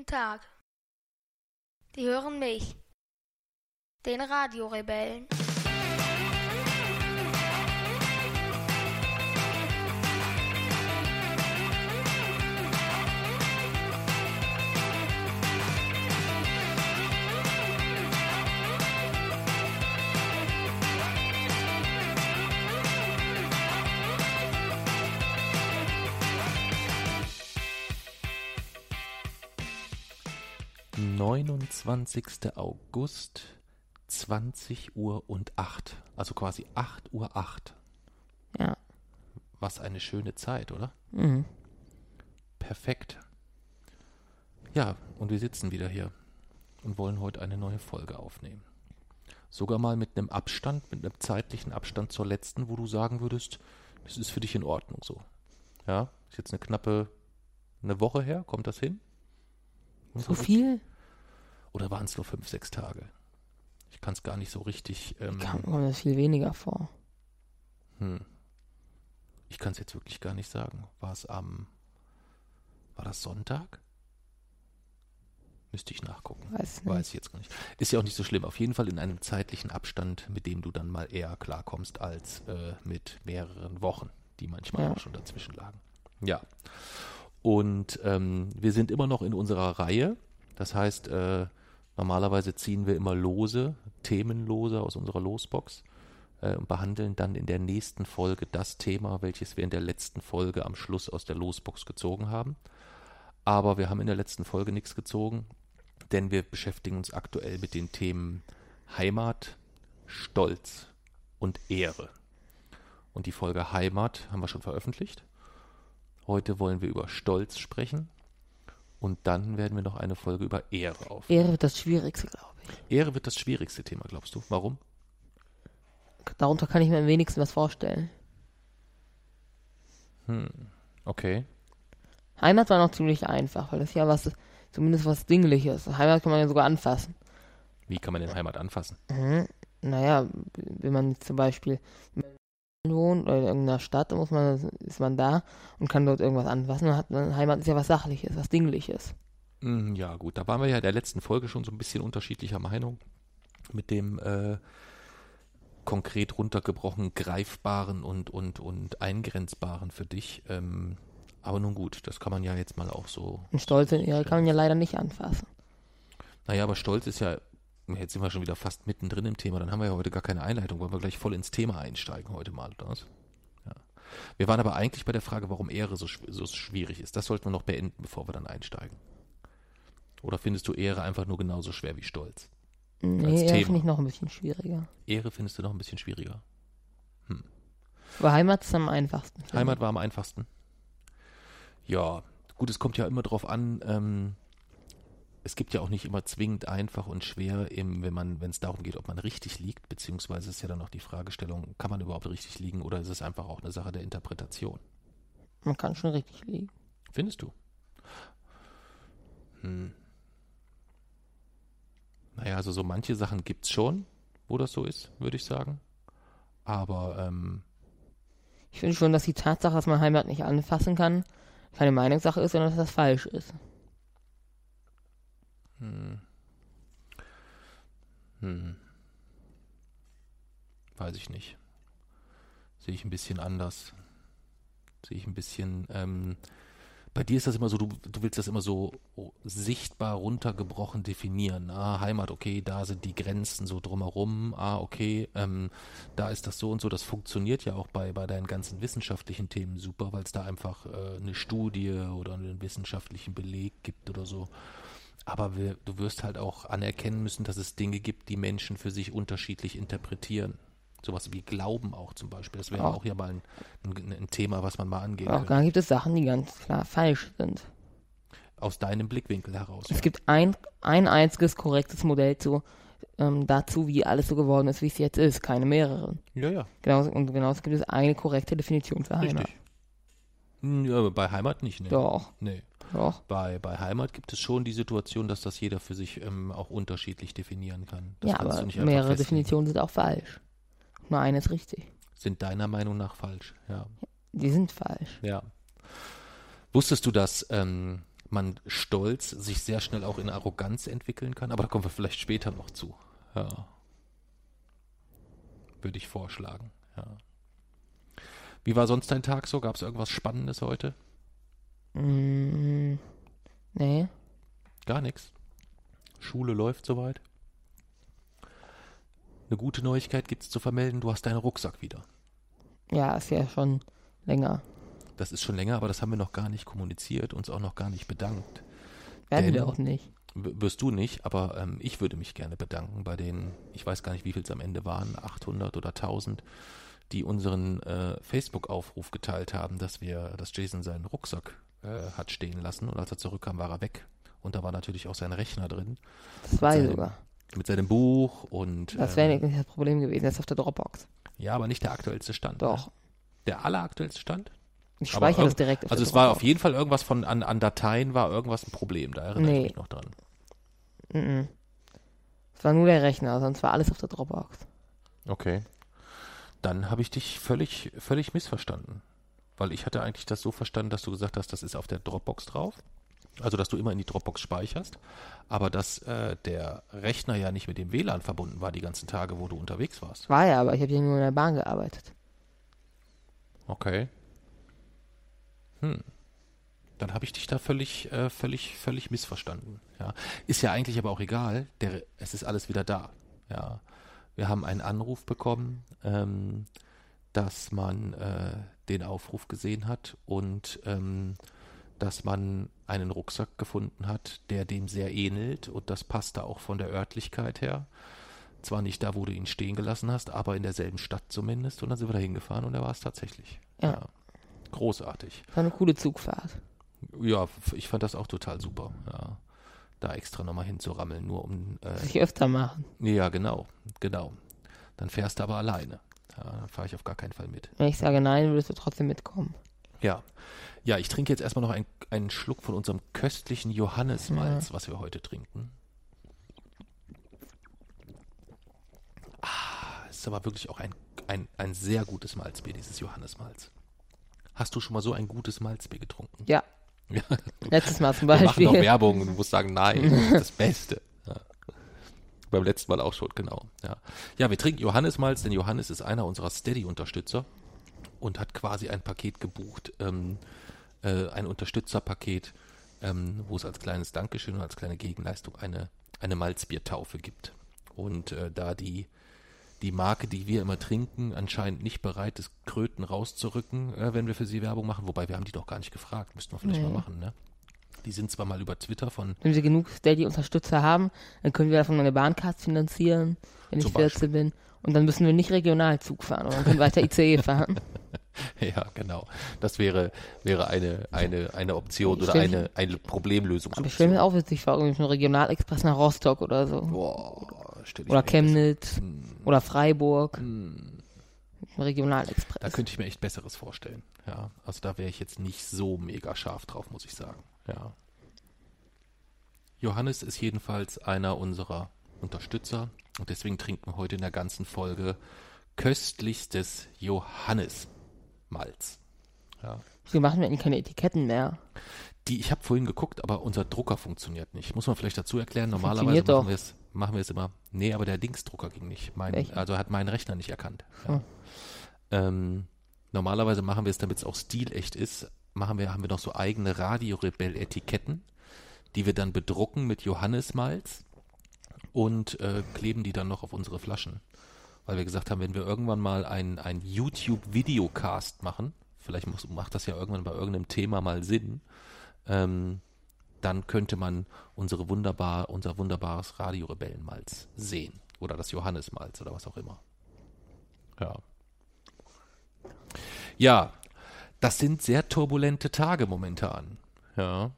Guten Tag. Die hören mich, den Radiorebellen. 29. August, 20 Uhr und 8. Also quasi 8 Uhr 8. Ja. Was eine schöne Zeit, oder? Mhm. Perfekt. Ja, und wir sitzen wieder hier und wollen heute eine neue Folge aufnehmen. Sogar mal mit einem Abstand, mit einem zeitlichen Abstand zur letzten, wo du sagen würdest, das ist für dich in Ordnung so. Ja, ist jetzt eine knappe eine Woche her, kommt das hin? So viel? Oder waren es nur fünf, sechs Tage? Ich kann es gar nicht so richtig. Ähm, Kam mir das viel weniger vor. hm. Ich kann es jetzt wirklich gar nicht sagen. War es am. War das Sonntag? Müsste ich nachgucken. Weiß nicht. Weiß ich jetzt gar nicht. Ist ja auch nicht so schlimm. Auf jeden Fall in einem zeitlichen Abstand, mit dem du dann mal eher klarkommst als äh, mit mehreren Wochen, die manchmal Ja. auch schon dazwischen lagen. Ja. Und ähm, wir sind immer noch in unserer Reihe. Das heißt, äh, normalerweise ziehen wir immer Lose, Themenlose aus unserer Losbox äh, und behandeln dann in der nächsten Folge das Thema, welches wir in der letzten Folge am Schluss aus der Losbox gezogen haben. Aber wir haben in der letzten Folge nichts gezogen, denn wir beschäftigen uns aktuell mit den Themen Heimat, Stolz und Ehre. Und die Folge Heimat haben wir schon veröffentlicht. Heute wollen wir über Stolz sprechen. Und dann werden wir noch eine Folge über Ehre auf. Ehre wird das Schwierigste, glaube ich. Ehre wird das schwierigste Thema, glaubst du? Warum? Darunter kann ich mir am wenigsten was vorstellen. Okay. Heimat war noch ziemlich einfach, weil das ja was, zumindest was Dingliches. Heimat kann man ja sogar anfassen. Wie kann man denn Heimat anfassen? Mhm. Naja, wenn man zum Beispiel wohnt oder in irgendeiner Stadt, muss man, ist man da und kann dort irgendwas anfassen. Dann hat Heimat ist ja was Sachliches, was Dingliches. Hm, Ja, gut, da waren wir ja in der letzten Folge schon so ein bisschen unterschiedlicher Meinung mit dem äh, konkret runtergebrochen greifbaren und, und, und eingrenzbaren für dich. Ähm, aber nun gut, das kann man ja jetzt mal auch so. Und Stolz und Ehre kann man ja leider nicht anfassen. Naja, aber Stolz ist ja, jetzt sind wir schon wieder fast mittendrin im Thema, dann haben wir ja heute gar keine Einleitung, wollen wir gleich voll ins Thema einsteigen heute mal, oder was? Ja. Wir waren aber eigentlich bei der Frage, warum Ehre so, so schwierig ist. Das sollten wir noch beenden, bevor wir dann einsteigen. Oder findest du Ehre einfach nur genauso schwer wie Stolz? Nee, Ehre finde ich noch ein bisschen schwieriger. Ehre findest du noch ein bisschen schwieriger. Aber Heimat ist am einfachsten. Heimat war am einfachsten. Ja, gut, es kommt ja immer drauf an, ähm, es gibt ja auch nicht immer zwingend einfach und schwer, im, wenn man, wenn es darum geht, ob man richtig liegt, beziehungsweise ist ja dann noch die Fragestellung, kann man überhaupt richtig liegen oder ist es einfach auch eine Sache der Interpretation? Man kann schon richtig liegen. Findest du? Hm. Naja, also so manche Sachen gibt's schon, wo das so ist, würde ich sagen. Aber ähm, Ich finde schon, dass die Tatsache, dass man Heimat nicht anfassen kann, keine Meinungssache ist, sondern dass das falsch ist. Hm. Weiß ich nicht. Sehe ich ein bisschen anders. Sehe ich ein bisschen. Ähm, bei dir ist das immer so, du, du willst das immer so sichtbar runtergebrochen definieren. Ah, Heimat, okay, da sind die Grenzen so drumherum. Ah, okay, ähm, da ist das so und so. Das funktioniert ja auch bei, bei deinen ganzen wissenschaftlichen Themen super, weil es da einfach äh, eine Studie oder einen wissenschaftlichen Beleg gibt oder so. Aber wir, du wirst halt auch anerkennen müssen, dass es Dinge gibt, die Menschen für sich unterschiedlich interpretieren. Sowas wie Glauben auch zum Beispiel. Das wäre Auch. auch ja mal ein, ein, ein Thema, was man mal angehen auch könnte. da gibt es Sachen, die ganz klar falsch sind. Aus deinem Blickwinkel heraus. Es Ja. gibt ein, ein einziges korrektes Modell zu, ähm, dazu, wie alles so geworden ist, wie es jetzt ist, keine mehreren. ja, ja, Genauso, und genauso gibt es eine korrekte Definition für Heimat. richtig. Hm, Ja, aber bei Heimat nicht, ne? Doch, Nee. Doch. Bei, bei Heimat gibt es schon die Situation, dass das jeder für sich ähm, auch unterschiedlich definieren kann. Das ja, aber mehrere. Definitionen sind auch falsch. Nur eine ist richtig. Sind deiner Meinung nach falsch, ja. Die sind falsch. Ja. Wusstest du, dass ähm, man Stolz sich sehr schnell auch in Arroganz entwickeln kann, aber da kommen wir vielleicht später noch zu. Ja. Würde ich vorschlagen, ja. Wie war sonst dein Tag so? Gab es irgendwas Spannendes heute? Mm, nee. Gar nichts. Schule läuft soweit. Eine gute Neuigkeit gibt es zu vermelden, du hast deinen Rucksack wieder. Ja, ist ja schon länger. Das ist schon länger, aber das haben wir noch gar nicht kommuniziert, uns auch noch gar nicht bedankt. Werden Denn- wir auch nicht. Wirst du nicht, aber ähm, ich würde mich gerne bedanken bei den, ich weiß gar nicht, wie viel es am Ende waren, 800 oder 1000, die unseren äh, Facebook-Aufruf geteilt haben, dass wir, dass Jason seinen Rucksack äh, hat stehen lassen und als er zurückkam, war er weg. Und da war natürlich auch sein Rechner drin Zwei Seinem- sogar. mit seinem Buch und Das wäre ähm, nicht das Problem gewesen. Das ist auf der Dropbox. ja, aber nicht der aktuellste Stand. Doch. Ne? Der alleraktuellste Stand? Ich speichere das direkt auf Also es war auf jeden Fall irgendwas von an, an Dateien war irgendwas ein Problem, da erinnere Nee. ich mich noch dran. Mhm. Es war nur der Rechner, sonst war alles auf der Dropbox. Okay. Dann habe ich dich völlig, völlig missverstanden. Weil ich hatte eigentlich das so verstanden, dass du gesagt hast, das ist auf der Dropbox drauf. Also, dass du immer in die Dropbox speicherst. Aber dass äh, der Rechner ja nicht mit dem WLAN verbunden war die ganzen Tage, wo du unterwegs warst. War ja, aber ich habe hier nur in der Bahn gearbeitet. Okay. Hm. Dann habe ich dich da völlig, äh, völlig, völlig missverstanden. Ja. Ist ja eigentlich aber auch egal. Der, es ist alles wieder da. Ja. Wir haben einen Anruf bekommen, ähm, dass man äh, den Aufruf gesehen hat und ähm, dass man einen Rucksack gefunden hat, der dem sehr ähnelt und das passte auch von der Örtlichkeit her. Zwar nicht da, wo du ihn stehen gelassen hast, aber in derselben Stadt zumindest. Und dann sind wir da hingefahren und da war es tatsächlich. Ja. Großartig. War eine coole Zugfahrt. Ja, ich fand das auch total super. Ja. Da extra nochmal hinzurammeln, nur um. Äh, Muss ich öfter machen. ja, genau, genau. Dann fährst du aber alleine. Ja, dann fahre ich auf gar keinen Fall mit. Wenn ich sage nein, würdest du trotzdem mitkommen. Ja. Ja, ich trinke jetzt erstmal noch ein, einen Schluck von unserem köstlichen Johannesmalz, was wir heute trinken. Ah, es ist aber wirklich auch ein, ein, ein sehr gutes Malzbier, dieses Johannesmalz. Hast du schon mal so ein gutes Malzbier getrunken? Ja. Letztes Mal zum Wir machen Beispiel. noch Werbung und du musst sagen, nein, das ist das Beste. Ja. Beim letzten Mal auch schon, genau. Ja, ja wir trinken Johannesmalz, denn Johannes ist einer unserer Steady-Unterstützer und hat quasi ein Paket gebucht, ähm, äh, ein Unterstützerpaket, ähm, wo es als kleines Dankeschön und als kleine Gegenleistung eine, eine Malzbiertaufe gibt. Und äh, da die, die Marke, die wir immer trinken, anscheinend nicht bereit ist, Kröten rauszurücken, äh, wenn wir für sie Werbung machen, wobei wir haben die noch gar nicht gefragt, müssten wir vielleicht Nee. mal machen, ne? Die sind zwar mal über Twitter von, Wenn wir genug Steady-Unterstützer haben, dann können wir davon eine Bahncard finanzieren, wenn ich Zum 14 bin. Und dann müssen wir nicht Regionalzug fahren, sondern können weiter ICE fahren. ja, genau, das wäre, wäre eine, eine, eine Option Ich oder eine, eine Problemlösungsoption. Aber ich stelle mir auch witzig vor, irgendwie mit einem Regionalexpress nach Rostock oder so. Boah, Oder Chemnitz. Hm, Oder Freiburg. hm. Regionalexpress. Da könnte ich mir echt Besseres vorstellen. Ja, also da wäre ich jetzt nicht so mega scharf drauf, muss ich sagen. Ja. Johannes ist jedenfalls einer unserer Unterstützer und deswegen trinken wir heute in der ganzen Folge köstlichstes Johannesmalz. Ja. Wir machen wir eigentlich keine Etiketten mehr. Die, ich habe vorhin geguckt, aber unser Drucker funktioniert nicht. Muss man vielleicht dazu erklären. Normalerweise machen wir es, machen wir es immer. Nee, aber der Dingsdrucker ging nicht. Mein, Welchen? also hat meinen Rechner nicht erkannt. Ja. Hm. Ähm, normalerweise machen wir es, damit es auch stilecht ist, machen wir, haben wir noch so eigene Radio-Rebell-Etiketten, die wir dann bedrucken mit Johannesmalz und äh, kleben die dann noch auf unsere Flaschen. Weil wir gesagt haben, wenn wir irgendwann mal ein, ein YouTube-Videocast machen, vielleicht muss, macht das ja irgendwann bei irgendeinem Thema mal Sinn, ähm, dann könnte man unsere wunderbar, unser wunderbares Radio-Rebellenmalz sehen. Oder das Johannesmalz oder was auch immer. Ja. Ja, das sind sehr turbulente Tage momentan. Ja.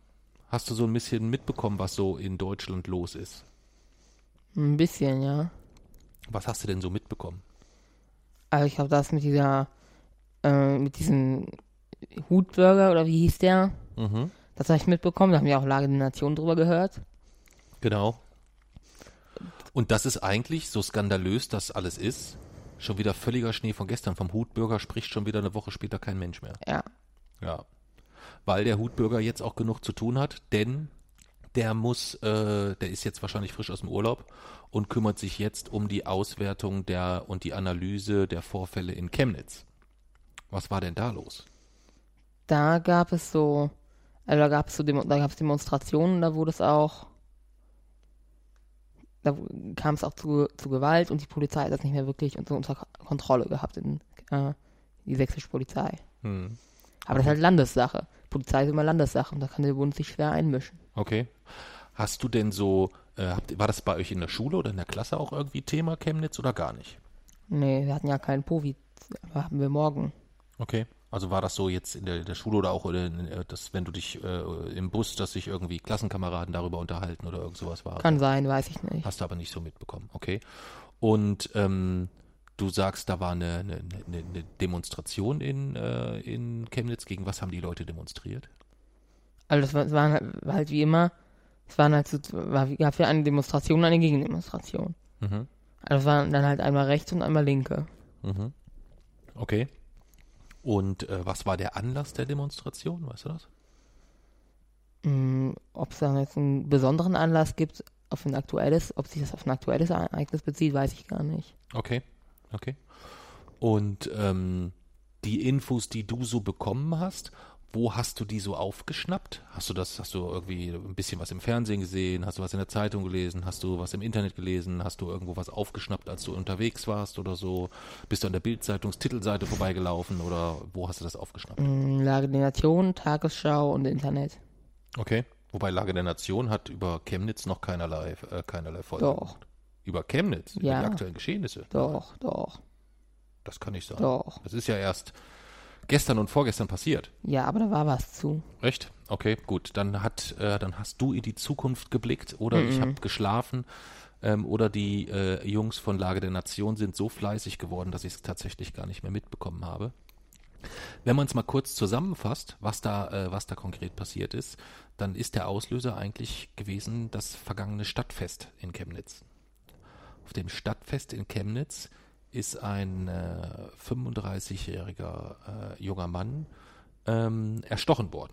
Hast du so ein bisschen mitbekommen, was so in Deutschland los ist? Ein bisschen, ja. Was hast du denn so mitbekommen? Also ich habe das mit dieser, äh, mit diesem Hutburger oder wie hieß der? Mhm. Das habe ich mitbekommen. Da haben wir auch Lage der Nation drüber gehört. Genau. Und das ist eigentlich, so skandalös das alles ist, schon wieder völliger Schnee von gestern. Vom Hutbürger spricht schon wieder eine Woche später kein Mensch mehr. Ja. Ja. weil der Hutbürger jetzt auch genug zu tun hat, denn der muss, äh, der ist jetzt wahrscheinlich frisch aus dem Urlaub und kümmert sich jetzt um die Auswertung der und die Analyse der Vorfälle in Chemnitz. Was war denn da los? Da gab es so, also da gab es so Demo da Demonstrationen, da wurde es auch, da kam es auch zu, zu Gewalt und die Polizei hat das nicht mehr wirklich unter, unter Kontrolle gehabt in äh, die sächsische Polizei. Hm. Aber das ist halt Landessache. Polizei ist immer Landessache und da kann der Bund sich schwer einmischen. Okay. Hast du denn so, äh, habt, war das bei euch in der Schule oder in der Klasse auch irgendwie Thema Chemnitz oder gar nicht? Nee, wir hatten ja keinen Povi, haben wir morgen. Okay. Also war das so jetzt in der, der Schule oder auch, oder in, äh, dass, wenn du dich äh, im Bus, dass sich irgendwie Klassenkameraden darüber unterhalten oder irgend sowas war? Kann sein, weiß ich nicht. Hast du aber nicht so mitbekommen, okay. Und ähm, du sagst, da war eine, eine, eine, Demonstration in, äh, in Chemnitz. Gegen was haben die Leute demonstriert? Also das war, das waren halt, halt wie immer, es waren halt so, war, gab ja eine Demonstration und eine Gegendemonstration. Mhm. Also es waren dann halt einmal rechts und einmal linke. Mhm. Okay. Und äh, was war der Anlass der Demonstration? Weißt du das? Mm, ob es dann jetzt einen besonderen Anlass gibt, auf ein aktuelles, ob sich das auf ein aktuelles Ereignis bezieht, weiß ich gar nicht. Okay, okay. Und ähm, die Infos, die du so bekommen hast, wo hast du die so aufgeschnappt? Hast du das, hast du irgendwie ein bisschen was im Fernsehen gesehen? Hast du was in der Zeitung gelesen? Hast du was im Internet gelesen? Hast du irgendwo was aufgeschnappt, als du unterwegs warst oder so? Bist du an der Bildzeitungstitelseite vorbeigelaufen oder wo hast du das aufgeschnappt? Mm, Lage der Nation, Tagesschau und Internet. Okay. Wobei Lage der Nation hat über Chemnitz noch keinerlei, äh, keinerlei Folgen Doch. Über Chemnitz, über Ja. die aktuellen Geschehnisse. Doch, doch, Das kann nicht sein. doch. Das ist ja erst gestern und vorgestern passiert. Ja, aber da war was zu. Echt? Okay, gut. Dann hat, äh, dann hast du in die Zukunft geblickt oder ich Mhm. habe geschlafen ähm, oder die äh, Jungs von Lage der Nation sind so fleißig geworden, dass ich es tatsächlich gar nicht mehr mitbekommen habe. Wenn man es mal kurz zusammenfasst, was da, äh, was da konkret passiert ist, dann ist der Auslöser eigentlich gewesen das vergangene Stadtfest in Chemnitz. Auf dem Stadtfest in Chemnitz ist ein äh, 35-jähriger äh, junger Mann ähm, erstochen worden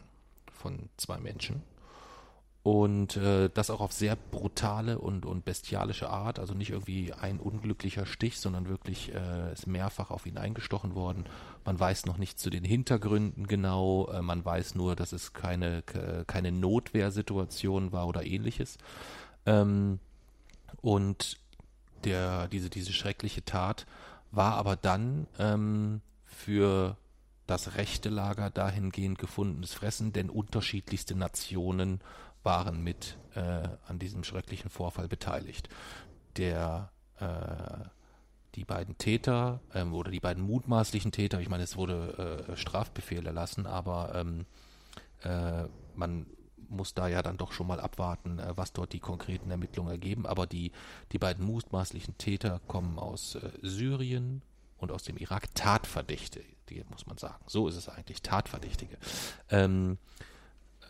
von zwei Menschen. Und äh, das auch auf sehr brutale und, und bestialische Art. Also nicht irgendwie ein unglücklicher Stich, sondern wirklich äh, ist mehrfach auf ihn eingestochen worden. Man weiß noch nicht zu den Hintergründen genau. Äh, man weiß nur, dass es keine, ke- keine Notwehrsituation war oder ähnliches. Ähm, und der, diese, diese schreckliche Tat war aber dann ähm, für das rechte Lager dahingehend gefundenes Fressen, denn unterschiedlichste Nationen waren mit äh, an diesem schrecklichen Vorfall beteiligt. Der äh, die beiden Täter ähm, oder die beiden mutmaßlichen Täter, ich meine, es wurde äh, Strafbefehl erlassen, aber ähm, äh, man muss da ja dann doch schon mal abwarten, äh, was dort die konkreten Ermittlungen ergeben. Aber die, die beiden mutmaßlichen Täter kommen aus äh, Syrien und aus dem Irak. Tatverdächtige, muss man sagen. So ist es eigentlich, Tatverdächtige. Ähm,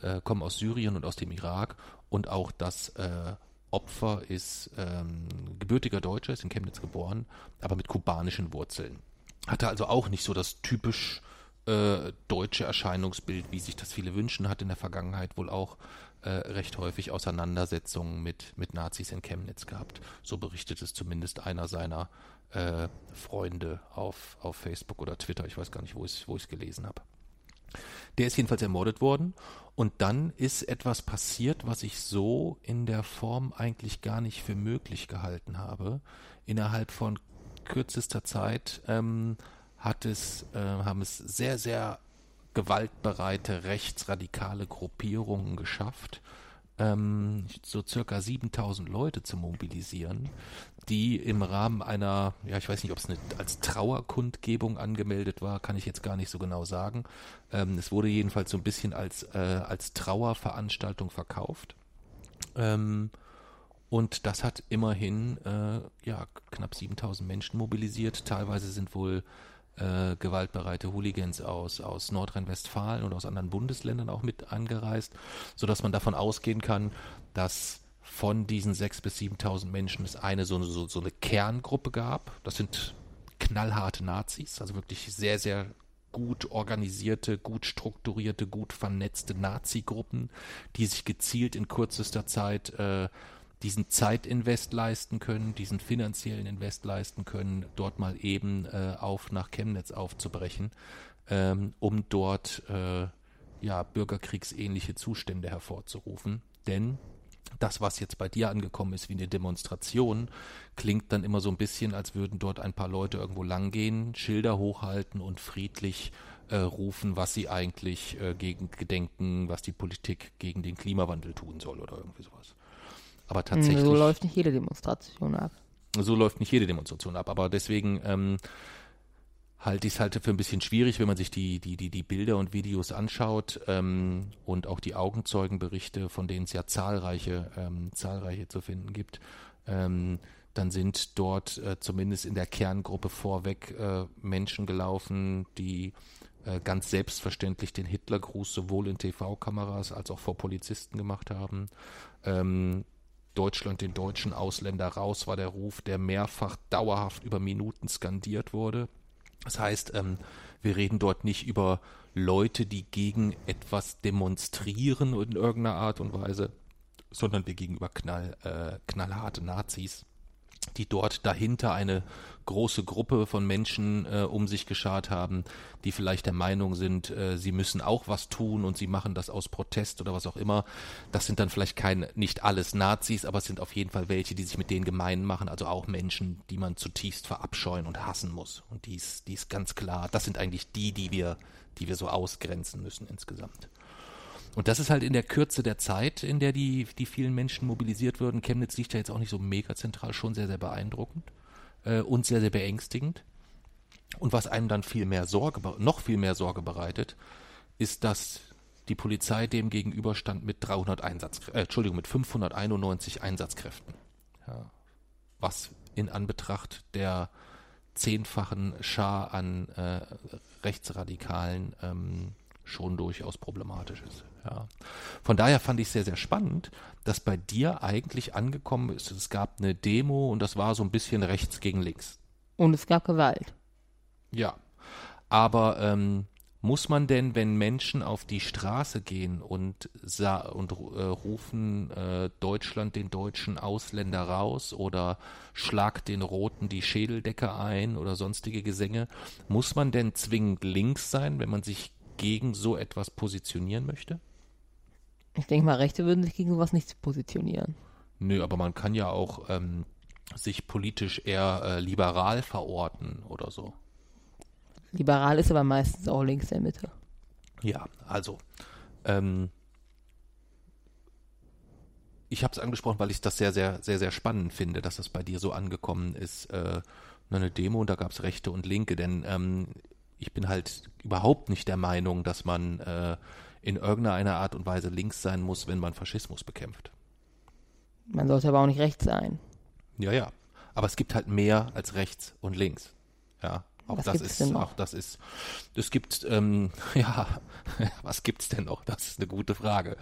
äh, kommen aus Syrien und aus dem Irak und auch das äh, Opfer ist ähm, gebürtiger Deutscher, ist in Chemnitz geboren, aber mit kubanischen Wurzeln. Hatte also auch nicht so das typisch äh, deutsche Erscheinungsbild, wie sich das viele wünschen, hat in der Vergangenheit wohl auch äh, recht häufig Auseinandersetzungen mit, mit Nazis in Chemnitz gehabt. So berichtet es zumindest einer seiner äh, Freunde auf, auf Facebook oder Twitter. Ich weiß gar nicht, wo ich es wo gelesen habe. Der ist jedenfalls ermordet worden und dann ist etwas passiert, was ich so in der Form eigentlich gar nicht für möglich gehalten habe. Innerhalb von kürzester Zeit ähm, hat es, äh, haben es sehr, sehr gewaltbereite rechtsradikale Gruppierungen geschafft, ähm, so circa 7000 Leute zu mobilisieren, die im Rahmen einer, ja, ich weiß nicht, ob es eine, als Trauerkundgebung angemeldet war, kann ich jetzt gar nicht so genau sagen. Ähm, es wurde jedenfalls so ein bisschen als, äh, als Trauerveranstaltung verkauft. Ähm, und das hat immerhin äh, ja, knapp 7000 Menschen mobilisiert. Teilweise sind wohl äh, gewaltbereite Hooligans aus, aus Nordrhein-Westfalen und aus anderen Bundesländern auch mit angereist, sodass man davon ausgehen kann, dass von diesen 6.000 bis 7.000 Menschen es eine so, so, so eine Kerngruppe gab. Das sind knallharte Nazis, also wirklich sehr, sehr gut organisierte, gut strukturierte, gut vernetzte Nazi-Gruppen, die sich gezielt in kürzester Zeit äh, diesen Zeitinvest leisten können, diesen finanziellen Invest leisten können, dort mal eben äh, auf nach Chemnitz aufzubrechen, ähm, um dort äh, ja bürgerkriegsähnliche Zustände hervorzurufen. Denn das, was jetzt bei dir angekommen ist wie eine Demonstration, klingt dann immer so ein bisschen, als würden dort ein paar Leute irgendwo langgehen, Schilder hochhalten und friedlich äh, rufen, was sie eigentlich äh, gegen gedenken, was die Politik gegen den Klimawandel tun soll oder irgendwie sowas. Aber tatsächlich. So läuft nicht jede Demonstration ab. So läuft nicht jede Demonstration ab, aber deswegen ähm, halte ich es halt für ein bisschen schwierig, wenn man sich die, die, die, die Bilder und Videos anschaut ähm, und auch die Augenzeugenberichte, von denen es ja zahlreiche, ähm, zahlreiche zu finden gibt. Ähm, dann sind dort äh, zumindest in der Kerngruppe vorweg äh, Menschen gelaufen, die äh, ganz selbstverständlich den Hitlergruß sowohl in TV-Kameras als auch vor Polizisten gemacht haben. Ähm, Deutschland den deutschen Ausländer raus war der Ruf, der mehrfach dauerhaft über Minuten skandiert wurde. Das heißt, ähm, wir reden dort nicht über Leute, die gegen etwas demonstrieren in irgendeiner Art und Weise, sondern wir gegenüber knall, äh, knallharte Nazis, die dort dahinter eine große Gruppe von Menschen äh, um sich geschart haben, die vielleicht der Meinung sind, äh, sie müssen auch was tun und sie machen das aus Protest oder was auch immer. Das sind dann vielleicht keine, nicht alles Nazis, aber es sind auf jeden Fall welche, die sich mit denen gemein machen, also auch Menschen, die man zutiefst verabscheuen und hassen muss. Und dies, dies ganz klar, das sind eigentlich die, die wir, die wir so ausgrenzen müssen insgesamt. Und das ist halt in der Kürze der Zeit, in der die, die vielen Menschen mobilisiert würden. Chemnitz liegt ja jetzt auch nicht so mega zentral, schon sehr, sehr beeindruckend äh, und sehr, sehr beängstigend. Und was einem dann viel mehr Sorge, noch viel mehr Sorge bereitet, ist, dass die Polizei dem gegenüberstand mit 300 Einsatz, äh, Entschuldigung, mit 591 Einsatzkräften. Ja, was in Anbetracht der zehnfachen Schar an äh, Rechtsradikalen ähm, schon durchaus problematisch ist. Ja. Von daher fand ich sehr, sehr spannend, dass bei dir eigentlich angekommen ist, es gab eine Demo und das war so ein bisschen rechts gegen links. Und es gab Gewalt. Ja. Aber ähm, muss man denn, wenn Menschen auf die Straße gehen und, und äh, rufen äh, Deutschland den deutschen Ausländer raus oder Schlag den Roten die Schädeldecke ein oder sonstige Gesänge, muss man denn zwingend links sein, wenn man sich gegen so etwas positionieren möchte? Ich denke mal, Rechte würden sich gegen sowas nicht positionieren. Nö, aber man kann ja auch ähm, sich politisch eher äh, liberal verorten oder so. Liberal ist aber meistens auch links der Mitte. Ja, also ähm, ich habe es angesprochen, weil ich das sehr, sehr, sehr, sehr spannend finde, dass das bei dir so angekommen ist. Äh, eine Demo und da gab es Rechte und Linke, denn ähm, ich bin halt überhaupt nicht der Meinung, dass man äh, in irgendeiner Art und Weise links sein muss, wenn man Faschismus bekämpft. Man sollte aber auch nicht rechts sein. Ja, ja. Aber es gibt halt mehr als rechts und links. Ja. Auch was das ist, auch das ist, es gibt, ähm, ja, was gibt's denn noch? Das ist eine gute Frage.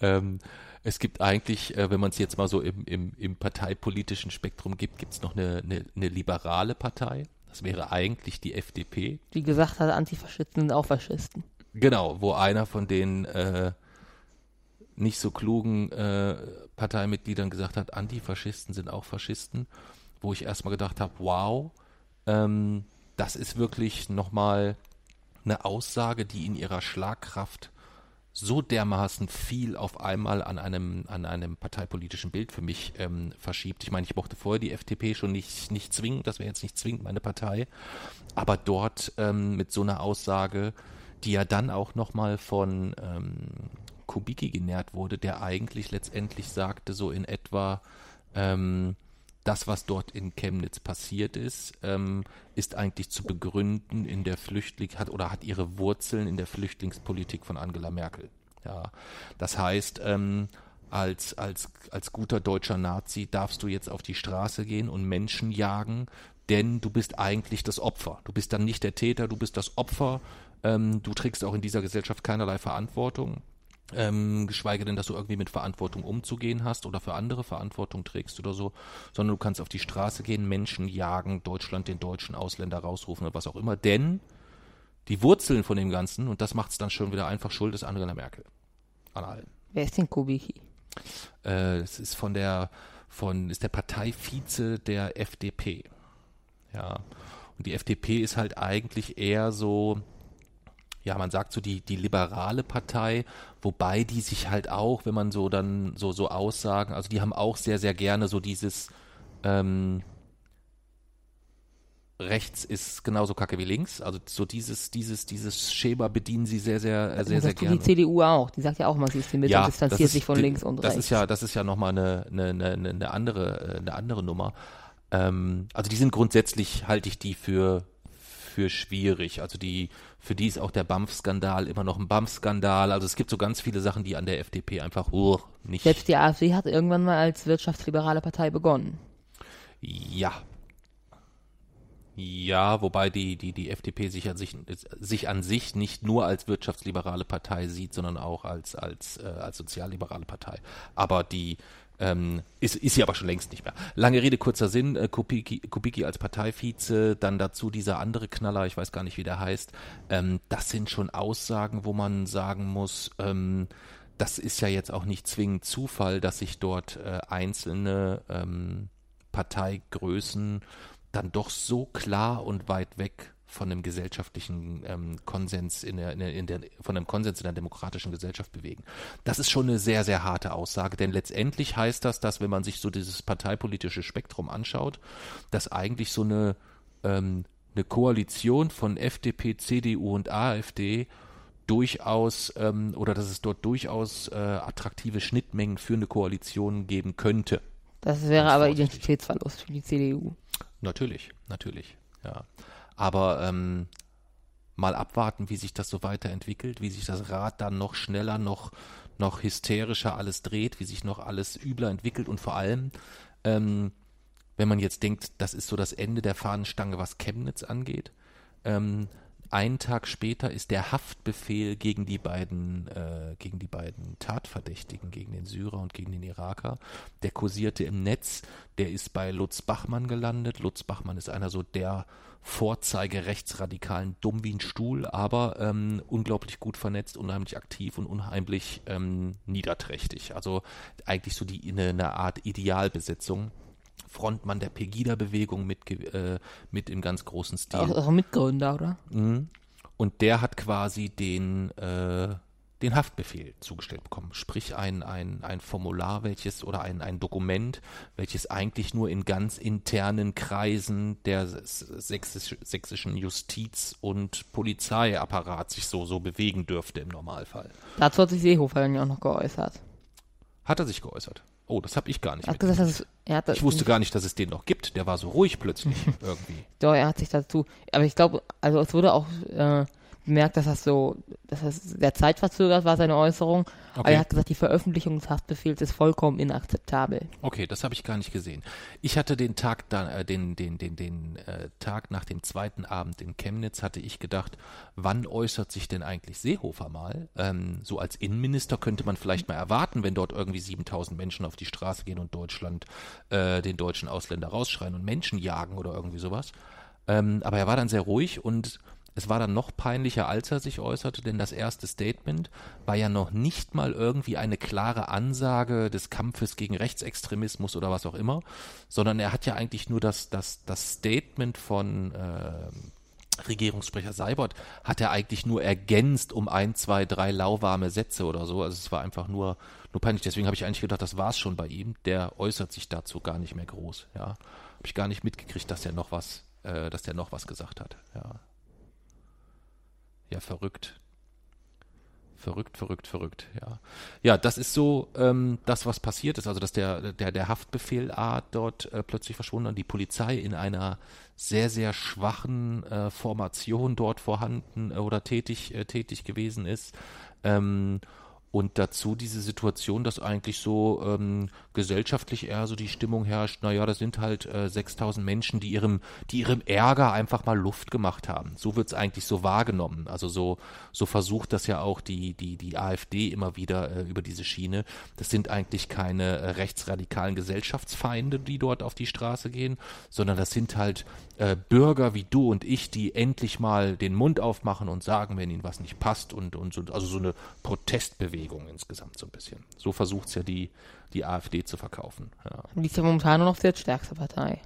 Ähm, es gibt eigentlich, äh, wenn man es jetzt mal so im, im, im parteipolitischen Spektrum gibt, gibt es noch eine, eine, eine liberale Partei. Das wäre eigentlich die FDP. Die gesagt hat, Antifaschisten sind auch Faschisten. Genau, wo einer von den äh, nicht so klugen äh, Parteimitgliedern gesagt hat, Antifaschisten sind auch Faschisten, wo ich erstmal gedacht habe, wow, ähm, das ist wirklich nochmal eine Aussage, die in ihrer Schlagkraft so dermaßen viel auf einmal an einem, an einem parteipolitischen Bild für mich ähm, verschiebt. Ich meine, ich mochte vorher die FDP schon nicht, nicht zwingend, das wäre jetzt nicht zwingend meine Partei, aber dort ähm, mit so einer Aussage die ja dann auch nochmal von ähm, Kubicki genährt wurde, der eigentlich letztendlich sagte, so in etwa, ähm, das, was dort in Chemnitz passiert ist, ähm, ist eigentlich zu begründen in der Flüchtling hat oder hat ihre Wurzeln in der Flüchtlingspolitik von Angela Merkel. Ja, das heißt, ähm, als, als, als guter deutscher Nazi darfst du jetzt auf die Straße gehen und Menschen jagen, denn du bist eigentlich das Opfer. Du bist dann nicht der Täter, du bist das Opfer ähm, du trägst auch in dieser Gesellschaft keinerlei Verantwortung. Ähm, geschweige denn, dass du irgendwie mit Verantwortung umzugehen hast oder für andere Verantwortung trägst oder so, sondern du kannst auf die Straße gehen, Menschen jagen, Deutschland den deutschen Ausländer rausrufen oder was auch immer, denn die Wurzeln von dem Ganzen, und das macht es dann schon wieder einfach schuld, ist Angela Merkel. An allen. Wer ist denn Kubicki? Äh, es ist von der, von, ist der Parteivize der FDP. Ja. Und die FDP ist halt eigentlich eher so, ja, man sagt so die, die liberale Partei, wobei die sich halt auch, wenn man so dann so, so Aussagen, also die haben auch sehr, sehr gerne so dieses, ähm, rechts ist genauso kacke wie links. Also so dieses, dieses, dieses Schema bedienen sie sehr, sehr, äh, sehr, das sehr tut gerne. die CDU auch. Die sagt ja auch mal, sie ist die Mitte Ja, und das distanziert ist sich von die- links und das rechts. ist ja, das ist ja nochmal eine, eine, eine, eine andere, äh, eine andere Nummer. Ähm, also die sind grundsätzlich, halte ich die für, für schwierig. Also die, für die ist auch der BAMF-Skandal immer noch ein BAMF-Skandal. Also es gibt so ganz viele Sachen, die an der FDP einfach uh, nicht. Selbst die AfD hat irgendwann mal als wirtschaftsliberale Partei begonnen. Ja. Ja, wobei die, die, die FDP sich an sich, sich an sich nicht nur als wirtschaftsliberale Partei sieht, sondern auch als, als, äh, als sozialliberale Partei. Aber die ähm, ist, ist sie aber schon längst nicht mehr. Lange Rede, kurzer Sinn, äh, Kubicki, Kubicki als Parteivize, dann dazu dieser andere Knaller, ich weiß gar nicht, wie der heißt. Ähm, das sind schon Aussagen, wo man sagen muss, ähm, das ist ja jetzt auch nicht zwingend Zufall, dass sich dort äh, einzelne ähm, Parteigrößen dann doch so klar und weit weg von einem gesellschaftlichen ähm, Konsens in der, in der, in der, von einem Konsens in der demokratischen Gesellschaft bewegen. Das ist schon eine sehr, sehr harte Aussage, denn letztendlich heißt das, dass wenn man sich so dieses parteipolitische Spektrum anschaut, dass eigentlich so eine, ähm, eine Koalition von FDP, CDU und AfD durchaus ähm, oder dass es dort durchaus äh, attraktive Schnittmengen für eine Koalition geben könnte. Das wäre aber. Identitätsverlust für die CDU. Natürlich, natürlich, ja. Aber ähm, mal abwarten, wie sich das so weiterentwickelt, wie sich das Rad dann noch schneller, noch, noch hysterischer alles dreht, wie sich noch alles übler entwickelt und vor allem, ähm, wenn man jetzt denkt, das ist so das Ende der Fahnenstange, was Chemnitz angeht, ähm, einen Tag später ist der Haftbefehl gegen die beiden, äh, gegen die beiden Tatverdächtigen, gegen den Syrer und gegen den Iraker, der kursierte im Netz, der ist bei Lutz Bachmann gelandet. Lutz Bachmann ist einer so der Vorzeige rechtsradikalen Dumm wie ein Stuhl, aber ähm, unglaublich gut vernetzt, unheimlich aktiv und unheimlich ähm, niederträchtig. Also eigentlich so die eine, eine Art Idealbesetzung. Frontmann der Pegida-Bewegung mit, äh, mit im ganz großen Stil. Auch, auch Mitgründer, oder? Mhm. Und der hat quasi den, äh, den Haftbefehl zugestellt bekommen. Sprich ein, ein, ein Formular, welches oder ein, ein Dokument, welches eigentlich nur in ganz internen Kreisen der sächsisch, sächsischen Justiz- und Polizeiapparat sich so, so bewegen dürfte im Normalfall. Dazu hat sich Seehofer dann ja auch noch geäußert. Hat er sich geäußert? Oh, das habe ich gar nicht gesagt, dass es, er hat das Ich wusste gar nicht, dass es den noch gibt. Der war so ruhig plötzlich irgendwie. Doch, er hat sich dazu, aber ich glaube, also es wurde auch äh, bemerkt, dass das so, dass das sehr zeitverzögert war, seine Äußerung. Aber Okay. er hat gesagt, die Veröffentlichung des Haftbefehls ist vollkommen inakzeptabel. Okay, das habe ich gar nicht gesehen. Ich hatte den Tag dann, äh, den, den, den, den äh, Tag nach dem zweiten Abend in Chemnitz, hatte ich gedacht, wann äußert sich denn eigentlich Seehofer mal? Ähm, so als Innenminister könnte man vielleicht mal erwarten, wenn dort irgendwie 7000 Menschen auf die Straße gehen und Deutschland äh, den deutschen Ausländer rausschreien und Menschen jagen oder irgendwie sowas. Ähm, aber er war dann sehr ruhig und es war dann noch peinlicher, als er sich äußerte, denn das erste Statement war ja noch nicht mal irgendwie eine klare Ansage des Kampfes gegen Rechtsextremismus oder was auch immer, sondern er hat ja eigentlich nur das, das, das Statement von äh, Regierungssprecher Seibert hat er eigentlich nur ergänzt um ein, zwei, drei lauwarme Sätze oder so. Also es war einfach nur, nur peinlich. Deswegen habe ich eigentlich gedacht, das war's schon bei ihm. Der äußert sich dazu gar nicht mehr groß. Ja, habe ich gar nicht mitgekriegt, dass er noch was, äh, dass der noch was gesagt hat. Ja. Ja, verrückt. Verrückt, verrückt, verrückt, ja. Ja, das ist so ähm, das, was passiert ist. Also, dass der, der, der Haftbefehl dort äh, plötzlich verschwunden und die Polizei in einer sehr, sehr schwachen äh, Formation dort vorhanden äh, oder tätig, äh, tätig gewesen ist. Ähm, Und dazu diese Situation, dass eigentlich so ähm, gesellschaftlich eher so die Stimmung herrscht, naja, das sind halt äh, 6000 Menschen, die ihrem, die ihrem Ärger einfach mal Luft gemacht haben. So wird's eigentlich so wahrgenommen. Also so, so versucht das ja auch die, die, die AfD immer wieder äh, über diese Schiene. Das sind eigentlich keine äh, rechtsradikalen Gesellschaftsfeinde, die dort auf die Straße gehen, sondern das sind halt äh, Bürger wie du und ich, die endlich mal den Mund aufmachen und sagen, wenn ihnen was nicht passt und, und so, also so eine Protestbewegung insgesamt so ein bisschen. So versucht es ja die, die AfD zu verkaufen. Ja. Die ist ja momentan nur noch die stärkste Partei.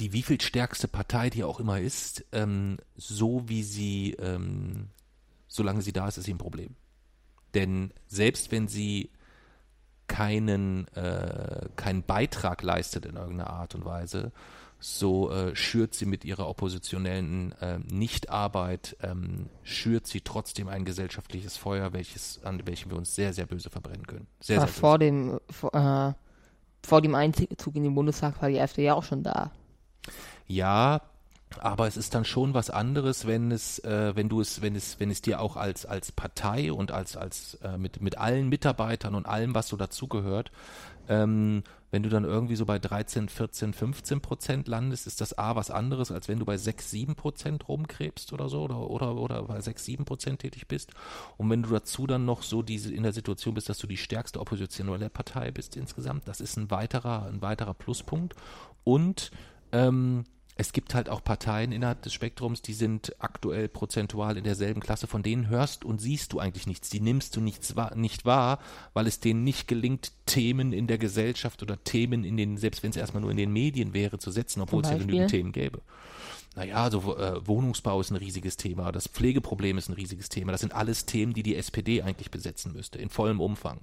Die wie viel stärkste Partei, die auch immer ist, ähm, so wie sie, ähm, solange sie da ist, ist sie ein Problem. Denn selbst wenn sie keinen, äh, keinen Beitrag leistet in irgendeiner Art und Weise, so äh, schürt sie mit ihrer oppositionellen äh, Nichtarbeit, ähm, schürt sie trotzdem ein gesellschaftliches Feuer, welches, an welchem wir uns sehr, sehr böse verbrennen können. Sehr, Aber sehr vor dem, vor, äh, vor dem Einzug in den Bundestag war die AfD ja auch schon da. Ja, aber es ist dann schon was anderes, wenn es, äh, wenn du es, wenn es, wenn es dir auch als als Partei und als als äh, mit mit allen Mitarbeitern und allem, was so dazugehört, ähm, wenn du dann irgendwie so bei 13, 14, 15 Prozent landest, ist das A was anderes, als wenn du bei 6, 7 Prozent rumkrebst oder so oder, oder, oder bei 6, 7 Prozent tätig bist. Und wenn du dazu dann noch so diese in der Situation bist, dass du die stärkste oppositionelle Partei bist insgesamt, das ist ein weiterer, ein weiterer Pluspunkt. Und ähm, es gibt halt auch Parteien innerhalb des Spektrums, die sind aktuell prozentual in derselben Klasse, von denen hörst und siehst du eigentlich nichts. Die nimmst du nichts wahr, nicht wahr, weil es denen nicht gelingt, Themen in der Gesellschaft oder Themen in den, selbst wenn es erstmal nur in den Medien wäre, zu setzen, obwohl es ja genügend Themen gäbe. Naja, also äh, Wohnungsbau ist ein riesiges Thema, das Pflegeproblem ist ein riesiges Thema. Das sind alles Themen, die die SPD eigentlich besetzen müsste, in vollem Umfang.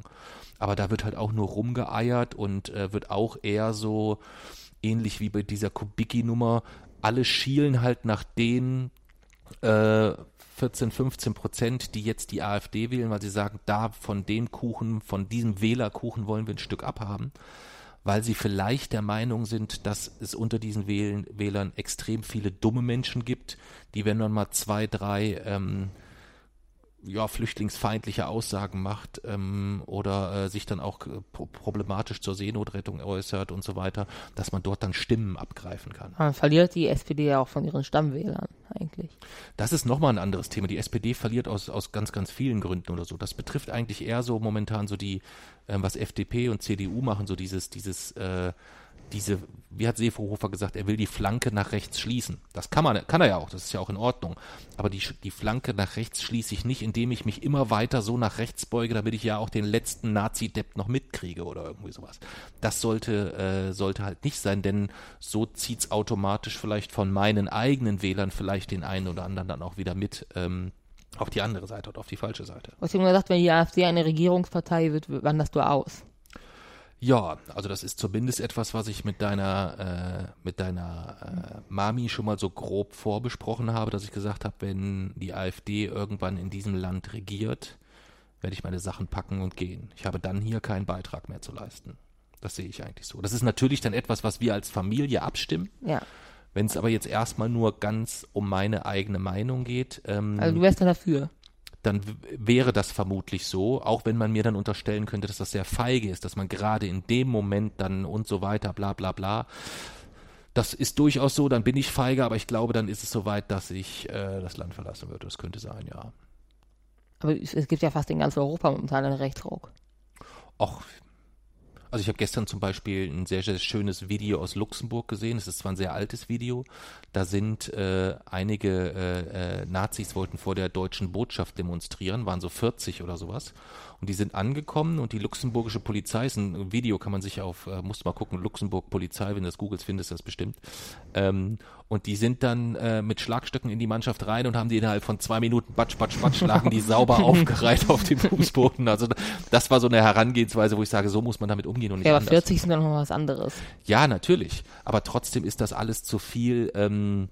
Aber da wird halt auch nur rumgeeiert und äh, wird auch eher so, ähnlich wie bei dieser Kubicki-Nummer, alle schielen halt nach den äh, 14, 15 Prozent, die jetzt die AfD wählen, weil sie sagen, da von dem Kuchen, von diesem Wählerkuchen wollen wir ein Stück abhaben, weil sie vielleicht der Meinung sind, dass es unter diesen Wählern extrem viele dumme Menschen gibt, die, wenn man mal zwei, drei ähm, ja, flüchtlingsfeindliche Aussagen macht ähm, oder äh, sich dann auch äh, problematisch zur Seenotrettung äußert und so weiter, dass man dort dann Stimmen abgreifen kann. Man verliert die SPD ja auch von ihren Stammwählern eigentlich. Das ist nochmal ein anderes Thema. Die SPD verliert aus, aus ganz, ganz vielen Gründen oder so. Das betrifft eigentlich eher so momentan so die, äh, was FDP und CDU machen, so dieses, dieses äh, diese, wie hat Seehofer gesagt, er will die Flanke nach rechts schließen. Das kann man, kann er ja auch, das ist ja auch in Ordnung. Aber die, die Flanke nach rechts schließe ich nicht, indem ich mich immer weiter so nach rechts beuge, damit ich ja auch den letzten Nazi-Depp noch mitkriege oder irgendwie sowas. Das sollte, äh, sollte halt nicht sein, denn so zieht's automatisch vielleicht von meinen eigenen Wählern vielleicht den einen oder anderen dann auch wieder mit, ähm, auf die andere Seite oder auf die falsche Seite. Du hast eben gesagt, wenn die AfD eine Regierungspartei wird, wanderst du aus. Ja, also das ist zumindest etwas, was ich mit deiner, äh, mit deiner äh, Mami schon mal so grob vorbesprochen habe, dass ich gesagt habe, wenn die AfD irgendwann in diesem Land regiert, werde ich meine Sachen packen und gehen. Ich habe dann hier keinen Beitrag mehr zu leisten. Das sehe ich eigentlich so. Das ist natürlich dann etwas, was wir als Familie abstimmen. Ja. Wenn es aber jetzt erstmal nur ganz um meine eigene Meinung geht. Ähm, also du wärst dann dafür dann wäre das vermutlich so, auch wenn man mir dann unterstellen könnte, dass das sehr feige ist, dass man gerade in dem Moment dann und so weiter, bla bla bla. Das ist durchaus so, dann bin ich feige, aber ich glaube, dann ist es soweit, dass ich äh, das Land verlassen würde. Das könnte sein, ja. Aber es gibt ja fast in ganz Europa momentan einen Rechtsruck. Och, also ich habe gestern zum Beispiel ein sehr, sehr schönes Video aus Luxemburg gesehen. Es ist zwar ein sehr altes Video. Da sind äh, einige äh, äh, Nazis wollten vor der deutschen Botschaft demonstrieren, waren so 40 oder sowas. Und die sind angekommen und die luxemburgische Polizei, ist ein Video, kann man sich auf, äh, musst mal gucken, Luxemburg Polizei, wenn du das googles, findest du das bestimmt. Ähm, und die sind dann äh, mit Schlagstöcken in die Mannschaft rein und haben die innerhalb von zwei Minuten batsch, batsch, batsch, schlagen die sauber aufgereiht auf den Fußboden. Also das war so eine Herangehensweise, wo ich sage, so muss man damit umgehen und nicht Ja, aber anders. 40 sind dann noch was anderes. Ja, natürlich. Aber trotzdem ist das alles zu viel, ähm,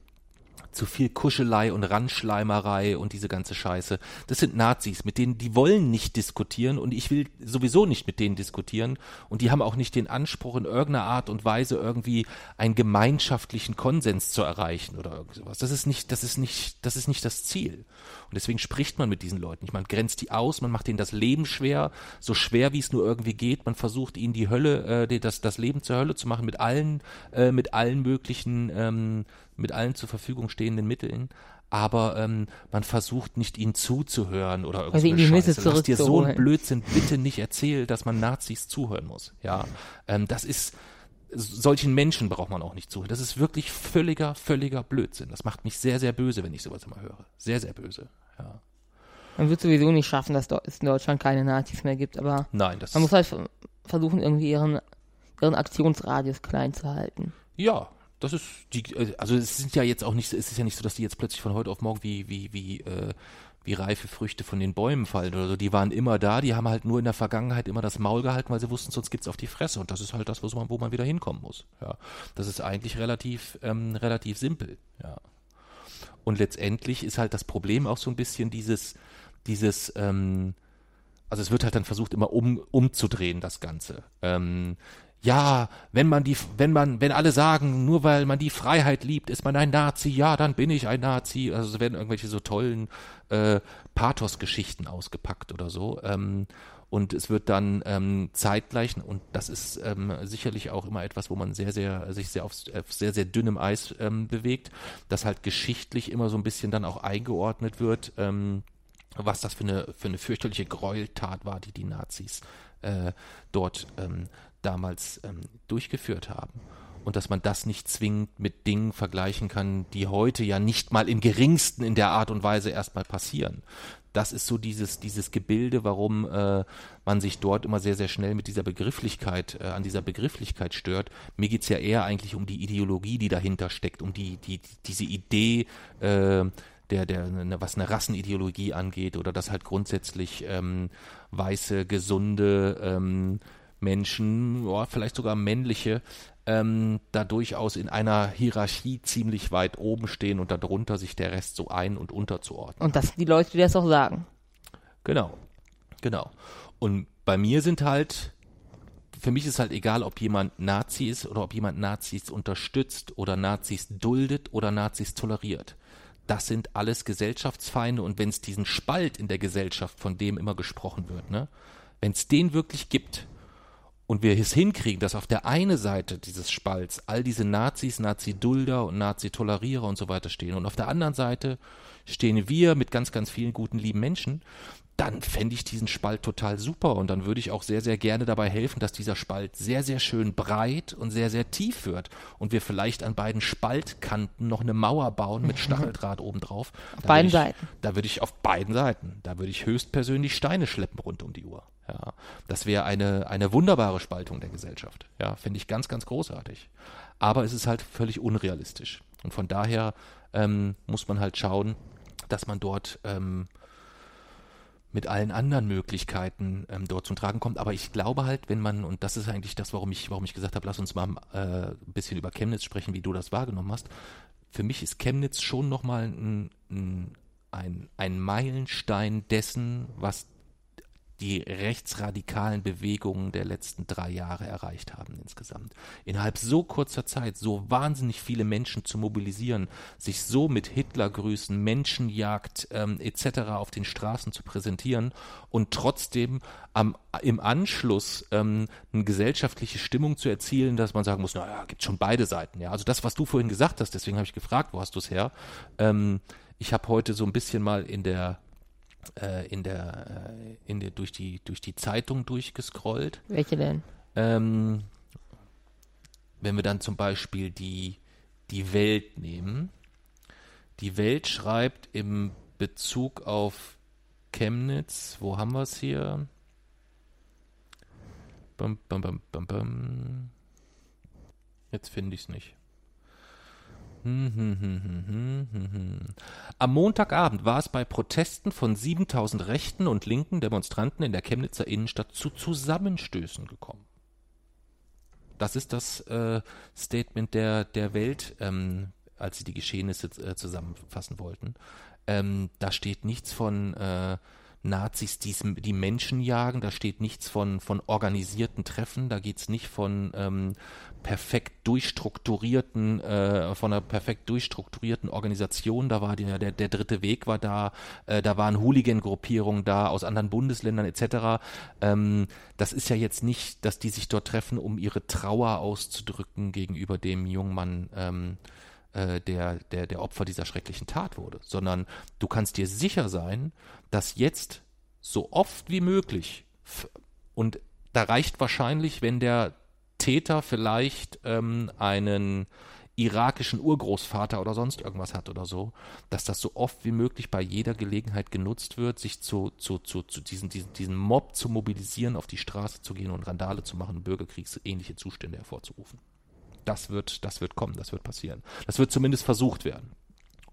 zu viel Kuschelei und Randschleimerei und diese ganze Scheiße. Das sind Nazis, mit denen die wollen nicht diskutieren und ich will sowieso nicht mit denen diskutieren und die haben auch nicht den Anspruch in irgendeiner Art und Weise irgendwie einen gemeinschaftlichen Konsens zu erreichen oder irgend sowas. Das ist nicht, das ist nicht, das ist nicht das Ziel. Und deswegen spricht man mit diesen Leuten nicht. Man grenzt die aus, man macht ihnen das Leben schwer, so schwer wie es nur irgendwie geht. Man versucht ihnen die Hölle, äh, das, das Leben zur Hölle zu machen mit allen, äh, mit allen möglichen, ähm, mit allen zur Verfügung stehenden Mitteln aber ähm, man versucht nicht ihnen zuzuhören oder Also in irgendwas. die Mitte Lass dir so einen zurückzuholen. Blödsinn bitte nicht erzählen, dass man Nazis zuhören muss. Ja, ähm, das ist solchen Menschen braucht man auch nicht zuhören. Das ist wirklich völliger, völliger Blödsinn. Das macht mich sehr, sehr böse, wenn ich sowas immer höre. Sehr, sehr böse. Ja. Man wird sowieso nicht schaffen, dass es in Deutschland keine Nazis mehr gibt, aber Nein, das man muss halt ver- versuchen, irgendwie ihren, ihren Aktionsradius klein zu halten. Ja, das ist die, äh, also es sind ja jetzt auch nicht, es ist ja nicht so, dass die jetzt plötzlich von heute auf morgen wie, wie, wie, äh, wie reife Früchte von den Bäumen fallen oder so. Die waren immer da, die haben halt nur in der Vergangenheit immer das Maul gehalten, weil sie wussten, sonst gibt's auf die Fresse. Und das ist halt das, wo man, wo man wieder hinkommen muss. Ja. Das ist eigentlich relativ, ähm, relativ simpel, ja. Und letztendlich ist halt das Problem auch so ein bisschen dieses, dieses, ähm, also es wird halt dann versucht, immer um, umzudrehen, das Ganze. Ähm, ja, wenn man die, wenn man, wenn alle sagen, nur weil man die Freiheit liebt, ist man ein Nazi, ja, dann bin ich ein Nazi. Also es werden irgendwelche so tollen äh, Pathos-Geschichten ausgepackt oder so. Ähm, und es wird dann ähm, zeitgleich, und das ist ähm, sicherlich auch immer etwas, wo man sehr, sehr, sich sehr auf, auf sehr, sehr dünnem Eis ähm, bewegt, dass halt geschichtlich immer so ein bisschen dann auch eingeordnet wird, ähm, was das für eine, für eine fürchterliche Gräueltat war, die die Nazis äh, dort ähm, damals ähm, durchgeführt haben. Und dass man das nicht zwingend mit Dingen vergleichen kann, die heute ja nicht mal im geringsten in der Art und Weise erstmal passieren. Das ist so dieses, dieses Gebilde, warum äh, man sich dort immer sehr, sehr schnell mit dieser Begrifflichkeit, äh, an dieser Begrifflichkeit stört. Mir geht's ja eher eigentlich um die Ideologie, die dahinter steckt, um die, die, diese Idee, äh, der, der, ne, was eine Rassenideologie angeht oder dass halt grundsätzlich ähm, weiße, gesunde ähm, Menschen, ja, vielleicht sogar männliche, ähm, da durchaus in einer Hierarchie ziemlich weit oben stehen und darunter sich der Rest so ein- und unterzuordnen. Und das sind die Leute, die das auch sagen. Genau, genau. Und bei mir sind halt, für mich ist halt egal, ob jemand Nazi ist oder ob jemand Nazis unterstützt oder Nazis duldet oder Nazis toleriert. Das sind alles Gesellschaftsfeinde und wenn es diesen Spalt in der Gesellschaft, von dem immer gesprochen wird, ne, wenn es den wirklich gibt und wir es hinkriegen, dass auf der einen Seite dieses Spalts all diese Nazis, Nazi-Dulder und Nazi-Tolerierer und so weiter stehen und auf der anderen Seite stehen wir mit ganz, ganz vielen guten, lieben Menschen, dann fände ich diesen Spalt total super und dann würde ich auch sehr, sehr gerne dabei helfen, dass dieser Spalt sehr, sehr schön breit und sehr, sehr tief wird und wir vielleicht an beiden Spaltkanten noch eine Mauer bauen mit Stacheldraht obendrauf. Auf beiden Seiten. Da würde ich auf beiden Seiten, da würde ich höchstpersönlich Steine schleppen rund um die Uhr. Ja, das wäre eine, eine wunderbare Spaltung der Gesellschaft. Ja, finde ich ganz, ganz großartig. Aber es ist halt völlig unrealistisch. Und von daher ähm, muss man halt schauen, dass man dort ähm, mit allen anderen Möglichkeiten ähm, dort zum Tragen kommt. Aber ich glaube halt, wenn man, und das ist eigentlich das, warum ich, warum ich gesagt habe, lass uns mal äh, ein bisschen über Chemnitz sprechen, wie du das wahrgenommen hast. Für mich ist Chemnitz schon nochmal ein, ein, ein, ein Meilenstein dessen, was die rechtsradikalen Bewegungen der letzten drei Jahre erreicht haben insgesamt. Innerhalb so kurzer Zeit so wahnsinnig viele Menschen zu mobilisieren, sich so mit Hitlergrüßen, Menschenjagd ähm, etc. auf den Straßen zu präsentieren und trotzdem am, im Anschluss ähm, eine gesellschaftliche Stimmung zu erzielen, dass man sagen muss, naja, gibt schon beide Seiten. Ja, also das, was du vorhin gesagt hast, deswegen habe ich gefragt, wo hast du es her? Ähm, ich habe heute so ein bisschen mal in der äh, in der, äh, in der durch die durch die Zeitung durchgescrollt. Welche denn? Ähm, wenn wir dann zum Beispiel die die Welt nehmen, die Welt schreibt im Bezug auf Chemnitz, wo haben wir es hier? Bum, bum, bum. Jetzt finde ich es nicht. Hm, hm, hm, hm, hm, hm, hm. Am Montagabend war es bei Protesten von 7000 rechten und linken Demonstranten in der Chemnitzer Innenstadt zu Zusammenstößen gekommen. Das ist das äh, Statement der, der Welt, ähm, als sie die Geschehnisse äh, zusammenfassen wollten. Ähm, da steht nichts von äh, Nazis, die, die Menschen jagen, da steht nichts von, von organisierten Treffen, da geht es nicht von ähm, perfekt durchstrukturierten, äh, von einer perfekt durchstrukturierten Organisation, da war die, der, der dritte Weg war da, äh, da waren Hooligan-Gruppierungen da aus anderen Bundesländern etc. Ähm, das ist ja jetzt nicht, dass die sich dort treffen, um ihre Trauer auszudrücken gegenüber dem jungen Mann, ähm, äh, der, der, der Opfer dieser schrecklichen Tat wurde, sondern du kannst dir sicher sein, dass jetzt so oft wie möglich und da reicht wahrscheinlich, wenn der Täter vielleicht ähm, einen irakischen Urgroßvater oder sonst irgendwas hat oder so, dass das so oft wie möglich bei jeder Gelegenheit genutzt wird, sich zu, zu, zu, zu diesen, diesen, diesen Mob zu mobilisieren, auf die Straße zu gehen und Randale zu machen, bürgerkriegsähnliche Zustände hervorzurufen das wird, das wird kommen, das wird passieren. Das wird zumindest versucht werden.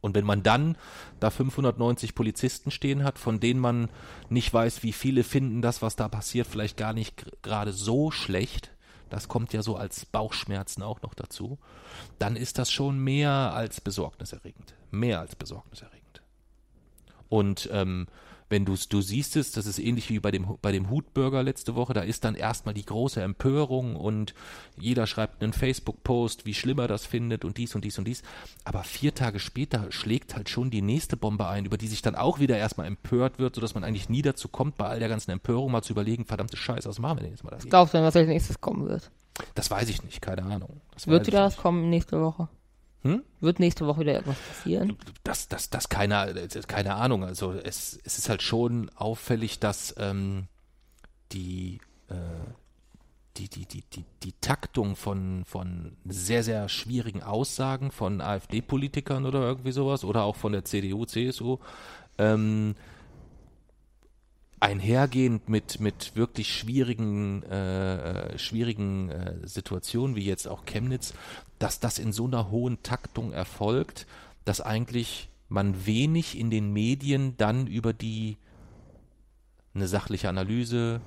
Und wenn man dann da 590 Polizisten stehen hat, von denen man nicht weiß, wie viele finden das, was da passiert, vielleicht gar nicht gerade so schlecht, das kommt ja so als Bauchschmerzen auch noch dazu, dann ist das schon mehr als besorgniserregend. Mehr als besorgniserregend. Und ähm, wenn du du siehst es, das ist ähnlich wie bei dem bei dem Hutburger letzte Woche, da ist dann erstmal die große Empörung und jeder schreibt einen Facebook-Post, wie schlimm er das findet und dies und dies und dies. Aber vier Tage später schlägt halt schon die nächste Bombe ein, über die sich dann auch wieder erstmal empört wird, sodass man eigentlich nie dazu kommt, bei all der ganzen Empörung mal zu überlegen, verdammte Scheiße, was machen wir denn jetzt mal? Was glaubst du denn, was als nächstes kommen wird? Das weiß ich nicht, keine Ahnung. Das wird wieder was kommen nächste Woche? Hm? Wird nächste Woche wieder etwas passieren? Das, das, das keine, keine Ahnung. Also es, es ist halt schon auffällig, dass ähm, die, äh, die, die, die, die, die Taktung von, von sehr, sehr schwierigen Aussagen von AfD-Politikern oder irgendwie sowas oder auch von der CDU, CSU ähm, einhergehend mit, mit wirklich schwierigen, äh, schwierigen äh, Situationen, wie jetzt auch Chemnitz, dass das in so einer hohen Taktung erfolgt, dass eigentlich man wenig in den Medien dann über die eine sachliche Analyse,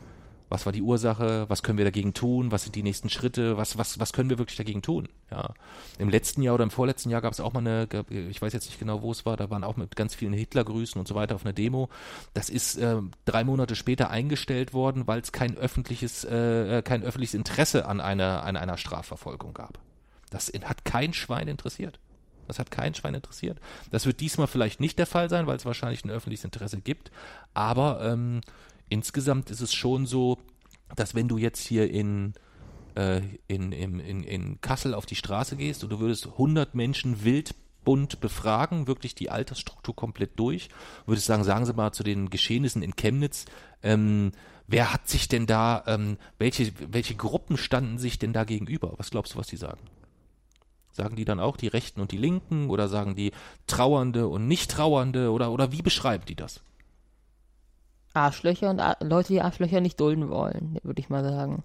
was war die Ursache, was können wir dagegen tun, was sind die nächsten Schritte, was, was, was können wir wirklich dagegen tun. Ja. Im letzten Jahr oder im vorletzten Jahr gab es auch mal eine, ich weiß jetzt nicht genau, wo es war, da waren auch mit ganz vielen Hitlergrüßen und so weiter auf einer Demo. Das ist äh, drei Monate später eingestellt worden, weil es kein öffentliches, äh, kein öffentliches Interesse an einer, an einer Strafverfolgung gab. Das hat kein Schwein interessiert. Das hat kein Schwein interessiert. Das wird diesmal vielleicht nicht der Fall sein, weil es wahrscheinlich ein öffentliches Interesse gibt. Aber ähm, insgesamt ist es schon so, dass wenn du jetzt hier in, äh, in, in, in, in Kassel auf die Straße gehst und du würdest 100 Menschen wild bunt befragen, wirklich die Altersstruktur komplett durch, würdest sagen, sagen Sie mal zu den Geschehnissen in Chemnitz, ähm, wer hat sich denn da, ähm, welche, welche Gruppen standen sich denn da gegenüber? Was glaubst du, was die sagen? Sagen die dann auch die Rechten und die Linken oder sagen die Trauernde und Nicht-Trauernde oder, oder wie beschreiben die das? Arschlöcher und Ar Leute, die Arschlöcher nicht dulden wollen, würde ich mal sagen.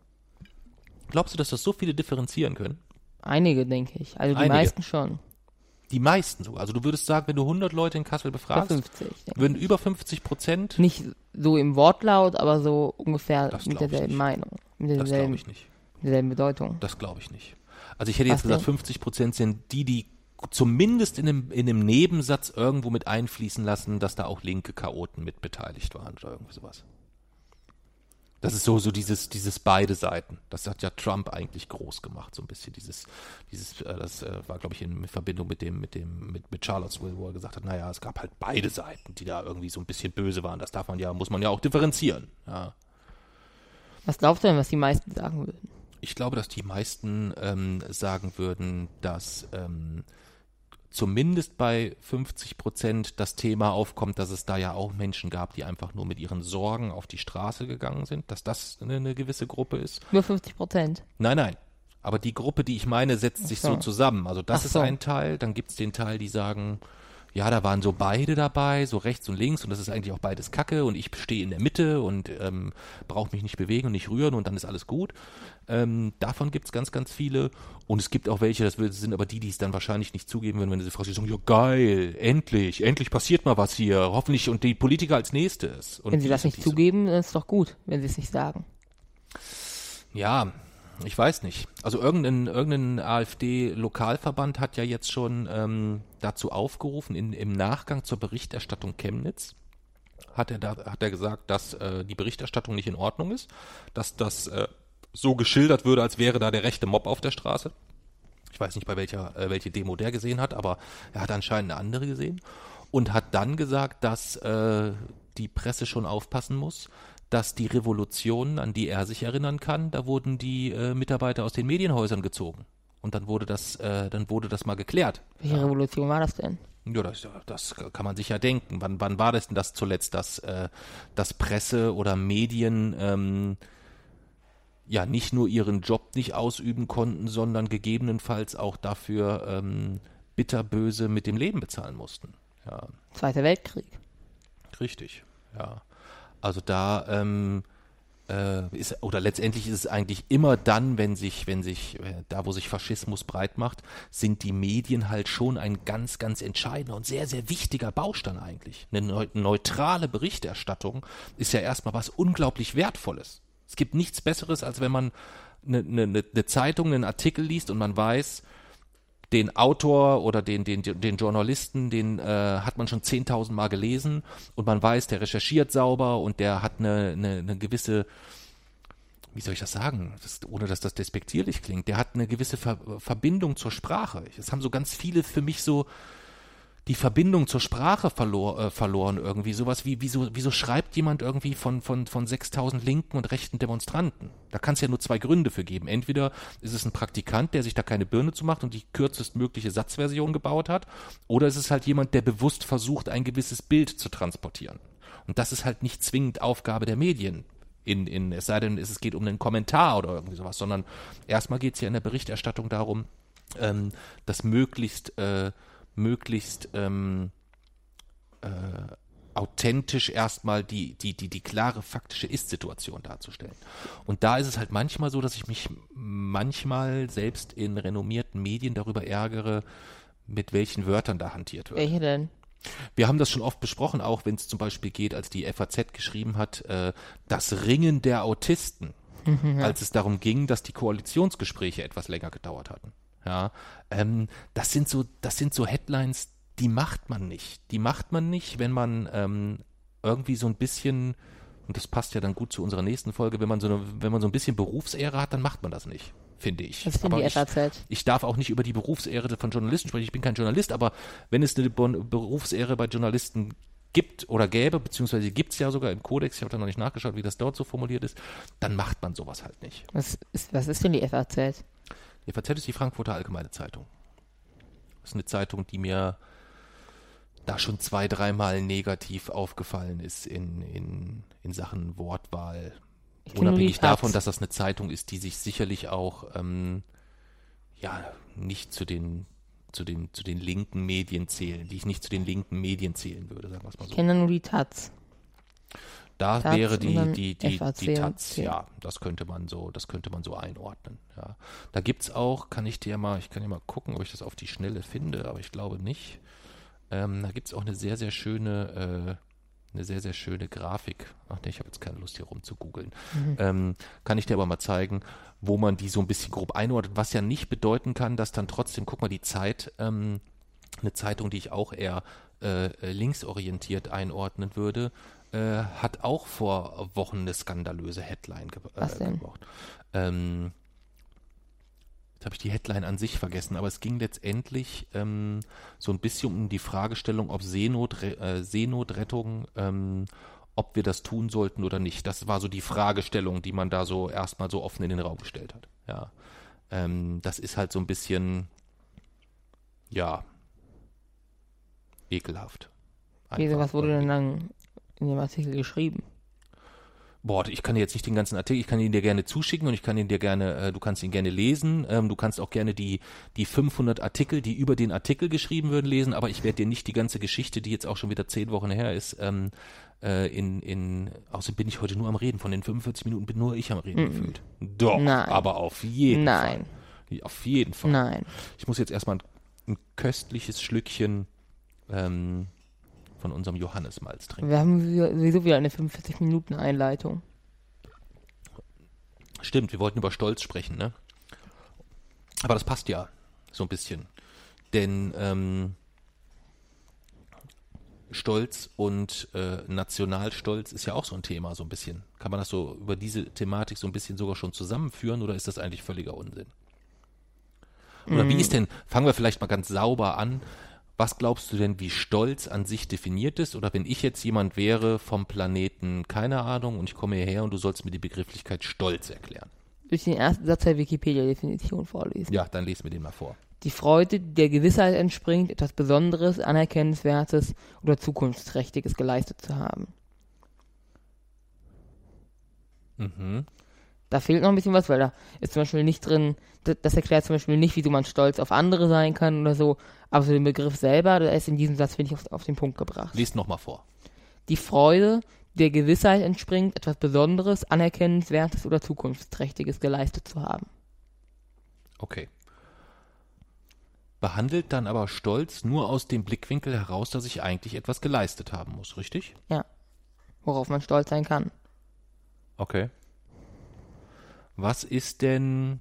Glaubst du, dass das so viele differenzieren können? Einige, denke ich. Also die Einige. meisten schon. Die meisten sogar. Also du würdest sagen, wenn du 100 Leute in Kassel befragst, über 50, würden über 50 Prozent. Nicht so im Wortlaut, aber so ungefähr mit derselben Meinung. Mit derselben, das glaube ich nicht. Mit derselben Bedeutung. Das glaube ich nicht. Also ich hätte jetzt Was gesagt, denn? 50 Prozent sind die, die zumindest in einem, in einem Nebensatz irgendwo mit einfließen lassen, dass da auch linke Chaoten mit beteiligt waren oder irgendwie sowas. Das ist so, so dieses, dieses beide Seiten. Das hat ja Trump eigentlich groß gemacht, so ein bisschen dieses, dieses, äh, das äh, war, glaube ich, in Verbindung mit dem, mit dem, mit, mit Charlottesville, wo er gesagt hat, naja, es gab halt beide Seiten, die da irgendwie so ein bisschen böse waren. Das darf man ja, muss man ja auch differenzieren. Ja. Was glaubst du denn, was die meisten sagen würden? Ich glaube, dass die meisten ähm, sagen würden, dass ähm, zumindest bei 50 Prozent das Thema aufkommt, dass es da ja auch Menschen gab, die einfach nur mit ihren Sorgen auf die Straße gegangen sind, dass das eine, eine gewisse Gruppe ist. Nur 50 Prozent? Nein, nein. Aber die Gruppe, die ich meine, setzt sich so. so zusammen. Also das Ach ist so. ein Teil. Dann gibt es den Teil, die sagen, ja, da waren so beide dabei, so rechts und links und das ist eigentlich auch beides Kacke und ich stehe in der Mitte und ähm, brauche mich nicht bewegen und nicht rühren und dann ist alles gut. Ähm, davon gibt es ganz, ganz viele und es gibt auch welche, das sind aber die, die es dann wahrscheinlich nicht zugeben würden, wenn diese Frau sagen, ja geil, endlich, endlich passiert mal was hier, hoffentlich und die Politiker als nächstes. Und wenn sie das nicht zugeben, ist doch gut, wenn sie es nicht sagen. Ja, Ich weiß nicht. Also irgendein, irgendein AfD-Lokalverband hat ja jetzt schon ähm, dazu aufgerufen, in, im Nachgang zur Berichterstattung Chemnitz, hat er, da, hat er gesagt, dass äh, die Berichterstattung nicht in Ordnung ist, dass das äh, so geschildert würde, als wäre da der rechte Mob auf der Straße. Ich weiß nicht, bei welcher äh, welche Demo der gesehen hat, aber er hat anscheinend eine andere gesehen und hat dann gesagt, dass äh, die Presse schon aufpassen muss, dass die Revolutionen, an die er sich erinnern kann, da wurden die äh, Mitarbeiter aus den Medienhäusern gezogen. Und dann wurde das, äh, dann wurde das mal geklärt. Welche Ja. Revolution war das denn? Ja, das, das kann man sich ja denken. Wann, wann war das denn das zuletzt, dass, äh, dass Presse oder Medien ähm, ja nicht nur ihren Job nicht ausüben konnten, sondern gegebenenfalls auch dafür ähm, bitterböse mit dem Leben bezahlen mussten. Ja, Zweiter Weltkrieg. richtig. Ja, also da ähm, äh, ist oder letztendlich ist es eigentlich immer dann, wenn sich, wenn sich äh, da, wo sich Faschismus breit macht, sind die Medien halt schon ein ganz, ganz entscheidender und sehr, sehr wichtiger Baustein eigentlich. Eine neu neutrale Berichterstattung ist ja erstmal was unglaublich Wertvolles. Es gibt nichts Besseres, als wenn man eine, eine, eine Zeitung, einen Artikel liest und man weiß, den Autor oder den, den, den Journalisten, den äh, hat man schon 10.000 Mal gelesen und man weiß, der recherchiert sauber und der hat eine, eine, eine gewisse, wie soll ich das sagen, das, ohne dass das despektierlich klingt, der hat eine gewisse Ver Verbindung zur Sprache. Es haben so ganz viele für mich so die Verbindung zur Sprache verlor, äh, verloren irgendwie. Sowas wie, wieso, wieso schreibt jemand irgendwie von, von, von 6000 linken und rechten Demonstranten? Da kann es ja nur zwei Gründe für geben. Entweder ist es ein Praktikant, der sich da keine Birne zu macht und die kürzestmögliche Satzversion gebaut hat, oder ist es halt jemand, der bewusst versucht, ein gewisses Bild zu transportieren. Und das ist halt nicht zwingend Aufgabe der Medien. In, in, es sei denn, es geht um einen Kommentar oder irgendwie sowas, sondern erstmal geht es ja in der Berichterstattung darum, ähm, dass möglichst äh, möglichst ähm, äh, authentisch erstmal die, die, die, die klare faktische Ist-Situation darzustellen. Und da ist es halt manchmal so, dass ich mich manchmal selbst in renommierten Medien darüber ärgere, mit welchen Wörtern da hantiert wird. Welche denn? Wir haben das schon oft besprochen, auch wenn es zum Beispiel geht, als die FAZ geschrieben hat, äh, das Ringen der Autisten, als es darum ging, dass die Koalitionsgespräche etwas länger gedauert hatten. Ja, ähm, das sind so, das sind so Headlines, die macht man nicht. Die macht man nicht, wenn man ähm, irgendwie so ein bisschen, und das passt ja dann gut zu unserer nächsten Folge, wenn man so, eine, wenn man so ein bisschen Berufsehre hat, dann macht man das nicht, finde ich. Denn Aber die ich, FAZ? ich darf auch nicht über die Berufsehre von Journalisten sprechen. Ich bin kein Journalist, aber wenn es eine Berufsehre bei Journalisten gibt oder gäbe, beziehungsweise gibt es ja sogar im Kodex, ich habe da noch nicht nachgeschaut, wie das dort so formuliert ist, dann macht man sowas halt nicht. Was ist, was ist denn die FAZ? Die FAZ ist die Frankfurter Allgemeine Zeitung. Das ist eine Zeitung, die mir da schon zwei, dreimal negativ aufgefallen ist in, in, in Sachen Wortwahl. Ich Unabhängig davon, dass das eine Zeitung ist, die sich sicherlich auch ähm, ja nicht zu den zu den zu den linken Medien zählen, die ich nicht zu den linken Medien zählen würde, sagen wir es mal Ich so. kenne nur die Taz. Da Taz wäre die, die, die, die Taz, ja, das könnte man so, das könnte man so einordnen, ja. Da gibt's auch, kann ich dir mal, ich kann ja mal gucken, ob ich das auf die Schnelle finde, aber ich glaube nicht. Ähm, da gibt's auch eine sehr, sehr schöne, äh, eine sehr, sehr schöne Grafik. Ach nee, ich habe jetzt keine Lust hier rum zu googeln. Ähm, kann ich dir aber mal zeigen, wo man die so ein bisschen grob einordnet, was ja nicht bedeuten kann, dass dann trotzdem, guck mal, die Zeit, ähm, eine Zeitung, die ich auch eher äh, linksorientiert einordnen würde, äh, hat auch vor Wochen eine skandalöse Headline ge Was äh, denn? gebraucht. Ähm, jetzt habe ich die Headline an sich vergessen, aber es ging letztendlich ähm, so ein bisschen um die Fragestellung, ob Seenot, äh, Seenotrettung, ähm, ob wir das tun sollten oder nicht. Das war so die Fragestellung, die man da so erstmal so offen in den Raum gestellt hat. Ja, ähm, das ist halt so ein bisschen, ja, ekelhaft. Wieso, was wurde denn dann in dem Artikel geschrieben? Boah, ich kann dir jetzt nicht den ganzen Artikel, ich kann ihn dir gerne zuschicken und ich kann ihn dir gerne, äh, du kannst ihn gerne lesen, ähm, du kannst auch gerne die, die 500 Artikel, die über den Artikel geschrieben würden, lesen, aber ich werde dir nicht die ganze Geschichte, die jetzt auch schon wieder zehn Wochen her ist, ähm, äh, in, in, außerdem bin ich heute nur am Reden, von den 45 Minuten bin nur ich am Reden gefühlt. Doch, Nein. aber auf jeden Nein, Fall. Auf jeden Fall. nein. Ich muss jetzt erstmal ein, ein köstliches Schlückchen ähm, von unserem Johannesmalz trinken. Wir haben sowieso wieder eine 45-Minuten-Einleitung. Stimmt, wir wollten über Stolz sprechen, ne? Aber das passt ja so ein bisschen. Denn ähm, Stolz und äh, Nationalstolz ist ja auch so ein Thema, so ein bisschen. Kann man das so über diese Thematik so ein bisschen sogar schon zusammenführen oder ist das eigentlich völliger Unsinn? Oder wie ist denn, fangen wir vielleicht mal ganz sauber an, was glaubst du denn, wie Stolz an sich definiert ist? Oder wenn ich jetzt jemand wäre vom Planeten, keine Ahnung, und ich komme hierher und du sollst mir die Begrifflichkeit Stolz erklären. Durch den ersten Satz der Wikipedia-Definition vorlesen. Ja, dann lese mir den mal vor. Die Freude, die der Gewissheit entspringt, etwas Besonderes, Anerkennenswertes oder Zukunftsträchtiges geleistet zu haben. Mhm. Da fehlt noch ein bisschen was, weil da ist zum Beispiel nicht drin, das, erklärt zum Beispiel nicht, wieso man stolz auf andere sein kann oder so, aber so den Begriff selber, der ist in diesem Satz, finde ich, auf, auf den Punkt gebracht. Lies nochmal vor. Die Freude, der Gewissheit entspringt, etwas Besonderes, Anerkennenswertes oder Zukunftsträchtiges geleistet zu haben. Okay. Behandelt dann aber Stolz nur aus dem Blickwinkel heraus, dass ich eigentlich etwas geleistet haben muss, richtig? Ja. Worauf man stolz sein kann. Okay. Was ist denn,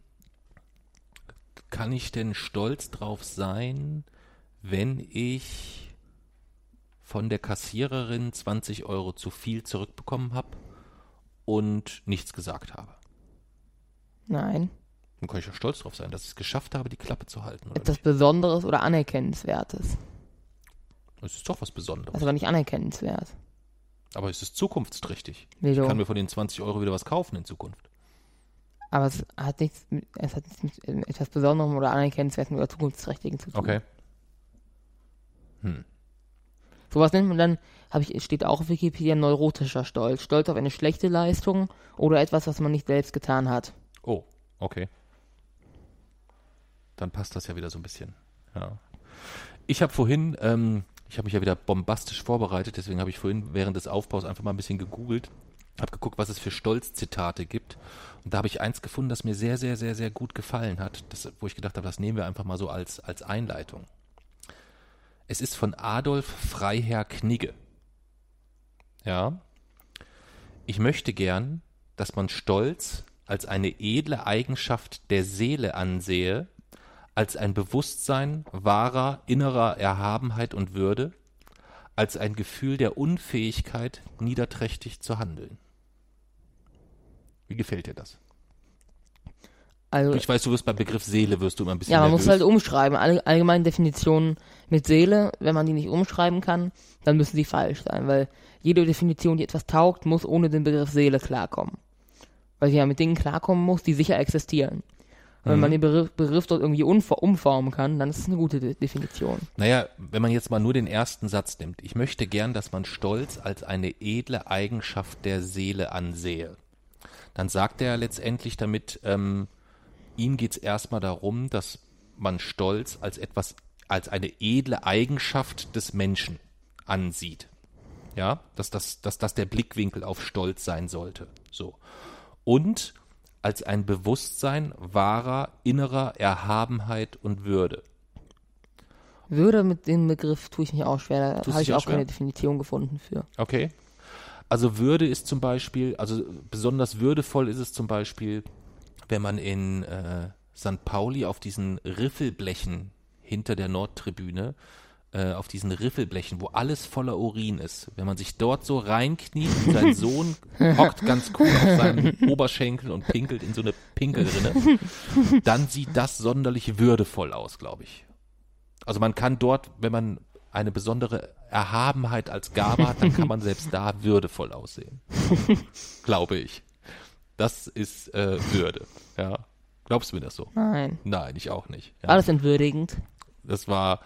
kann ich denn stolz drauf sein, wenn ich von der Kassiererin 20 Euro zu viel zurückbekommen habe und nichts gesagt habe? Nein. Dann kann ich ja stolz drauf sein, dass ich es geschafft habe, die Klappe zu halten. Etwas nicht? Besonderes oder Anerkennenswertes. Das ist doch was Besonderes. Aber nicht anerkennenswert. Aber es ist zukunftsträchtig. Wieso? Ich kann mir von den 20 Euro wieder was kaufen in Zukunft. Aber es hat nichts mit, es hat nichts mit ähm, etwas Besonderem oder Anerkennenswertem oder Zukunftsträchtigen zu tun. Okay. Hm. Sowas nennt man dann, habe ich, steht auch auf Wikipedia, neurotischer Stolz. Stolz auf eine schlechte Leistung oder etwas, was man nicht selbst getan hat. Oh, okay. Dann passt das ja wieder so ein bisschen. Ja. Ich habe vorhin, ähm, ich habe mich ja wieder bombastisch vorbereitet, deswegen habe ich vorhin während des Aufbaus einfach mal ein bisschen gegoogelt, habe geguckt, was es für Stolz-Zitate gibt. Und da habe ich eins gefunden, das mir sehr, sehr, sehr, sehr gut gefallen hat, das, wo ich gedacht habe, das nehmen wir einfach mal so als, als Einleitung. Es ist von Adolf Freiherr Knigge. Ja. Ich möchte gern, dass man Stolz als eine edle Eigenschaft der Seele ansehe, als ein Bewusstsein wahrer innerer Erhabenheit und Würde, als ein Gefühl der Unfähigkeit, niederträchtig zu handeln. Wie gefällt dir das? Also, Ich weiß, du wirst beim Begriff Seele wirst du immer ein bisschen ja, man nervös. muss halt umschreiben. Alle allgemeinen Definitionen mit Seele, wenn man die nicht umschreiben kann, dann müssen sie falsch sein, weil jede Definition, die etwas taugt, muss ohne den Begriff Seele klarkommen. Weil sie ja mit Dingen klarkommen muss, die sicher existieren. Wenn Mhm. man den Begriff, Begriff dort irgendwie umfor- umformen kann, dann ist es eine gute De Definition. Naja, wenn man jetzt mal nur den ersten Satz nimmt. Ich möchte gern, dass man Stolz als eine edle Eigenschaft der Seele ansehe. Dann sagt er letztendlich damit, ähm, ihm geht's erstmal darum, dass man Stolz als etwas, als eine edle Eigenschaft des Menschen ansieht. Ja, dass das, dass das der Blickwinkel auf Stolz sein sollte. So. Und als ein Bewusstsein wahrer innerer Erhabenheit und Würde. Würde mit dem Begriff tue ich mich auch schwer, da habe ich auch auch keine schwer? Definition gefunden für. Okay. Also Würde ist zum Beispiel, also besonders würdevoll ist es zum Beispiel, wenn man in äh, St. Pauli auf diesen Riffelblechen hinter der Nordtribüne, äh, auf diesen Riffelblechen, wo alles voller Urin ist, wenn man sich dort so reinkniet und sein Sohn hockt ganz cool auf seinem Oberschenkel und pinkelt in so eine Pinkelrinne, dann sieht das sonderlich würdevoll aus, glaube ich. Also man kann dort, wenn man eine besondere Erhabenheit als Gabe hat, dann kann man selbst da würdevoll aussehen. Glaube ich. Das ist äh, Würde. Ja. Glaubst du mir das so? Nein. Nein, ich auch nicht. Ja. Alles entwürdigend. Das war,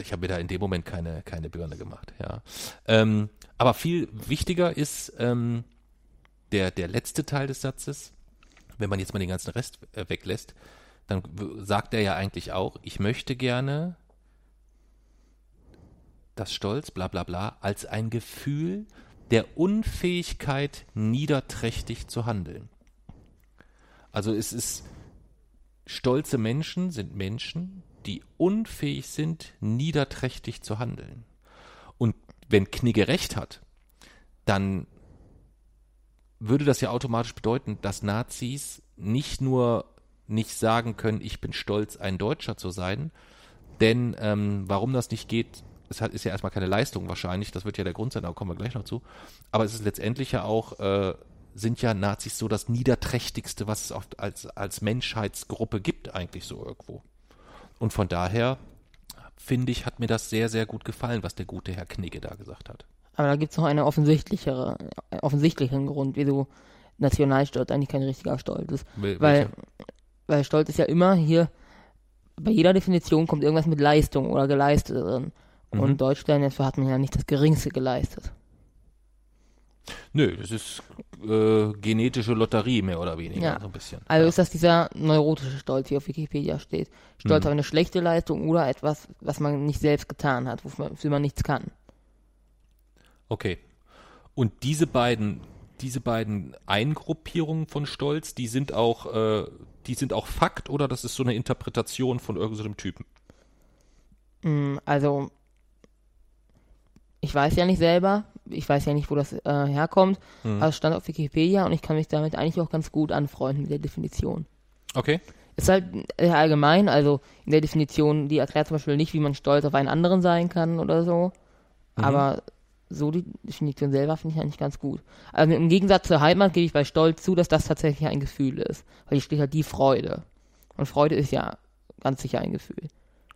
ich habe mir da in dem Moment keine, keine Birne gemacht, ja. Ähm, aber viel wichtiger ist ähm, der, der letzte Teil des Satzes. Wenn man jetzt mal den ganzen Rest äh, weglässt, dann sagt er ja eigentlich auch, ich möchte gerne das Stolz, bla bla bla, als ein Gefühl der Unfähigkeit, niederträchtig zu handeln. Also es ist, stolze Menschen sind Menschen, die unfähig sind, niederträchtig zu handeln. Und wenn Knigge recht hat, dann würde das ja automatisch bedeuten, dass Nazis nicht nur nicht sagen können, ich bin stolz, ein Deutscher zu sein, denn ähm, warum das nicht geht, es hat, ist ja erstmal keine Leistung wahrscheinlich, das wird ja der Grund sein, da kommen wir gleich noch zu, aber es ist letztendlich ja auch, äh, sind ja Nazis so das Niederträchtigste, was es oft als, als Menschheitsgruppe gibt, eigentlich so irgendwo. Und von daher, finde ich, hat mir das sehr, sehr gut gefallen, was der gute Herr Knigge da gesagt hat. Aber da gibt es noch einen offensichtlichere, offensichtlichen Grund, wieso Nationalstolz eigentlich kein richtiger Stolz ist. Wel- Weil, weil Stolz ist ja immer hier, bei jeder Definition kommt irgendwas mit Leistung oder geleistet drin. Mhm. Und Deutschland dafür hat man ja nicht das Geringste geleistet. Nö, das ist äh, genetische Lotterie, mehr oder weniger, Ja. so ein bisschen. Also ja. ist das dieser neurotische Stolz, wie auf Wikipedia steht. Stolz Mhm. auf eine schlechte Leistung oder etwas, was man nicht selbst getan hat, wofür man, wofür man nichts kann. Okay. Und diese beiden, diese beiden Eingruppierungen von Stolz, die sind auch, äh, die sind auch Fakt oder das ist so eine Interpretation von irgendeinem Typen? Mm, Also, ich weiß ja nicht selber, ich weiß ja nicht, wo das äh, herkommt, Mhm. aber es stand auf Wikipedia und ich kann mich damit eigentlich auch ganz gut anfreunden mit der Definition. Okay. Ist halt äh, allgemein, also in der Definition, die erklärt zum Beispiel nicht, wie man stolz auf einen anderen sein kann oder so, Mhm. aber so die Definition selber finde ich eigentlich ganz gut. Also im Gegensatz zur Heimat gebe ich bei Stolz zu, dass das tatsächlich ein Gefühl ist, weil hier steht halt die Freude. Und Freude ist ja ganz sicher ein Gefühl.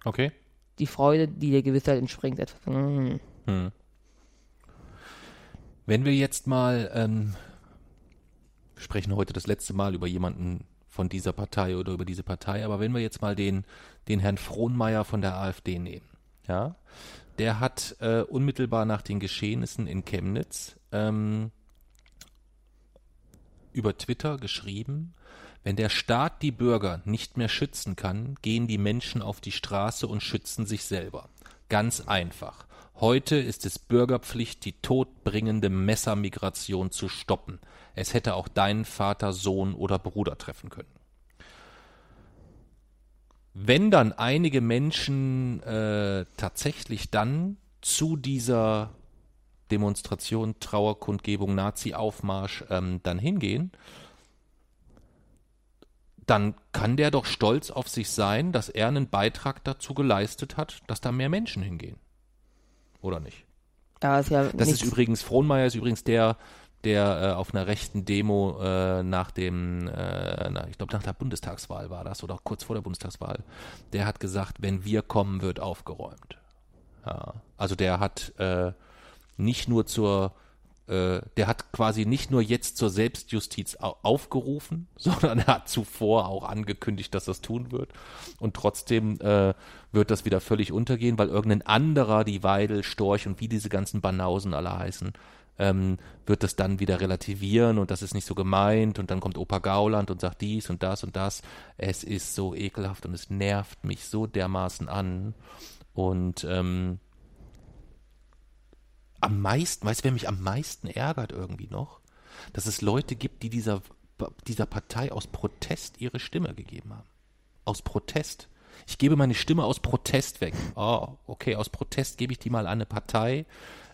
Okay. Die Freude, die der Gewissheit entspringt, etwas. Mm. Hm. Wenn wir jetzt mal, ähm, sprechen heute das letzte Mal über jemanden von dieser Partei oder über diese Partei, aber wenn wir jetzt mal den, den Herrn Frohnmeier von der AfD nehmen, ja, der hat äh, unmittelbar nach den Geschehnissen in Chemnitz ähm, über Twitter geschrieben, wenn der Staat die Bürger nicht mehr schützen kann, gehen die Menschen auf die Straße und schützen sich selber. Ganz einfach. Heute ist es Bürgerpflicht, die todbringende Messermigration zu stoppen. Es hätte auch deinen Vater, Sohn oder Bruder treffen können. Wenn dann einige Menschen äh, tatsächlich dann zu dieser Demonstration, Trauerkundgebung, Nazi-Aufmarsch ähm, dann hingehen, dann kann der doch stolz auf sich sein, dass er einen Beitrag dazu geleistet hat, dass da mehr Menschen hingehen. Oder nicht? Aber ist ja Das nichts, ist übrigens, Frohnmeier ist übrigens der, der äh, auf einer rechten Demo äh, nach dem, äh, na, ich glaube nach der Bundestagswahl war das oder kurz vor der Bundestagswahl, der hat gesagt, wenn wir kommen, wird aufgeräumt. Ja, also der hat äh, nicht nur zur, äh, der hat quasi nicht nur jetzt zur Selbstjustiz au aufgerufen, sondern er hat zuvor auch angekündigt, dass das tun wird. Und trotzdem äh, wird das wieder völlig untergehen, weil irgendein anderer, die Weidel, Storch und wie diese ganzen Banausen alle heißen, ähm, wird das dann wieder relativieren und das ist nicht so gemeint und dann kommt Opa Gauland und sagt dies und das und das. Es ist so ekelhaft und es nervt mich so dermaßen an. Und ähm, am meisten, weißt du, wer mich am meisten ärgert irgendwie noch? Dass es Leute gibt, die dieser, dieser Partei aus Protest ihre Stimme gegeben haben. Aus Protest. Ich gebe meine Stimme aus Protest weg. Oh, okay, aus Protest gebe ich die mal an eine Partei,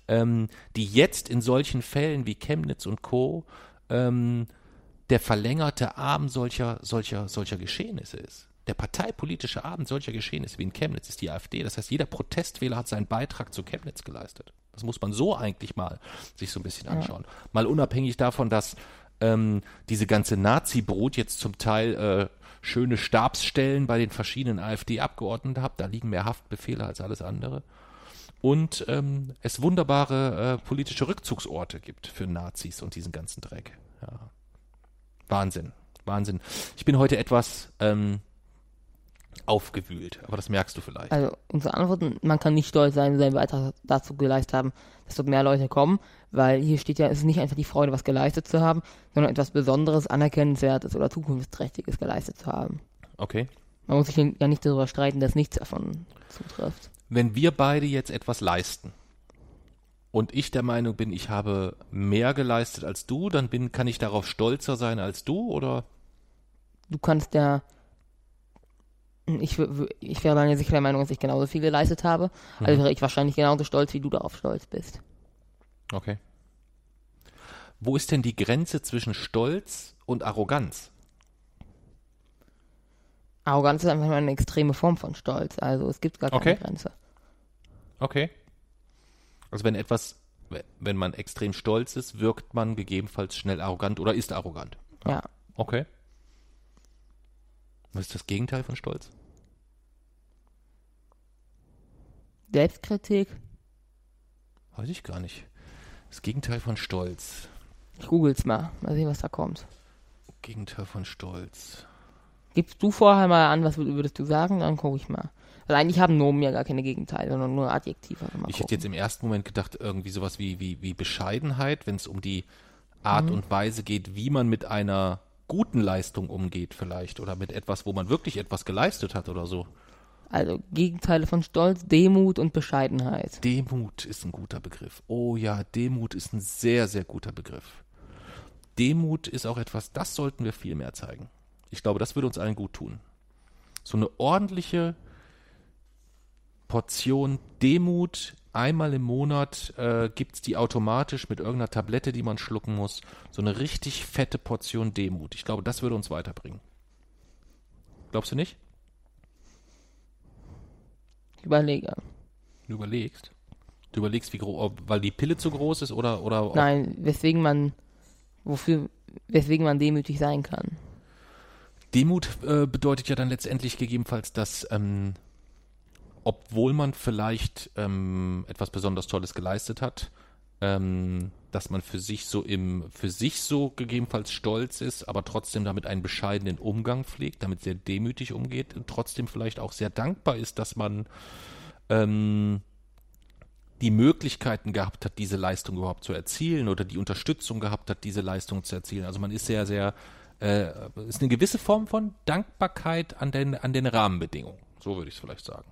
ähm, die jetzt in solchen Fällen wie Chemnitz und Co. Ähm, der verlängerte Arm solcher, solcher, solcher Geschehnisse ist. Der parteipolitische Abend solcher Geschehnisse wie in Chemnitz ist die AfD. Das heißt, jeder Protestwähler hat seinen Beitrag zu Chemnitz geleistet. Das muss man so eigentlich mal sich so ein bisschen anschauen. Mal unabhängig davon, dass ähm, diese ganze Nazi-Brut jetzt zum Teil äh, schöne Stabsstellen bei den verschiedenen AfD-Abgeordneten hat. Da liegen mehr Haftbefehle als alles andere. Und ähm, es wunderbare äh, politische Rückzugsorte gibt für Nazis und diesen ganzen Dreck. Ja. Wahnsinn. Wahnsinn. Ich bin heute etwas ähm, aufgewühlt, aber das merkst du vielleicht. Also unsere Antworten, man kann nicht stolz sein, seinen Beitrag dazu geleistet haben, dass dort mehr Leute kommen, weil hier steht ja, es ist nicht einfach die Freude, was geleistet zu haben, sondern etwas Besonderes, Anerkennenswertes oder Zukunftsträchtiges geleistet zu haben. Okay. Man muss sich ja nicht darüber streiten, dass nichts davon zutrifft. Wenn wir beide jetzt etwas leisten und ich der Meinung bin, ich habe mehr geleistet als du, dann bin, kann ich darauf stolzer sein als du oder? Du kannst ja, ich, ich wäre mir sicher der Meinung, dass ich genauso viel geleistet habe, also wäre ich wahrscheinlich genauso stolz, wie du darauf stolz bist. Okay. wo ist denn die Grenze zwischen Stolz und Arroganz? Arroganz ist einfach nur eine extreme Form von Stolz. Also es gibt gar keine Okay. Grenze. Okay. Also wenn etwas, wenn man extrem stolz ist, wirkt man gegebenenfalls schnell arrogant oder ist arrogant. Ja. Okay. Was ist das Gegenteil von Stolz? Selbstkritik. Weiß ich gar nicht. Das Gegenteil von Stolz. Ich google's mal. Mal sehen, was da kommt. Gegenteil von Stolz. Gibst du vorher mal an, was wür- würdest du sagen? Dann gucke ich mal. Weil eigentlich haben Nomen ja gar keine Gegenteile, sondern nur Adjektive. Mal Ich gucken. hätte jetzt im ersten Moment gedacht, irgendwie sowas wie, wie, wie Bescheidenheit, wenn es um die Art und Weise geht, wie man mit einer guten Leistung umgeht vielleicht oder mit etwas, wo man wirklich etwas geleistet hat oder so. Also Gegenteile von Stolz, Demut und Bescheidenheit. Demut ist ein guter Begriff. Oh ja, Demut ist ein sehr, sehr guter Begriff. Demut ist auch etwas, das sollten wir viel mehr zeigen. Ich glaube, das würde uns allen gut tun. So eine ordentliche Portion Demut einmal im Monat äh, gibt's die automatisch mit irgendeiner Tablette, die man schlucken muss. So eine richtig fette Portion Demut. Ich glaube, das würde uns weiterbringen. Glaubst du nicht? Überlege. Du überlegst. Du überlegst, wie groß, weil die Pille zu groß ist oder oder Nein, weswegen man, wofür, weswegen man demütig sein kann. Demut äh, bedeutet ja dann letztendlich gegebenenfalls, dass ähm, obwohl man vielleicht ähm, etwas besonders Tolles geleistet hat, ähm, dass man für sich so im für sich so gegebenenfalls stolz ist, aber trotzdem damit einen bescheidenen Umgang pflegt, damit sehr demütig umgeht und trotzdem vielleicht auch sehr dankbar ist, dass man ähm, die Möglichkeiten gehabt hat, diese Leistung überhaupt zu erzielen oder die Unterstützung gehabt hat, diese Leistung zu erzielen. Also man ist sehr, sehr, äh, ist eine gewisse Form von Dankbarkeit an den, an den Rahmenbedingungen. So würde ich es vielleicht sagen.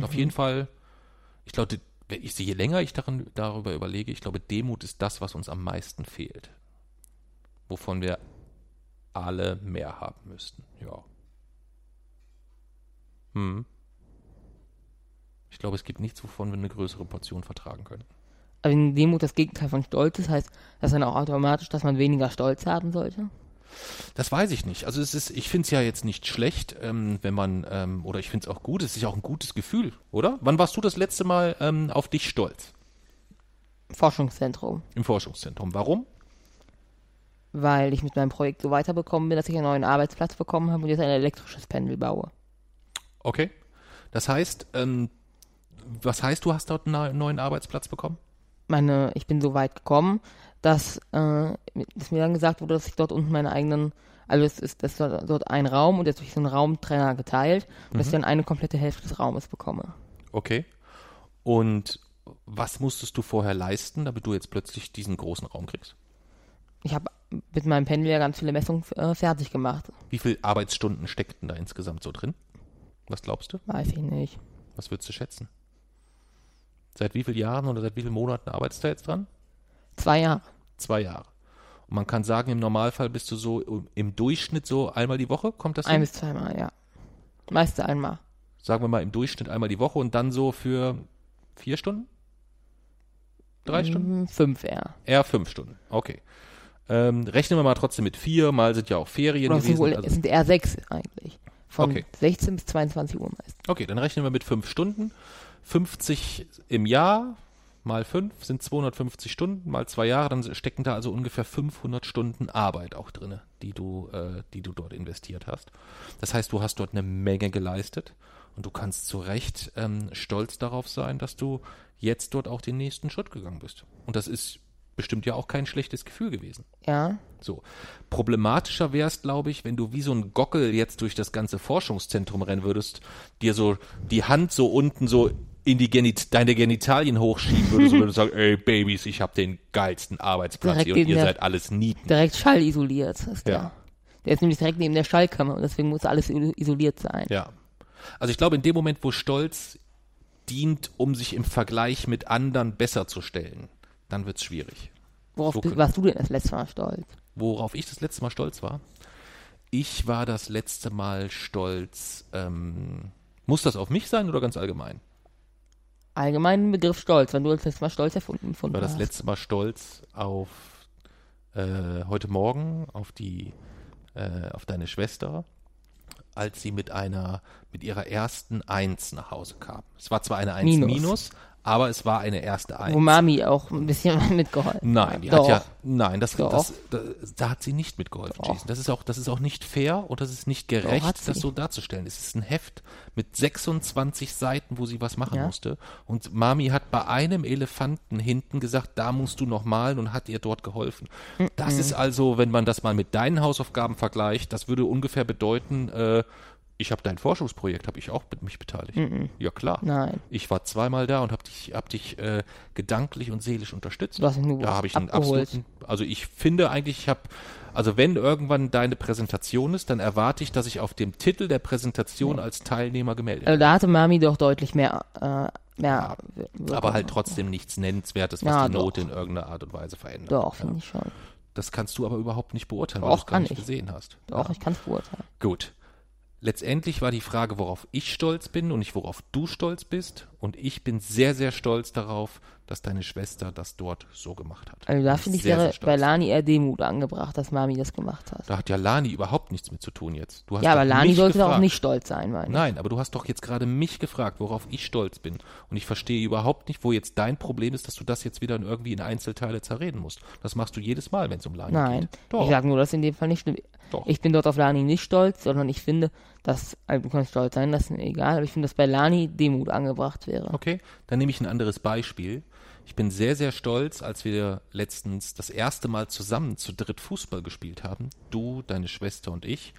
Auf jeden Fall, ich glaube, ich je länger ich daran, darüber überlege, ich glaube, Demut ist das, was uns am meisten fehlt. Wovon wir alle mehr haben müssten. Ja. Hm. Ich glaube, es gibt nichts, wovon wir eine größere Portion vertragen können. Aber wenn Demut das Gegenteil von Stolz ist, heißt das dann auch automatisch, dass man weniger Stolz haben sollte? Das weiß ich nicht. Also es ist, ich finde es ja jetzt nicht schlecht, ähm, wenn man, ähm, oder ich finde es auch gut, es ist ja auch ein gutes Gefühl, oder? Wann warst du das letzte Mal ähm, auf dich stolz? Forschungszentrum. Im Forschungszentrum. Warum? Weil ich mit meinem Projekt so weiterbekommen bin, dass ich einen neuen Arbeitsplatz bekommen habe und jetzt ein elektrisches Pendel baue. Okay. Das heißt, ähm, was heißt, du hast dort einen neuen Arbeitsplatz bekommen? meine, ich bin so weit gekommen, dass, äh, dass mir dann gesagt wurde, dass ich dort unten meine eigenen, also es ist das ist dort ein Raum und jetzt durch so einen Raumtrenner geteilt und dass ich dann eine komplette Hälfte des Raumes bekomme. Okay. Und was musstest du vorher leisten, damit du jetzt plötzlich diesen großen Raum kriegst? Ich habe mit meinem Pendel ja ganz viele Messungen äh, fertig gemacht. Wie viele Arbeitsstunden steckten da insgesamt so drin? Was glaubst du? Weiß ich nicht. Was würdest du schätzen? Seit wie vielen Jahren oder seit wie vielen Monaten arbeitest du jetzt dran? Zwei Jahre. Zwei Jahre. Und man kann sagen, im Normalfall bist du so im Durchschnitt so einmal die Woche, kommt das Ein hin? bis zweimal, ja. Meiste einmal. Sagen wir mal im Durchschnitt einmal die Woche und dann so für vier Stunden? Drei Stunden? Mm, Fünf eher. Eher fünf Stunden. Okay. Ähm, rechnen wir mal trotzdem mit vier, mal sind ja auch Ferien Oder es sind, gewesen. wohl, also- es sind eher sechs eigentlich. Von Okay. 16 bis 22 Uhr meist. Okay, dann rechnen wir mit fünf Stunden. 50 im Jahr mal fünf sind 250 Stunden, mal zwei Jahre, dann stecken da also ungefähr 500 Stunden Arbeit auch drinne, die du, äh, die du dort investiert hast. Das heißt, du hast dort eine Menge geleistet und du kannst zu Recht ähm, stolz darauf sein, dass du jetzt dort auch den nächsten Schritt gegangen bist. Und das ist bestimmt ja auch kein schlechtes Gefühl gewesen. Ja. So. Problematischer wäre es, glaube ich, wenn du wie so ein Gockel jetzt durch das ganze Forschungszentrum rennen würdest, dir so die Hand so unten so in die Genit deine Genitalien hochschieben würdest und würdest sagen, ey Babys, ich habe den geilsten Arbeitsplatz Direkt hier und ihr der- seid alles Nieten. Direkt schallisoliert ist der. Ja. Der ist nämlich direkt neben der Schallkammer und deswegen muss alles isoliert sein. Ja. Also ich glaube, in dem Moment, wo Stolz dient, um sich im Vergleich mit anderen besser zu stellen, dann wird's schwierig. Worauf So warst du denn das letzte Mal stolz? Worauf ich das letzte Mal stolz war? Ich war das letzte Mal stolz. Ähm, muss das auf mich sein oder ganz allgemein? Allgemein den Begriff Stolz, wenn du das letzte Mal Stolz erfunden, Ich empfunden war das hast. letzte Mal stolz auf äh, heute Morgen auf die äh, auf deine Schwester, als sie mit einer mit ihrer ersten Eins nach Hause kam. Es war zwar eine Eins Minus. minus, aber es war eine erste Eins. Wo Mami auch ein bisschen mitgeholfen Nein, die Doch. hat ja, nein, das, das, das, da hat sie nicht mitgeholfen. Jason. Das ist auch, das ist auch nicht fair und das ist nicht gerecht, das so darzustellen. Es ist ein Heft mit 26 Seiten, wo sie was machen Ja. musste. Und Mami hat bei einem Elefanten hinten gesagt, da musst du noch malen und hat ihr dort geholfen. Das ist also, wenn man das mal mit deinen Hausaufgaben vergleicht, das würde ungefähr bedeuten, äh, ich habe dein Forschungsprojekt, habe ich auch mit mich beteiligt. Ja klar. Nein. Ich war zweimal da und habe dich, hab dich äh, gedanklich und seelisch unterstützt. Mich nur da habe ich einen abgeholt. absoluten. Also ich finde eigentlich, ich habe, also wenn irgendwann deine Präsentation ist, dann erwarte ich, dass ich auf dem Titel der Präsentation als Teilnehmer gemeldet Also da hatte Mami doch deutlich mehr, äh, mehr. Wirkung. Aber halt trotzdem nichts Nennenswertes, was Ja, die doch. Note in irgendeiner Art und Weise verändert. Doch, finde ich schon. Das kannst du aber überhaupt nicht beurteilen, Doch, weil du es gar nicht ich. gesehen hast. Doch, Ja. ich kann es beurteilen. Gut. Letztendlich war die Frage, worauf ich stolz bin und nicht worauf du stolz bist. Und ich bin sehr, sehr stolz darauf, dass deine Schwester das dort so gemacht hat. Also da finde ich, sehr, wäre sehr bei Lani eher Demut angebracht, dass Mami das gemacht hat. Da hat ja Lani überhaupt nichts mit zu tun jetzt. Du hast Ja, aber Lani sollte doch gefragt. auch nicht stolz sein, meine ich. Nein, aber du hast doch jetzt gerade mich gefragt, worauf ich stolz bin. Und ich verstehe überhaupt nicht, wo jetzt dein Problem ist, dass du das jetzt wieder irgendwie in Einzelteile zerreden musst. Das machst du jedes Mal, wenn es um Lani Nein, geht. Doch. ich sage nur, dass in dem Fall nicht stimmt. Doch. Ich bin dort auf Lani nicht stolz, sondern ich finde, dass, also du kannst stolz sein, das ist mir egal, aber ich finde, dass bei Lani Demut angebracht wäre. Okay, dann nehme ich ein anderes Beispiel. Ich bin sehr, sehr stolz, als wir letztens das erste Mal zusammen zu dritt Fußball gespielt haben. Du, deine Schwester und ich.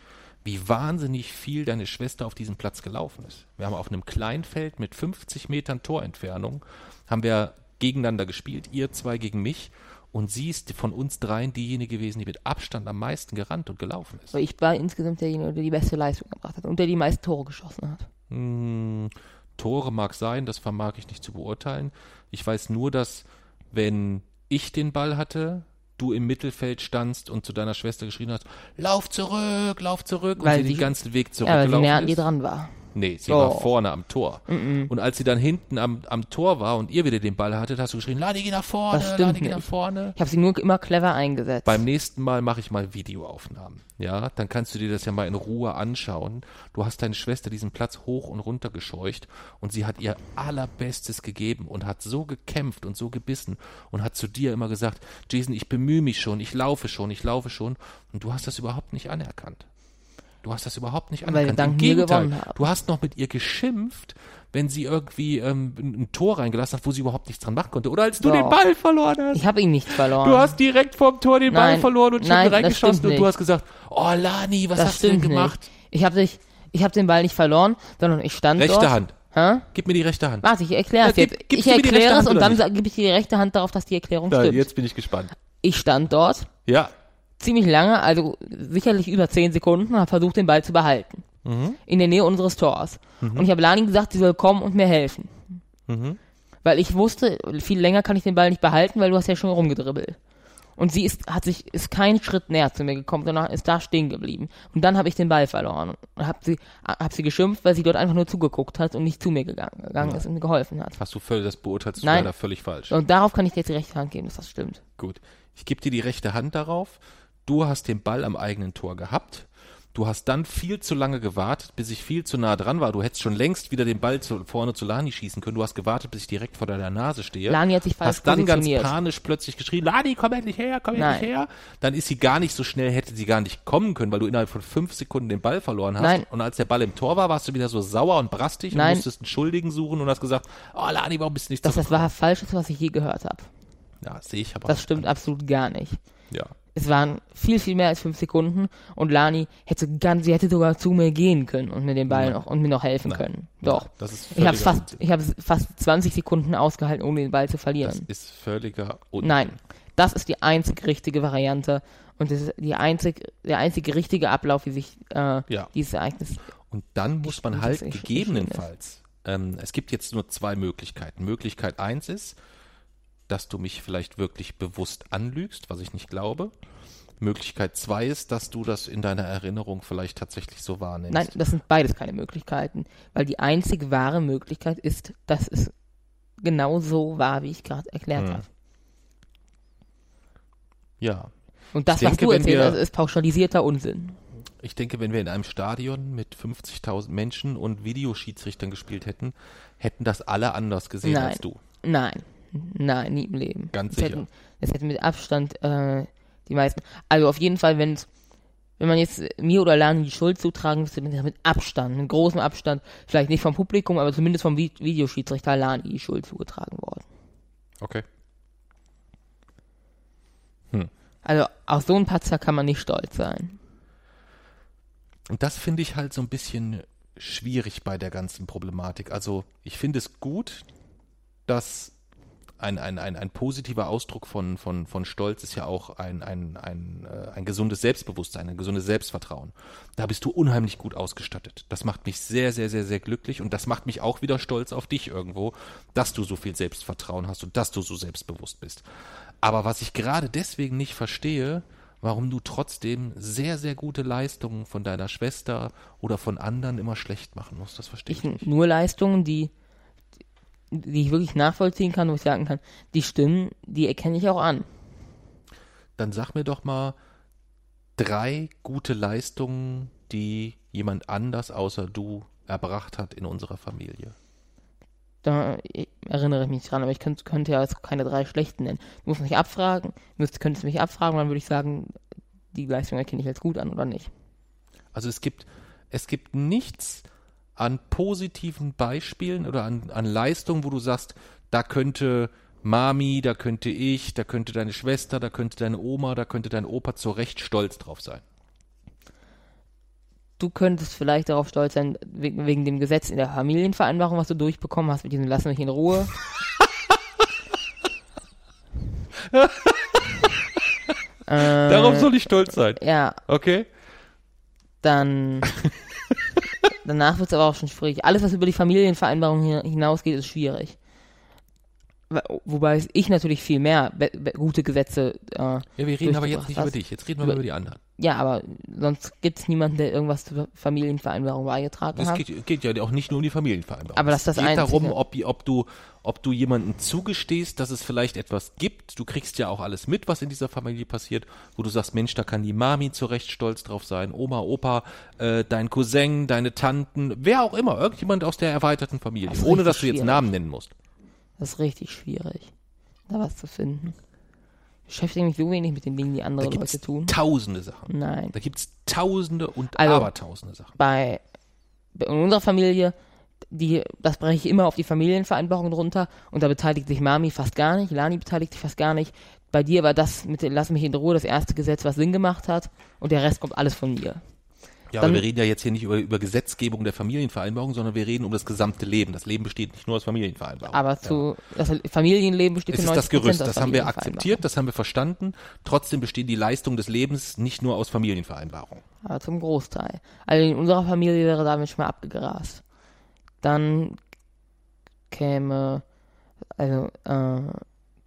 Wie wahnsinnig viel deine Schwester auf diesem Platz gelaufen ist. Wir haben auf einem Kleinfeld mit 50 Metern Torentfernung, haben wir gegeneinander gespielt, ihr zwei gegen mich. Und sie ist von uns dreien diejenige gewesen, die mit Abstand am meisten gerannt und gelaufen ist. Ich war insgesamt derjenige, der die beste Leistung gebracht hat und der die meisten Tore geschossen hat. Hm, Tore mag sein, das vermag ich nicht zu beurteilen. Ich weiß nur, dass wenn ich den Ball hatte, du im Mittelfeld standst und zu deiner Schwester geschrien hast, lauf zurück, lauf zurück, und Weil sie den sie- ganzen Weg Ja, weil sie zurückgelaufen näher an dir dran war. Nee, sie Oh. war vorne am Tor. Und als sie dann hinten am, am Tor war und ihr wieder den Ball hattet, hast du geschrien, Ladi, geh nach vorne, Ladi, geh nach vorne. Ich habe sie nur immer clever eingesetzt. Beim nächsten Mal mache ich mal Videoaufnahmen. Ja, dann kannst du dir das ja mal in Ruhe anschauen. Du hast deine Schwester diesen Platz hoch und runter gescheucht und sie hat ihr allerbestes gegeben und hat so gekämpft und so gebissen und hat zu dir immer gesagt, Jason, ich bemühe mich schon, ich laufe schon, ich laufe schon. Und du hast das überhaupt nicht anerkannt. Du hast das überhaupt nicht Weil anerkannt. dank Im Gegenteil, du hast noch mit ihr geschimpft, wenn sie irgendwie ähm, ein Tor reingelassen hat, wo sie überhaupt nichts dran machen konnte. Oder als du Doch. den Ball verloren hast. ich habe ihn nicht verloren. Du hast direkt vorm Tor den Ball Nein, verloren und ich nein, reingeschossen und du nicht. hast gesagt, oh Lani, was das hast du denn gemacht? nicht. Ich habe dich, ich habe den Ball nicht verloren, sondern ich stand Rechte dort. Hand. Hä? Gib mir die rechte Hand. Warte, ich erkläre es Ja, jetzt. Ich du erkläre es und dann gebe ich dir die rechte Hand darauf, dass die Erklärung Da, stimmt. jetzt bin ich gespannt. Ich stand dort Ja. Ziemlich lange, also sicherlich über zehn Sekunden, und habe versucht, den Ball zu behalten. Mhm. In der Nähe unseres Tors. Und ich habe Lani gesagt, sie soll kommen und mir helfen. Mhm. Weil ich wusste, viel länger kann ich den Ball nicht behalten, weil du hast ja schon rumgedribbelt. Und sie ist, hat sich, ist keinen Schritt näher zu mir gekommen, sondern ist da stehen geblieben. Und dann habe ich den Ball verloren. Und habe sie, hab sie geschimpft, weil sie dort einfach nur zugeguckt hat und nicht zu mir gegangen, gegangen ist und mir geholfen hat. Hast du völlig, das beurteilst du Nein. leider völlig falsch. Und darauf kann ich dir jetzt die rechte Hand geben, dass das stimmt. Gut. Ich gebe dir die rechte Hand darauf. Du hast den Ball am eigenen Tor gehabt. Du hast dann viel zu lange gewartet, bis ich viel zu nah dran war. Du hättest schon längst wieder den Ball zu, vorne zu Lani schießen können. Du hast gewartet, bis ich direkt vor deiner Nase stehe. Lani hat sich falsch Hast dann ganz panisch plötzlich geschrien, Lani, komm endlich her, komm endlich Nein. her. Dann ist sie gar nicht so schnell, hätte sie gar nicht kommen können, weil du innerhalb von fünf Sekunden den Ball verloren hast. Nein. Und als der Ball im Tor war, warst du wieder so sauer und brastig Nein. und musstest einen Schuldigen suchen und hast gesagt, oh Lani, warum bist du nicht Das ist das war Falscheste, was ich je gehört habe. Ja, sehe ich aber. Das stimmt absolut gar nicht. Ja. Es waren viel, viel mehr als fünf Sekunden und Lani hätte ganz, sie hätte sogar zu mir gehen können und mir den Ball Nein. noch und mir noch helfen Nein. können. Nein, Doch. das ist ich habe fast, ich habe fast 20 Sekunden ausgehalten, ohne den Ball zu Das verlieren. ist völliger Unsinn. Nein, das ist die einzig richtige Variante und das ist die einzig, der einzige richtige Ablauf, wie sich äh, Ja. dieses Ereignis. Und dann muss man das halt gegebenenfalls, ähm, es gibt jetzt nur zwei Möglichkeiten. Möglichkeit eins ist, dass du mich vielleicht wirklich bewusst anlügst, was ich nicht glaube. Möglichkeit zwei ist, dass du das in deiner Erinnerung vielleicht tatsächlich so wahrnimmst. Nein, das sind beides keine Möglichkeiten, weil die einzig wahre Möglichkeit ist, dass es genau so war, wie ich gerade erklärt Hm. habe. Ja. Und das, Ich denke, was du wenn erzählt wir- hast, ist pauschalisierter Unsinn. Ich denke, wenn wir in einem Stadion mit 50.000 Menschen und Videoschiedsrichtern gespielt hätten, hätten das alle anders gesehen Nein. als du. Nein. Nein, nie im Leben. Ganz es sicher. Hätten, es hätten mit Abstand äh, die meisten. Also auf jeden Fall, wenn's, wenn man jetzt mir oder Lani die Schuld zutragen müsste, mit Abstand, mit großem Abstand, vielleicht nicht vom Publikum, aber zumindest vom Vi- Videoschiedsrichter Lani die Schuld zugetragen worden. Okay. Also auf so einen Patzer kann man nicht stolz sein. Und das finde ich halt so ein bisschen schwierig bei der ganzen Problematik. Also ich finde es gut, dass ein, ein, ein, ein positiver Ausdruck von, von, von Stolz ist ja auch ein, ein, ein, äh, ein gesundes Selbstbewusstsein, ein gesundes Selbstvertrauen. Da bist du unheimlich gut ausgestattet. Das macht mich sehr, sehr, sehr, sehr glücklich und das macht mich auch wieder stolz auf dich irgendwo, dass du so viel Selbstvertrauen hast und dass du so selbstbewusst bist. Aber was ich gerade deswegen nicht verstehe, warum du trotzdem sehr, sehr gute Leistungen von deiner Schwester oder von anderen immer schlecht machen musst, das verstehe ich, Ich nicht. nur Leistungen, die, die ich wirklich nachvollziehen kann, wo ich sagen kann, die stimmen, die erkenne ich auch an. Dann sag mir doch mal drei gute Leistungen, die jemand anders außer du erbracht hat in unserer Familie. Da erinnere ich mich dran, aber ich könnte, könnte ja jetzt keine drei schlechten nennen. Du musst mich abfragen, du müsst- könntest mich abfragen, dann würde ich sagen, die Leistung erkenne ich als gut an oder nicht. Also es gibt, es gibt nichts an positiven Beispielen oder an, an Leistungen, wo du sagst, da könnte Mami, da könnte ich, da könnte deine Schwester, da könnte deine Oma, da könnte dein Opa zu Recht stolz drauf sein. Du könntest vielleicht darauf stolz sein, wegen, wegen dem Gesetz in der Familienvereinbarung, was du durchbekommen hast, mit diesem Lass mich in Ruhe. äh, Darauf soll ich stolz sein. ja, Okay? dann danach wird es aber auch schon schwierig. Alles, was über die Familienvereinbarung hi- hinausgeht, ist schwierig. Wo- Wobei ich natürlich viel mehr gute Gesetze. Äh, Ja, wir reden aber jetzt nicht hast. über dich. Jetzt reden wir Über- über die anderen. ja, aber sonst gibt es niemanden, der irgendwas zur Familienvereinbarung beigetragen Es hat. geht, geht ja auch nicht nur um die Familienvereinbarung. Aber das ist das es geht darum, ob, ob, du, ob du jemanden zugestehst, dass es vielleicht etwas gibt. Du kriegst ja auch alles mit, was in dieser Familie passiert, wo du sagst, Mensch, da kann die Mami zu Recht stolz drauf sein, Oma, Opa, äh, dein Cousin, deine Tanten, wer auch immer, irgendjemand aus der erweiterten Familie, Das ohne dass du jetzt schwierig. Namen nennen musst. Das ist richtig schwierig, da was zu finden. Ich beschäftige mich so wenig mit den Dingen, die Da andere es Leute tun. tausende Sachen. Nein. Da gibt es tausende und Also- abertausende Sachen. Bei, bei in unserer Familie, die, das breche ich immer auf die Familienvereinbarung drunter und da beteiligt sich Mami fast gar nicht, Lani beteiligt sich fast gar nicht. Bei dir war das mit Lass mich in Ruhe das erste Gesetz, was Sinn gemacht hat und der Rest kommt alles von mir. Ja, Dann- aber wir reden ja jetzt hier nicht über, über Gesetzgebung der Familienvereinbarung, sondern wir reden um das gesamte Leben. Das Leben besteht nicht nur aus Familienvereinbarung. Aber zu, das Familienleben besteht Es ist 90 das Gerüst, das haben wir akzeptiert, das haben wir verstanden. Trotzdem bestehen die Leistungen des Lebens nicht nur aus Familienvereinbarung. Aber zum Großteil. Also in unserer Familie wäre damit schon mal abgegrast. Dann käme, also, äh,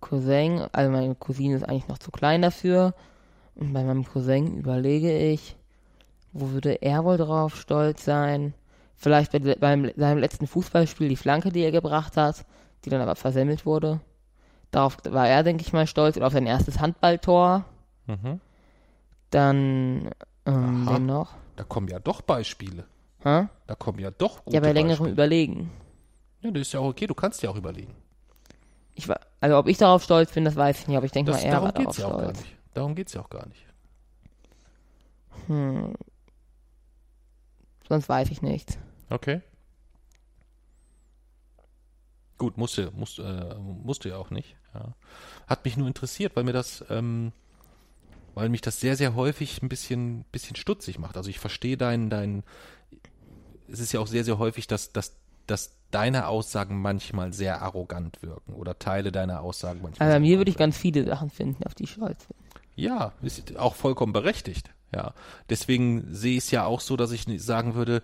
Cousin, also meine Cousine ist eigentlich noch zu klein dafür. Und bei meinem Cousin überlege ich, wo würde er wohl drauf stolz sein? Vielleicht bei, beim seinem letzten Fußballspiel die Flanke, die er gebracht hat, die dann aber versemmelt wurde. Darauf war er, denke ich mal, stolz. Und auf sein erstes Handballtor. Mhm. Dann, ähm, wen noch? Da kommen ja doch Beispiele. Hä? Da kommen ja doch gute Ja, bei längerem Beispiele. Überlegen. Ja, das ist ja auch okay, du kannst ja auch überlegen. Ich, also ob ich darauf stolz bin, das weiß ich nicht, aber ich denke Das, mal, er war darum darauf geht's ja auch gar stolz. nicht. Darum geht's ja auch gar nicht. Hm. Sonst weiß ich nichts. Okay. Gut, musste, musst, äh, musste ja auch nicht. Ja. Hat mich nur interessiert, weil mir das, ähm, weil mich das sehr, sehr häufig ein bisschen, bisschen stutzig macht. Also ich verstehe dein, dein, es ist ja auch sehr, sehr häufig, dass, dass, dass deine Aussagen manchmal sehr arrogant wirken oder Teile deiner Aussagen manchmal. Aber bei mir würde ich ganz viele Sachen finden, auf die ich stolz bin. Ja, ist auch vollkommen berechtigt. Ja, deswegen sehe ich es ja auch so, dass ich sagen würde,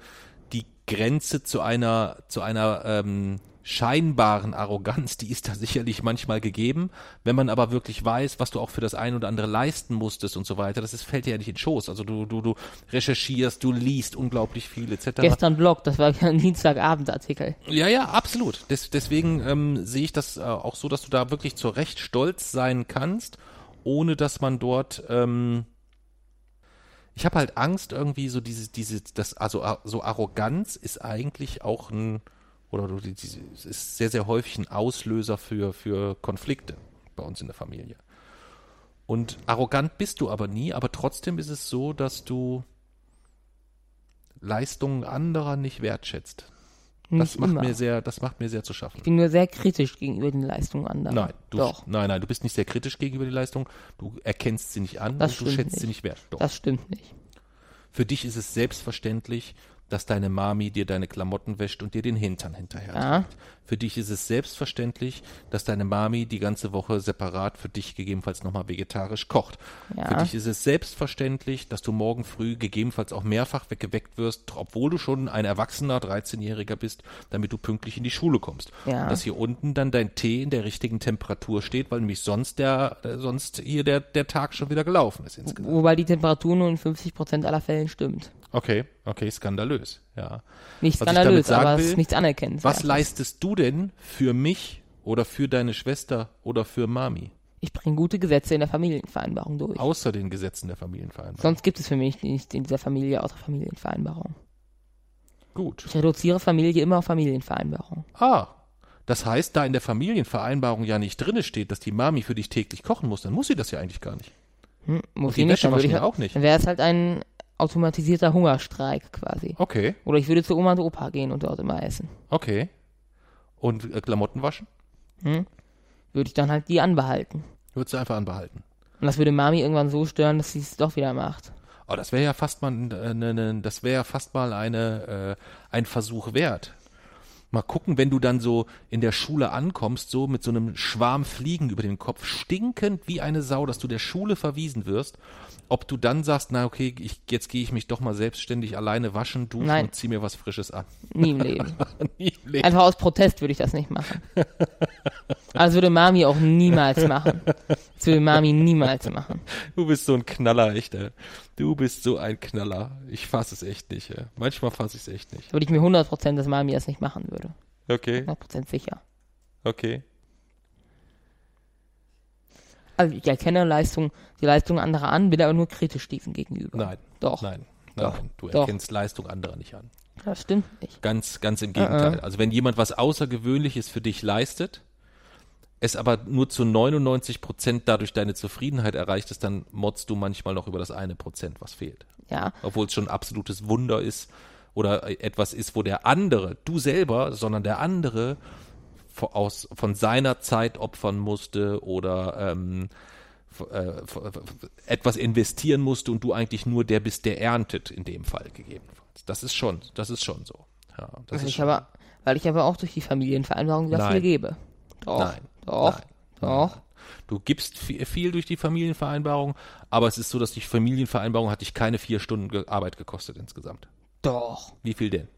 die Grenze zu einer zu einer ähm, scheinbaren Arroganz, die ist da sicherlich manchmal gegeben. Wenn man aber wirklich weiß, was du auch für das ein oder andere leisten musstest und so weiter, das ist, fällt dir ja nicht in den Schoß. Also du, du, du recherchierst, du liest unglaublich viel etc. Gestern Blog, das war ja ein Dienstagabendartikel. Ja, ja, absolut. Des, deswegen ähm, sehe ich das äh, auch so, dass du da wirklich zu Recht stolz sein kannst, ohne dass man dort ähm, ich habe halt Angst irgendwie so diese diese das also so Arroganz ist eigentlich auch ein oder ist sehr sehr häufig ein Auslöser für für Konflikte bei uns in der Familie. Und arrogant bist du aber nie, aber trotzdem ist es so, dass du Leistungen anderer nicht wertschätzt. Das macht immer. mir sehr das macht mir sehr zu schaffen. ich bin nur sehr kritisch gegenüber den Leistungen anderer. Nein, du, Doch, nein, nein, du bist nicht sehr kritisch gegenüber die Leistung. Du erkennst sie nicht an Das und du schätzt nicht. sie nicht wert. Doch. das stimmt nicht. Für dich ist es selbstverständlich, dass deine Mami dir deine Klamotten wäscht und dir den Hintern hinterher Ja. Für dich ist es selbstverständlich, dass deine Mami die ganze Woche separat für dich gegebenenfalls nochmal vegetarisch kocht. Ja. Für dich ist es selbstverständlich, dass du morgen früh gegebenenfalls auch mehrfach weggeweckt wirst, obwohl du schon ein erwachsener 13-Jähriger bist, damit du pünktlich in die Schule kommst. Ja. Dass hier unten dann dein Tee in der richtigen Temperatur steht, weil nämlich sonst der, äh, sonst hier der, der Tag schon wieder gelaufen ist insgesamt. Wobei die Temperatur nur in 50% aller Fällen stimmt. Okay, okay, skandalös, ja. Nicht skandalös, aber es will, ist nichts anerkennenswertes. Was leistest du denn für mich oder für deine Schwester oder für Mami? Ich bringe gute Gesetze in der Familienvereinbarung durch. Außer den Gesetzen der Familienvereinbarung. Sonst gibt es für mich nicht in dieser Familie außer Familienvereinbarung. Gut. Ich reduziere Familie immer auf Familienvereinbarung. Ah, das heißt, da in der Familienvereinbarung ja nicht drinne steht, dass die Mami für dich täglich kochen muss, dann muss sie das ja eigentlich gar nicht. Hm, muss ich nicht, dann, würde ich, ja auch nicht. dann wäre es halt ein automatisierter Hungerstreik quasi. Okay, Oder ich würde zu Oma und Opa gehen und dort immer essen. okay. Und äh, Klamotten waschen? Hm? Würde ich dann halt die anbehalten. Würdest du einfach anbehalten. Und das würde Mami irgendwann so stören, dass sie es doch wieder macht. Oh, das wäre ja fast mal, äh, ne, ne, das wäre ja fast mal eine, äh, ein Versuch wert. Mal gucken, wenn du dann so in der Schule ankommst, so mit so einem Schwarm Fliegen über den Kopf, stinkend wie eine Sau, dass du der Schule verwiesen wirst, ob du dann sagst, na okay, ich, jetzt gehe ich mich doch mal selbstständig alleine waschen, duschen Nein. und zieh mir was Frisches an. Nie im Leben. Nie im Leben. Einfach aus Protest würde ich das nicht machen. Also würde Mami auch niemals machen. Das würde Mami niemals machen. Du bist so ein Knaller, echt, ey. Du bist so ein Knaller. Ich fass es echt nicht, ey. Manchmal fass ich es echt nicht. Würde ich mir 100% dass Mami das nicht machen würde. Okay, 100% sicher. okay. Also ich erkenne Leistung, die Leistung anderer an, bin aber nur kritisch diesen gegenüber. Nein. Doch. Nein, Doch. nein, du Doch. erkennst Leistung anderer nicht an. Das stimmt nicht. Ganz, ganz im Gegenteil. Also wenn jemand was Außergewöhnliches für dich leistet, es aber nur zu 99 Prozent dadurch deine Zufriedenheit erreicht ist, dann motzt du manchmal noch über das eine Prozent, was fehlt. Ja. Obwohl es schon ein absolutes Wunder ist oder etwas ist, wo der andere, du selber, sondern der andere aus, von seiner Zeit opfern musste oder ähm, äh, etwas investieren musste und du eigentlich nur der bist, der erntet in dem Fall gegebenenfalls. Das ist schon, das ist schon so. Ja, Weil ich, schon, aber, weil ich aber auch durch die Familienvereinbarung wieder Nein. viel gebe. Doch. Nein. Doch. Nein. Doch. Du gibst viel, viel durch die Familienvereinbarung, aber es ist so, dass die Familienvereinbarung hat dich keine vier Stunden Arbeit gekostet insgesamt. Doch. Wie viel denn?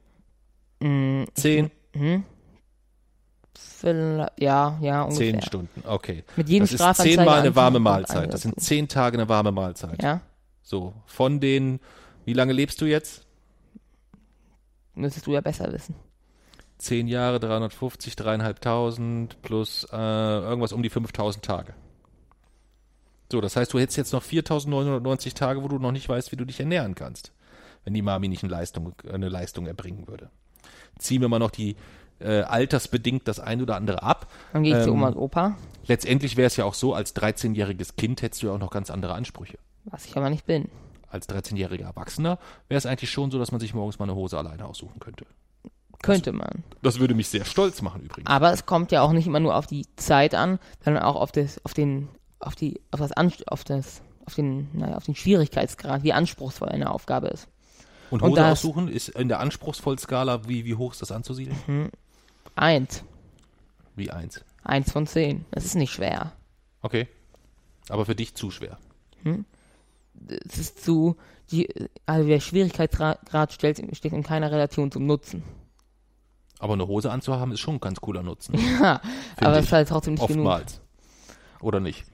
Mm, Zehn? Vielleicht- ja, ja, ungefähr. Zehn Stunden, okay. Mit jedem das ist zehnmal eine warme Mahlzeit. Das sind zehn Tage eine warme Mahlzeit. Ja, So, von den, wie lange lebst du jetzt? müsstest du ja besser wissen. Zehn Jahre, 350, dreieinhalbtausend plus äh, irgendwas um die 5000 Tage. So, das heißt, du hättest jetzt noch 4990 Tage, wo du noch nicht weißt, wie du dich ernähren kannst, wenn die Mami nicht eine Leistung, eine Leistung erbringen würde. Ziehen wir mal noch die äh, altersbedingt das ein oder andere ab. Dann gehe ich zu Ähm, Oma und Opa, Letztendlich wäre es ja auch so, als 13-jähriges Kind hättest du ja auch noch ganz andere Ansprüche. was ich aber nicht bin. Als 13-jähriger Erwachsener wäre es eigentlich schon so, dass man sich morgens mal eine Hose alleine aussuchen könnte. Könnte man. Das würde mich sehr stolz machen übrigens. Aber es kommt ja auch nicht immer nur auf die Zeit an, sondern auch auf das, auf den, auf die, auf das, Anst auf das, auf den, naja, auf den Schwierigkeitsgrad, wie anspruchsvoll eine Aufgabe ist. Und und Hose das- aussuchen ist in der Anspruchsvollskala, wie, wie hoch ist das anzusiedeln? Eins. Wie eins. Eins von zehn. Das ist nicht schwer. Okay. Aber für dich zu schwer. Es ist zu, die, also der Schwierigkeitsgrad stellt, steht in keiner Relation zum Nutzen. Aber eine Hose anzuhaben ist schon ein ganz cooler Nutzen. Ja, aber es ist halt trotzdem nicht genug. Oftmals. Oder nicht?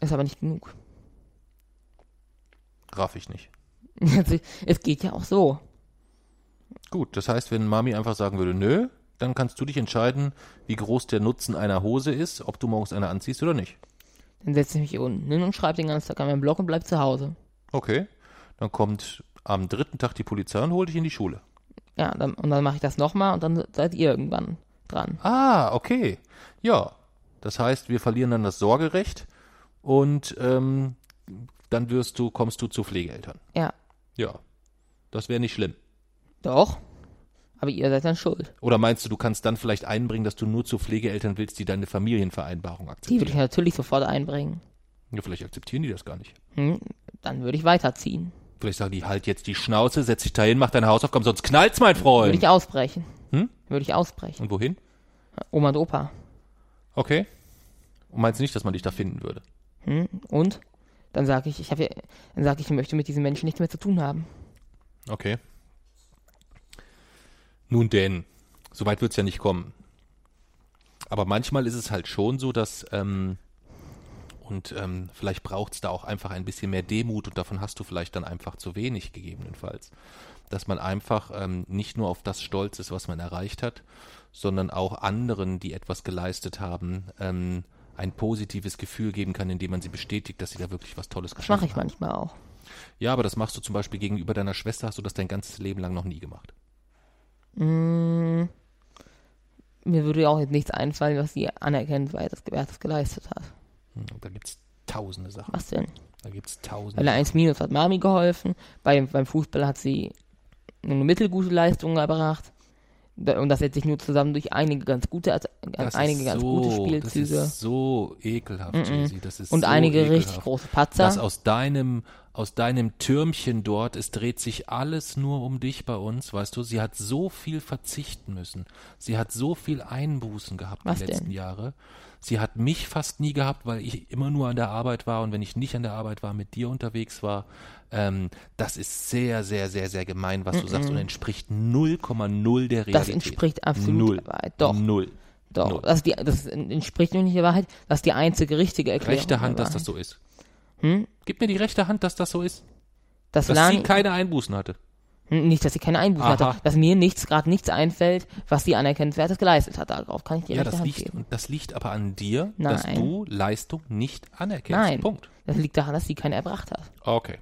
Ist aber nicht genug. Raff ich nicht. Es geht ja auch so. Gut, das heißt, wenn Mami einfach sagen würde, nö, dann kannst du dich entscheiden, wie groß der Nutzen einer Hose ist, ob du morgens eine anziehst oder nicht. Dann setze ich mich hier unten hin und schreibe den ganzen Tag an meinem Blog und bleib zu Hause. Okay. Dann kommt am dritten Tag die Polizei und holt dich in die Schule. Ja, dann, und dann mache ich das nochmal und dann seid ihr irgendwann dran. Ah, okay. Ja. Das heißt, wir verlieren dann das Sorgerecht und ähm, dann wirst du, kommst du zu Pflegeeltern. Ja, Ja. Das wäre nicht schlimm. doch. Aber ihr seid dann schuld. Oder meinst du, du kannst dann vielleicht einbringen, dass du nur zu Pflegeeltern willst, die deine Familienvereinbarung Die würde akzeptieren? ich natürlich sofort einbringen. Ja, vielleicht akzeptieren die das gar nicht. Hm? Dann würde ich weiterziehen. Vielleicht sagen die, halt jetzt die Schnauze, setz dich da hin, mach deine Hausaufgaben, sonst knallt's, mein Freund. Würde ich ausbrechen. Hm? Würde ich ausbrechen. Und wohin? Oma und Opa. Okay. Und meinst du nicht, dass man dich da finden würde? Hm? Und? Dann sage ich, ich habe ja, dann sage ich, ich möchte mit diesen Menschen nichts mehr zu tun haben. Okay. Nun denn, so weit wird's ja nicht kommen. Aber manchmal ist es halt schon so, dass, ähm, und ähm, vielleicht braucht's da auch einfach ein bisschen mehr Demut und davon hast du vielleicht dann einfach zu wenig gegebenenfalls. Dass man einfach ähm, nicht nur auf das stolz ist, was man erreicht hat, sondern auch anderen, die etwas geleistet haben, ähm, ein positives Gefühl geben kann, indem man sie bestätigt, dass sie da wirklich was Tolles Das geschafft mache ich haben. manchmal auch. Ja, aber das machst du zum Beispiel gegenüber deiner Schwester, hast du das dein ganzes Leben lang noch nie gemacht. Hm, mir würde auch jetzt nichts einfallen, was sie anerkennt, weil das Wertes geleistet hat. Hm, Da gibt's tausende Sachen. Was denn? Da gibt's Bei tausende. der 1 Minus hat Mami geholfen, beim, beim Fußball hat sie eine mittelgute Leistung erbracht. Und das setzt sich nur zusammen durch einige ganz gute, Das ist einige ganz so, gute Spielzüge Das ist so ekelhaft, Mhm. Jay-Z. Das ist und so einige ekelhaft. richtig große Patzer. Dass aus deinem, aus deinem Türmchen dort, es dreht sich alles nur um dich bei uns, weißt du, sie hat so viel verzichten müssen. Sie hat so viel Einbußen gehabt Was die letzten denn? Jahre. Sie hat mich fast nie gehabt, weil ich immer nur an der Arbeit war und wenn ich nicht an der Arbeit war, mit dir unterwegs war. Ähm, das ist sehr, sehr, sehr, sehr gemein, was du sagst und entspricht 0,0 der Realität. das entspricht absolut Null. der Wahrheit. Doch, Null. doch. Null. Das, die, das entspricht nur nicht der Wahrheit. Das ist die einzige richtige Erklärung. Rechte Hand, dass das so ist. Hm? Gib mir die rechte Hand, dass das so ist. Dass Dass Lani, sie keine Einbußen hatte. Nicht, dass sie keine Einbußen Aha. hatte. Dass mir nichts, gerade nichts einfällt, was sie anerkennenswertes geleistet hat. Darauf kann ich dir Ja, das Hand liegt, geben. und das liegt aber an dir, dass Nein. du Leistung nicht anerkennst. Nein. Punkt. Das liegt daran, dass sie keine erbracht hat. Okay.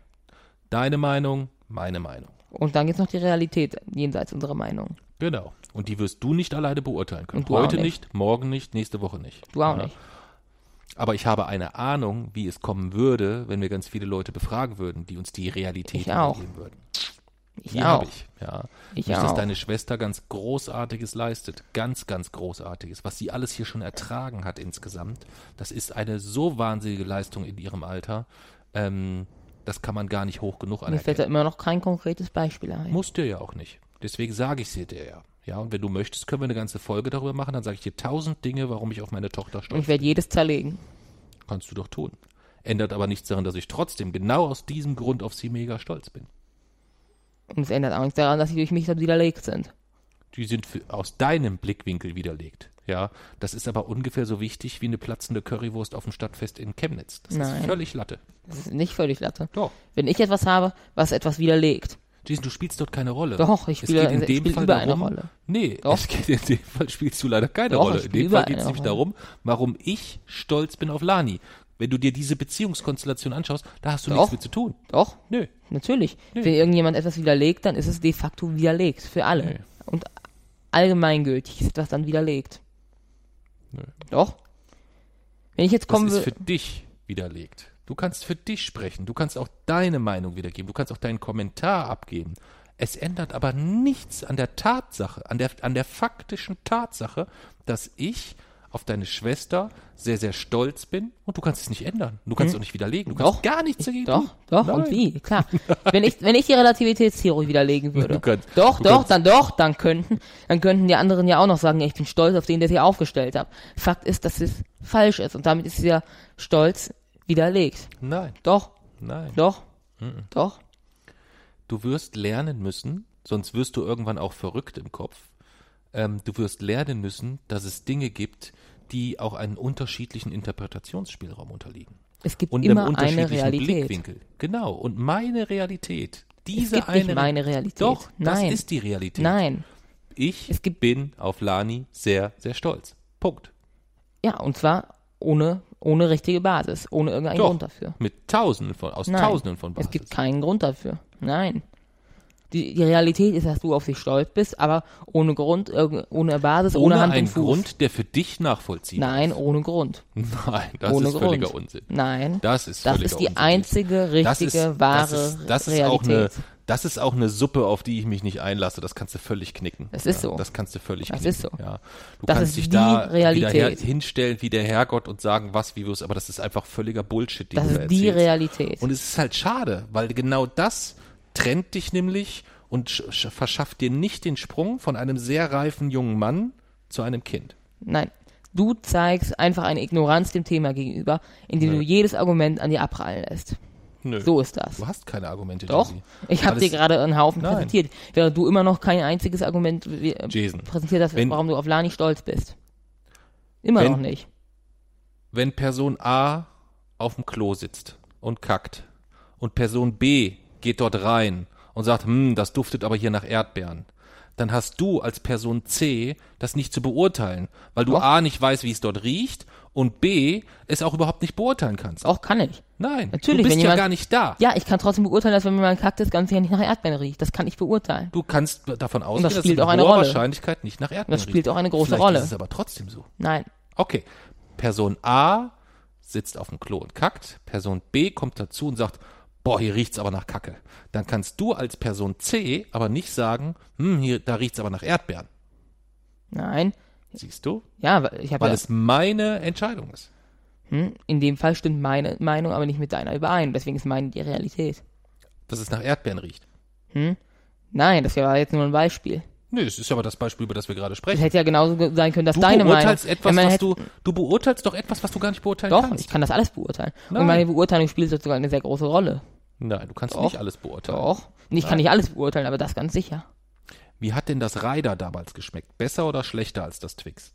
Deine Meinung, meine Meinung. Und dann gibt's noch die Realität, jenseits unserer Meinung. Genau. Und die wirst du nicht alleine beurteilen können. Heute nicht. nicht, morgen nicht, nächste Woche nicht. Du auch Ja. nicht. Aber ich habe eine Ahnung, wie es kommen würde, wenn wir ganz viele Leute befragen würden, die uns die Realität Ich auch. würden. Ich Die auch. habe ich. Ja. Ich Nicht, dass auch. deine Schwester ganz Großartiges leistet. Ganz, ganz Großartiges. Was sie alles hier schon ertragen hat insgesamt. Das ist eine so wahnsinnige Leistung in ihrem Alter. Ähm, das kann man gar nicht hoch genug Mir fällt da anerkennen. immer noch kein konkretes Beispiel ein. Muss dir ja auch nicht. Deswegen sage ich sie dir ja. Ja, und wenn du möchtest, können wir eine ganze Folge darüber machen. Dann sage ich dir tausend Dinge, warum ich auf meine Tochter stolz ich werde jedes zerlegen. bin. Kannst du doch tun. Ändert aber nichts daran, dass ich trotzdem genau aus diesem Grund auf sie mega stolz bin. Und es ändert auch nichts daran, dass sie durch mich dann widerlegt sind. die sind für, aus deinem Blickwinkel widerlegt. Ja, das ist aber ungefähr so wichtig wie eine platzende Currywurst auf dem Stadtfest in Chemnitz. Das Nein. ist völlig Latte. Das ist nicht völlig Latte. Doch. Wenn ich etwas habe, was etwas widerlegt. Jason, du spielst dort keine Rolle. Doch, ich spiele, in ich dem spiele Fall überall darum, eine Rolle. Nee, Doch. es geht in dem Fall spielst du leider keine Doch, Rolle. In dem Fall geht es nämlich darum, warum ich stolz bin auf Lani. Wenn du dir diese Beziehungskonstellation anschaust, da hast du Doch. nichts mit zu tun. Doch, Nö. natürlich. Nö. Wenn irgendjemand etwas widerlegt, dann ist es de facto widerlegt. Für alle. Nee. Und allgemeingültig ist etwas dann widerlegt. Nö. Doch. Wenn ich jetzt Das kommen ist für dich widerlegt. Du kannst für dich sprechen. Du kannst auch deine Meinung wiedergeben. Du kannst auch deinen Kommentar abgeben. Es ändert aber nichts an der Tatsache, an der, an der faktischen Tatsache, dass ich auf deine Schwester sehr, sehr stolz bin und du kannst es nicht ändern. Du kannst es auch nicht widerlegen. Du kannst Doch. gar nichts dagegen Doch, doch, Nein. und wie? Klar. wenn ich, wenn ich die Relativitätstheorie widerlegen würde. Du kannst- doch, doch, kannst- dann doch, dann könnten, dann könnten die anderen ja auch noch sagen, ja, ich bin stolz auf den, der sie aufgestellt hat. Fakt ist, dass es falsch ist und damit ist dieser Stolz widerlegt. Nein, Doch, nein. doch, doch. Du wirst lernen müssen, sonst wirst du irgendwann auch verrückt im Kopf, ähm, du wirst lernen müssen, dass es Dinge gibt, die auch einen unterschiedlichen Interpretationsspielraum unterliegen. Es gibt Und immer einem eine unterschiedlichen Realität. Blickwinkel. Genau. Und meine Realität, diese es gibt eine nicht meine Realität. Doch, Nein. das ist die Realität. Nein. Ich Es gibt- bin auf Lani sehr, sehr stolz. Punkt. Ja, und zwar ohne, ohne richtige Basis, ohne irgendeinen Doch. Grund dafür. Mit Tausenden von, aus Nein. Tausenden von Basis. Es gibt keinen Grund dafür. Nein. Die, die Realität ist, dass du auf dich stolz bist, aber ohne Grund, ohne Basis, ohne, ohne Hand einen und Fuß. Grund, der für dich nachvollziehbar Nein, ohne Grund. ist. Nein, das ohne ist völliger Grund. Unsinn. Nein. Das ist Das völliger ist die Unsinn. einzige richtige, das ist, wahre das ist, das ist Realität. auch eine, das ist auch eine Suppe, auf die ich mich nicht einlasse. Das kannst du völlig knicken. Das ist ja, so. Das kannst du völlig Das knicken. ist so. Ja. Du Das kannst ist dich die da Realität. wieder hinstellen wie der Herrgott und sagen, was, wie wir's, aber das ist einfach völliger Bullshit, den das du da ist die erzählst. Realität. Und es ist halt schade, weil genau das trennt dich nämlich und sch sch verschafft dir nicht den Sprung von einem sehr reifen jungen Mann zu einem Kind. Nein. Du zeigst einfach eine Ignoranz dem Thema gegenüber, indem Nö. du jedes Argument an dir abprallen lässt. Nö. So ist das. Du hast keine Argumente, Doch. Jesse. Ich habe dir gerade einen Haufen Nein. präsentiert, während du immer noch kein einziges Argument Jason, präsentiert hast, wenn- warum du auf Lani stolz bist. Immer Wenn- noch nicht. wenn Person A auf dem Klo sitzt und kackt und Person B geht dort rein und sagt, hm, das duftet aber hier nach Erdbeeren, dann hast du als Person C das nicht zu beurteilen, weil du Doch. A nicht weißt, wie es dort riecht und B es auch überhaupt nicht beurteilen kannst. Auch kann ich. Nein, Natürlich, du bist ja jemand- gar nicht da. Ja, ich kann trotzdem beurteilen, dass wenn mir mal kackt, das Ganze ja nicht nach Erdbeeren riecht. Das kann ich beurteilen. Du kannst davon ausgehen, das dass es auch eine hoher Rolle. Wahrscheinlichkeit nicht nach Erdbeeren Das spielt riecht. auch eine große Vielleicht Rolle. ist es aber trotzdem so. Nein. Okay, Person A sitzt auf dem Klo und kackt, Person B kommt dazu und sagt, boah, hier riecht's aber nach Kacke. Dann kannst du als Person C aber nicht sagen, hm, hier, da riecht's aber nach Erdbeeren. Nein. Siehst du? Ja, weil ich habe Weil ja, es meine Entscheidung ist. hm, in dem Fall stimmt meine Meinung aber nicht mit deiner überein. Deswegen ist meine die Realität. Dass es nach Erdbeeren riecht. Nein, das war jetzt nur ein Beispiel. Nö, das ist aber das Beispiel, über das wir gerade Es sprechen. hätte ja genauso ge- sein können, dass Du deine Meinung. beurteilst etwas, was du, du beurteilst doch etwas, was du gar nicht beurteilen Doch, kannst. ich kann das alles beurteilen. Nein. Und meine Beurteilung spielt sogar eine sehr große Rolle. Nein, du kannst Doch. nicht alles beurteilen. Doch. Ich kann nicht alles beurteilen, aber das ganz sicher. Wie hat denn das Rider damals geschmeckt? Besser oder schlechter als das Twix?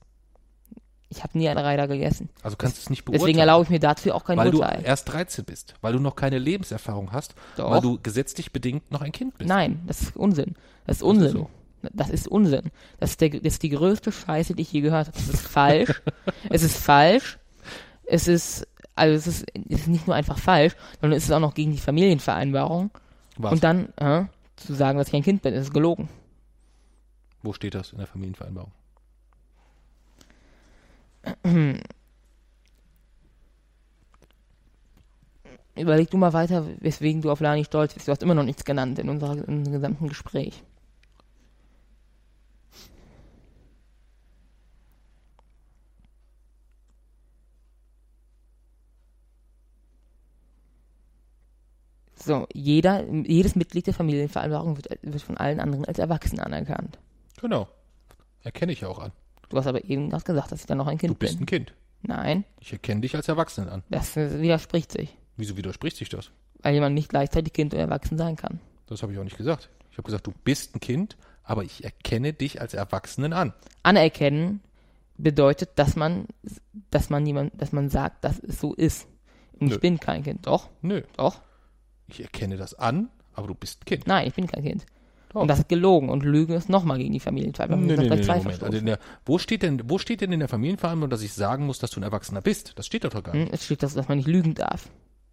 Ich habe nie einen Reiter gegessen. Also kannst du es nicht beurteilen. Deswegen erlaube ich mir dazu auch kein weil du Urteil. erst 13 bist, weil du noch keine Lebenserfahrung hast, Doch. weil du gesetzlich bedingt noch ein Kind bist. Nein, das ist Unsinn. Das ist Unsinn. so. Das ist Unsinn. Das ist, der, das ist die größte Scheiße, die ich je gehört habe. Das ist falsch. es ist falsch. Es ist, also es ist, es ist nicht nur einfach falsch, sondern es ist auch noch gegen die Familienvereinbarung. Was? Und dann äh, zu sagen, dass ich ein Kind bin, ist gelogen. Wo steht das in der Familienvereinbarung? Überleg du mal weiter, weswegen du auf Lani stolz bist. Du hast immer noch nichts genannt in, unserer, in unserem gesamten Gespräch. So, jeder, jedes Mitglied der Familienvereinbarung wird, wird von allen anderen als Erwachsen anerkannt. Genau. Erkenne ich ja auch an. Du hast aber eben gerade gesagt, dass ich dann noch ein Kind Du bist bin. ein Kind. Nein, Ich erkenne dich als Erwachsenen an. das widerspricht sich, Wieso widerspricht sich das? weil jemand nicht gleichzeitig Kind und Erwachsen sein kann. Das habe ich auch nicht gesagt. Ich habe gesagt, du bist ein Kind, aber ich erkenne dich als Erwachsenen an. Anerkennen bedeutet, dass man, dass man jemand, dass man sagt, dass es so ist. Und Nö. ich bin kein Kind. Doch, Nö. doch. Ich erkenne das an, aber du bist ein Kind. Nein, ich bin kein Kind. Doch. Und das ist gelogen. Und Lügen ist nochmal gegen die Familienvereinbarung. Nee, nee, nee, Moment. Also der, wo, steht denn, wo steht denn in der Familienvereinbarung, dass ich sagen muss, dass du ein Erwachsener bist? Das steht doch, doch gar nicht. Hm, es steht, dass, dass man nicht lügen darf.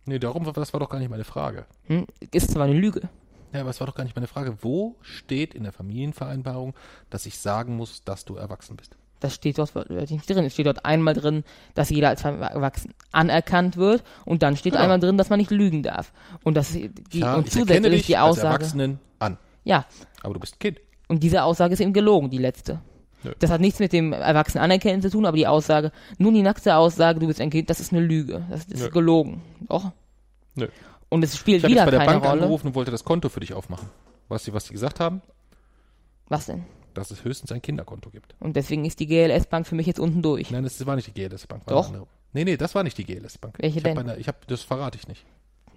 Nee, darum, das war doch gar nicht meine Frage. Hm, ist zwar eine Lüge. Ja, aber es war doch gar nicht meine Frage. Wo steht in der Familienvereinbarung, dass ich sagen muss, dass du erwachsen bist? Das steht dort wörtlich nicht drin. Es steht dort einmal drin, dass jeder als Erwachsen anerkannt wird. Und dann steht Genau. einmal drin, dass man nicht lügen darf. Und, das, die, Ja, und ich zusätzlich dich die als Aussage. Erwachsenen an. Ja, Aber du bist ein Kind. Und diese Aussage ist eben gelogen, die letzte. Nö. Das hat nichts mit dem Erwachsenen anerkennen zu tun, aber die Aussage, nun die nackte Aussage, du bist ein Kind, das ist eine Lüge. Das ist Nö. gelogen. Doch. Nö. Und es spielt Ich habe wieder jetzt bei der keine Bank Rolle. angerufen und wollte das Konto für dich aufmachen. Weißt du, was die gesagt haben? Was denn? Dass es höchstens ein Kinderkonto gibt. Und deswegen ist die GLS-Bank für mich jetzt unten durch. Nein, das war nicht die GLS-Bank. Doch. Nee, nee, das war nicht die GLS-Bank. Welche ich hab denn? Eine, ich hab, das verrate ich nicht.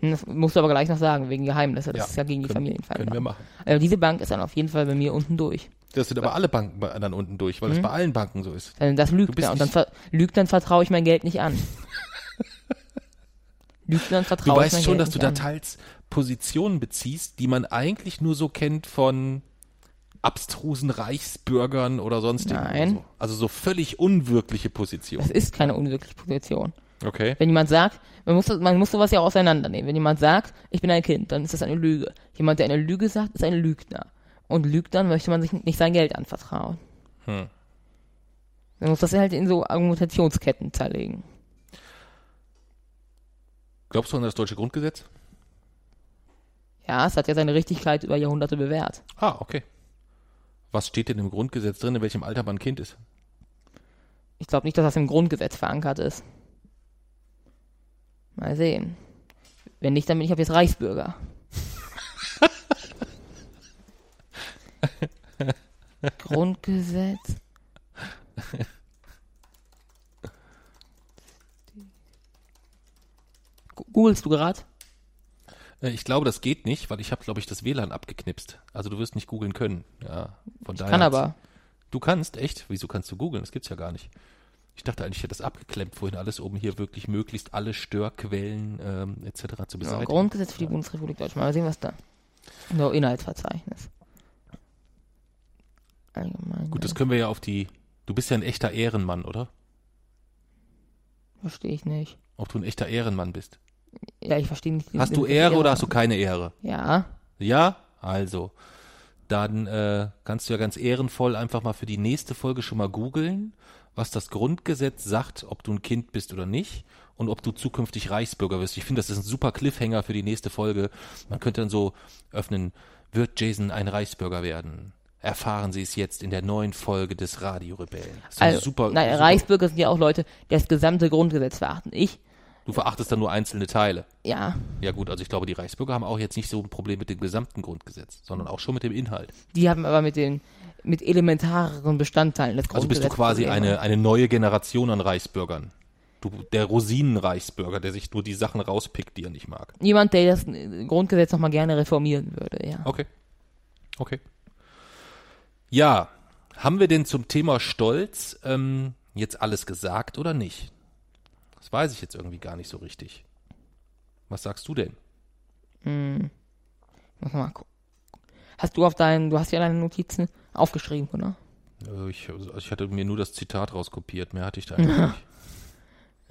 Das musst du aber gleich noch sagen, wegen Geheimnisse. Das Ja, ist ja gegen die Familienvereinbarung. Können wir machen. Also diese Bank ist dann auf jeden Fall bei mir unten durch. Das sind aber alle Banken dann unten durch, weil das bei allen Banken so ist. Das Du lügt er. Und dann nicht- lügt, dann vertraue ich mein Geld nicht an. lügt, dann Du vertraue ich mein weißt schon, Geld dass du nicht da an. teils Positionen beziehst, die man eigentlich nur so kennt von abstrusen Reichsbürgern oder sonst Nein. so. Also so völlig unwirkliche Positionen. Das ist keine unwirkliche Position. Okay. Wenn jemand sagt, man muss, man muss sowas ja auch auseinandernehmen. Wenn jemand sagt, ich bin ein Kind, dann ist das eine Lüge. Jemand, der eine Lüge sagt, ist ein Lügner. Und Lügnern möchte man sich nicht sein Geld anvertrauen. Hm. Man muss das halt in so Argumentationsketten zerlegen. Glaubst du an das deutsche Grundgesetz? Ja, es hat ja seine Richtigkeit über Jahrhunderte bewährt. Ah, okay. Was steht denn im Grundgesetz drin, in welchem Alter man Kind ist? Ich glaube nicht, dass das im Grundgesetz verankert ist. Mal sehen. Wenn nicht, dann bin ich ab jetzt Reichsbürger. Grundgesetz. Googlest du gerade? Äh, Ich glaube, das geht nicht, weil ich habe, glaube ich, das WLAN abgeknipst. Also du wirst nicht googeln können. Ja, von daher. Kann aber. Du kannst, echt? Wieso kannst du googeln? Das gibt's ja gar nicht. Ich dachte eigentlich, ich hätte das abgeklemmt vorhin alles, um hier wirklich möglichst alle Störquellen ähm, etc. zu Ja, beseitigen. Grundgesetz für die Bundesrepublik Deutschland. Mal sehen, was da. So, Inhaltsverzeichnis. Allgemein. Gut, das können wir ja auf die. Du bist ja ein echter Ehrenmann, oder? verstehe ich nicht. Ob du ein echter Ehrenmann bist. Ja, ich verstehe nicht. Hast du Ehre Begriff oder hast du keine Ehre? Ja. Ja? Also. Dann äh, kannst du ja ganz ehrenvoll einfach mal für die nächste Folge schon mal googeln, was das Grundgesetz sagt, ob du ein Kind bist oder nicht und ob du zukünftig Reichsbürger wirst. Ich finde, das ist ein super Cliffhanger für die nächste Folge. Man könnte dann so öffnen, wird Jason ein Reichsbürger werden? Erfahren Sie es jetzt in der neuen Folge des Radiorebellen. Ist Also, super, nein, super. Reichsbürger sind ja auch Leute, die das gesamte Grundgesetz verachten. Ich, Du verachtest dann nur einzelne Teile. ja, Ja gut, also ich glaube, die Reichsbürger haben auch jetzt nicht so ein Problem mit dem gesamten Grundgesetz, sondern auch schon mit dem Inhalt. die haben aber mit den mit elementareren Bestandteilen des Also bist du quasi eine, eine neue Generation an Reichsbürgern. Du, der Rosinenreichsbürger, der sich nur die Sachen rauspickt, die er nicht mag. Jemand, der das Grundgesetz nochmal gerne reformieren würde, ja. Okay. Okay. Ja, haben wir denn zum Thema Stolz ähm, jetzt alles gesagt oder nicht? Das weiß ich jetzt irgendwie gar nicht so richtig. Was sagst du denn? Muss mal gucken. Hast du auf deinen, du hast ja deine Notizen aufgeschrieben, oder? Äh, Ich, also ich hatte mir nur das Zitat rauskopiert, mehr hatte ich da eigentlich nicht.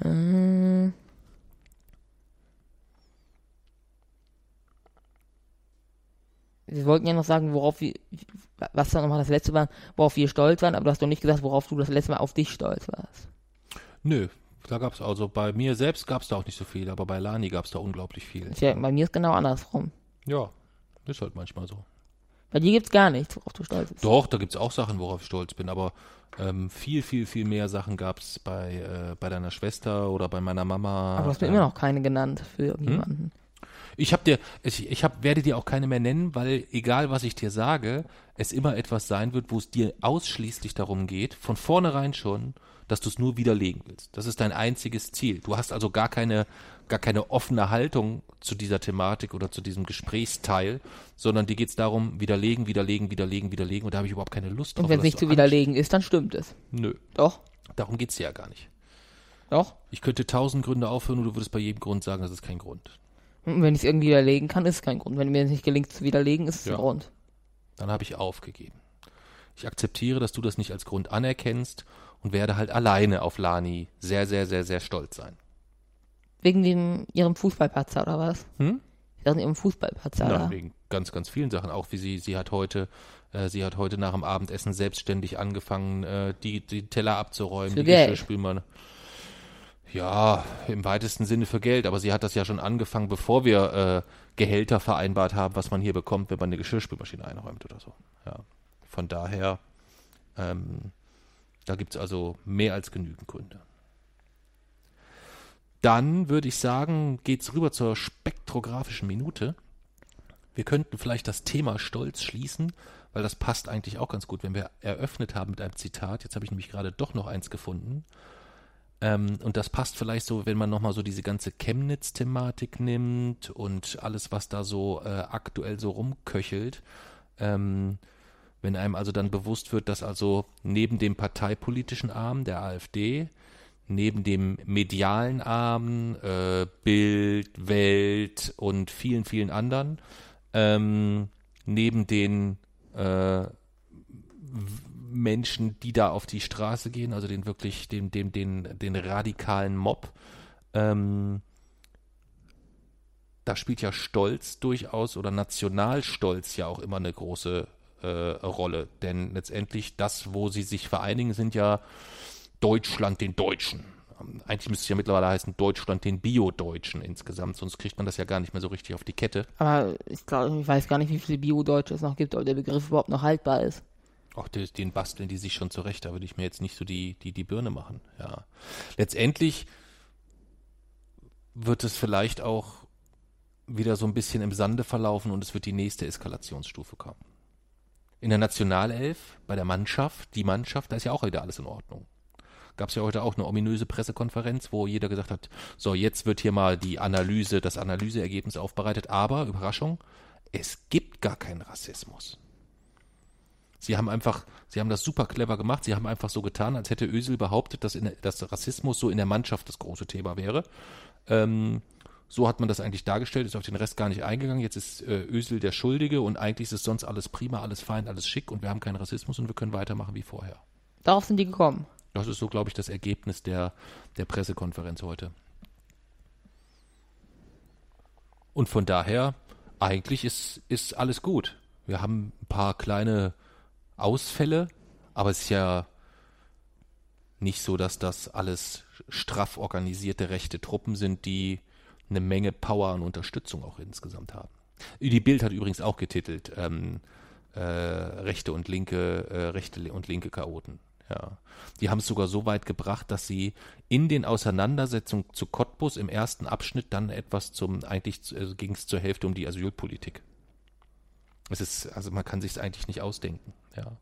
Ähm, Wir wollten ja noch sagen, worauf wir, was dann nochmal das letzte war, worauf wir stolz waren, aber du hast doch nicht gesagt, worauf du das letzte Mal auf dich stolz warst. Nö, da gab's also bei mir selbst gab's da auch nicht so viel, aber bei Lani gab's da unglaublich viel. Tja, bei mir ist genau andersrum. Ja, ist halt manchmal so. Bei dir gibt's gar nichts, worauf du stolz bist. Doch, da gibt's auch Sachen, worauf ich stolz bin, aber ähm, viel, viel, viel mehr Sachen gab's bei, äh, bei deiner Schwester oder bei meiner Mama. Aber du hast mir Ähm, immer noch keine genannt für irgendjemanden. Ich hab dir, ich, ich hab, werde dir auch keine mehr nennen, weil egal was ich dir sage, es immer etwas sein wird, wo es dir ausschließlich darum geht, von vornherein schon, dass du es nur widerlegen willst. Das ist dein einziges Ziel. Du hast also gar keine, gar keine offene Haltung zu dieser Thematik oder zu diesem Gesprächsteil, sondern dir geht's darum, widerlegen, widerlegen, widerlegen, widerlegen und da habe ich überhaupt keine Lust drauf. Und wenn es nicht zu widerlegen ist, dann stimmt es. Nö, Doch, darum geht's dir ja gar nicht. doch. Ich könnte tausend Gründe aufhören und du würdest bei jedem Grund sagen, das ist kein Grund. Und wenn ich es irgendwie widerlegen kann, ist es kein Grund. Wenn mir es nicht gelingt zu widerlegen, ist es Ja. ein Grund. Dann habe ich aufgegeben. Ich akzeptiere, dass du das nicht als Grund anerkennst und werde halt alleine auf Lani sehr, sehr, sehr, sehr stolz sein. Wegen dem, ihrem Fußballpatzer oder was? Hm? Wegen ihrem Fußballpatzer. Oder? wegen ganz, ganz vielen Sachen. Auch wie sie, sie hat heute, äh, sie hat heute nach dem Abendessen selbstständig angefangen, äh, die, die Teller abzuräumen, Für die. Geschirrspülmann. Ja, im weitesten Sinne für Geld, aber sie hat das ja schon angefangen, bevor wir äh, Gehälter vereinbart haben, was man hier bekommt, wenn man eine Geschirrspülmaschine einräumt oder so. Ja. Von daher, ähm, da gibt's also mehr als genügend Gründe. Dann würde ich sagen, geht's rüber zur spektrographischen Minute. Wir könnten vielleicht das Thema Stolz schließen, weil das passt eigentlich auch ganz gut, wenn wir eröffnet haben mit einem Zitat. Jetzt habe ich nämlich gerade doch noch eins gefunden. Ähm, und das passt vielleicht so, wenn man nochmal so diese ganze Chemnitz-Thematik nimmt und alles, was da so äh, aktuell so rumköchelt. Ähm, Wenn einem also dann bewusst wird, dass also neben dem parteipolitischen Arm der AfD, neben dem medialen Arm, äh, Bild, Welt und vielen, vielen anderen, ähm, neben den äh, Menschen, die da auf die Straße gehen, also den wirklich, den, den, den, den radikalen Mob, ähm, da spielt ja Stolz durchaus oder Nationalstolz ja auch immer eine große äh, Rolle. Denn letztendlich das, wo sie sich vereinigen, sind ja Deutschland den Deutschen. Eigentlich müsste es ja mittlerweile heißen Deutschland den Bio-Deutschen insgesamt, sonst kriegt man das ja gar nicht mehr so richtig auf die Kette. Aber ich, glaub, ich weiß gar nicht, wie viele Bio-Deutsche es noch gibt, ob der Begriff überhaupt noch haltbar ist. Auch den, den basteln die sich schon zurecht, da würde ich mir jetzt nicht so die, die, die Birne machen. Ja. Letztendlich wird es vielleicht auch wieder so ein bisschen im Sande verlaufen und es wird die nächste Eskalationsstufe kommen. In der Nationalelf, bei der Mannschaft, die Mannschaft, da ist ja auch wieder alles in Ordnung. Gab es ja heute auch eine ominöse Pressekonferenz, wo jeder gesagt hat, so jetzt wird hier mal die Analyse, das Analyseergebnis aufbereitet, aber, Überraschung, es gibt gar keinen Rassismus. Sie haben einfach, sie haben das super clever gemacht. Sie haben einfach so getan, als hätte Ösel behauptet, dass, in, dass Rassismus so in der Mannschaft das große Thema wäre. Ähm, so hat man das eigentlich dargestellt, ist auf den Rest gar nicht eingegangen. Jetzt ist äh, Ösel der Schuldige und eigentlich ist es sonst alles prima, alles fein, alles schick und wir haben keinen Rassismus und wir können weitermachen wie vorher. Darauf sind die gekommen. Das ist so, glaube ich, das Ergebnis der, der Pressekonferenz heute. Und von daher, eigentlich ist, ist alles gut. Wir haben ein paar kleine Ausfälle, aber es ist ja nicht so, dass das alles straff organisierte rechte Truppen sind, die eine Menge Power und Unterstützung auch insgesamt haben. Die Bild hat übrigens auch getitelt, ähm, äh, rechte und linke, äh, rechte und linke Chaoten. Ja. Die haben es sogar so weit gebracht, dass sie in den Auseinandersetzungen zu Cottbus im ersten Abschnitt dann etwas zum, eigentlich äh, ging es zur Hälfte um die Asylpolitik. Es ist, also man kann sich es eigentlich nicht ausdenken, ja.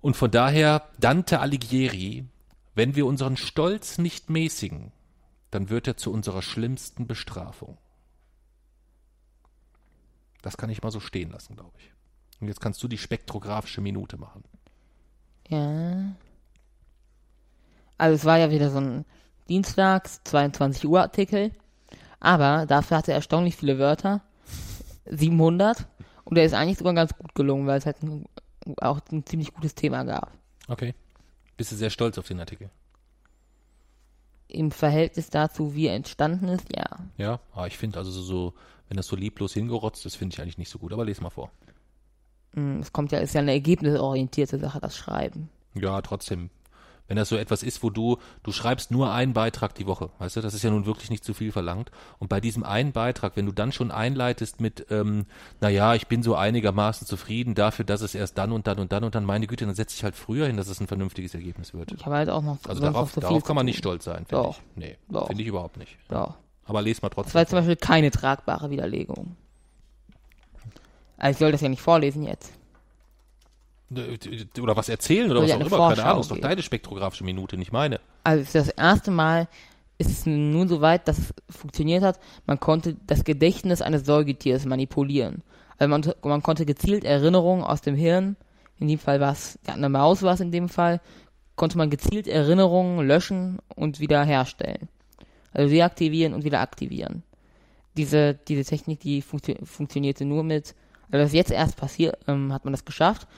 Und von daher, Dante Alighieri, wenn wir unseren Stolz nicht mäßigen, dann wird er zu unserer schlimmsten Bestrafung. Das kann ich mal so stehen lassen, glaube ich. Und jetzt kannst du die spektrographische Minute machen. Ja. Also es war ja wieder so ein Dienstags 22 Uhr Artikel, aber dafür hatte er erstaunlich viele Wörter, 700, und er ist eigentlich sogar ganz gut gelungen, weil es halt ein, auch ein ziemlich gutes Thema gab. Okay. Bist du sehr stolz auf den Artikel? Im Verhältnis dazu, wie er entstanden ist, ja. Ja, aber ich finde also so, wenn das so lieblos hingerotzt ist, finde ich eigentlich nicht so gut. Aber lese mal vor. Mm, es kommt ja, ist ja eine ergebnisorientierte Sache, das Schreiben. Ja, trotzdem wenn das so etwas ist, wo du, du schreibst nur einen Beitrag die Woche, weißt du, das ist ja nun wirklich nicht zu viel verlangt. Und bei diesem einen Beitrag, wenn du dann schon einleitest mit, ähm, naja, ich bin so einigermaßen zufrieden dafür, dass es erst dann und dann und dann und dann, meine Güte, dann setze ich halt früher hin, dass es ein vernünftiges Ergebnis wird. Ich habe halt auch noch. Also darauf, so darauf kann man nicht stolz sein, finde ich. Nee, finde ich überhaupt nicht. Doch. Aber les mal trotzdem. Das war jetzt zum Beispiel keine tragbare Widerlegung. Also ich soll das ja nicht vorlesen jetzt. Oder was erzählen oder was auch immer, keine Ahnung, ist doch deine spektrographische Minute, nicht meine. Also das erste Mal ist es nun so weit, dass es funktioniert hat, man konnte das Gedächtnis eines Säugetiers manipulieren. Also man, man konnte gezielt Erinnerungen aus dem Hirn, in dem Fall war es, ja, eine Maus war es in dem Fall, konnte man gezielt Erinnerungen löschen und wieder herstellen. Also deaktivieren und wieder aktivieren. Diese, diese Technik, die funktio funktionierte nur mit, also was jetzt erst passiert, ähm, hat man das geschafft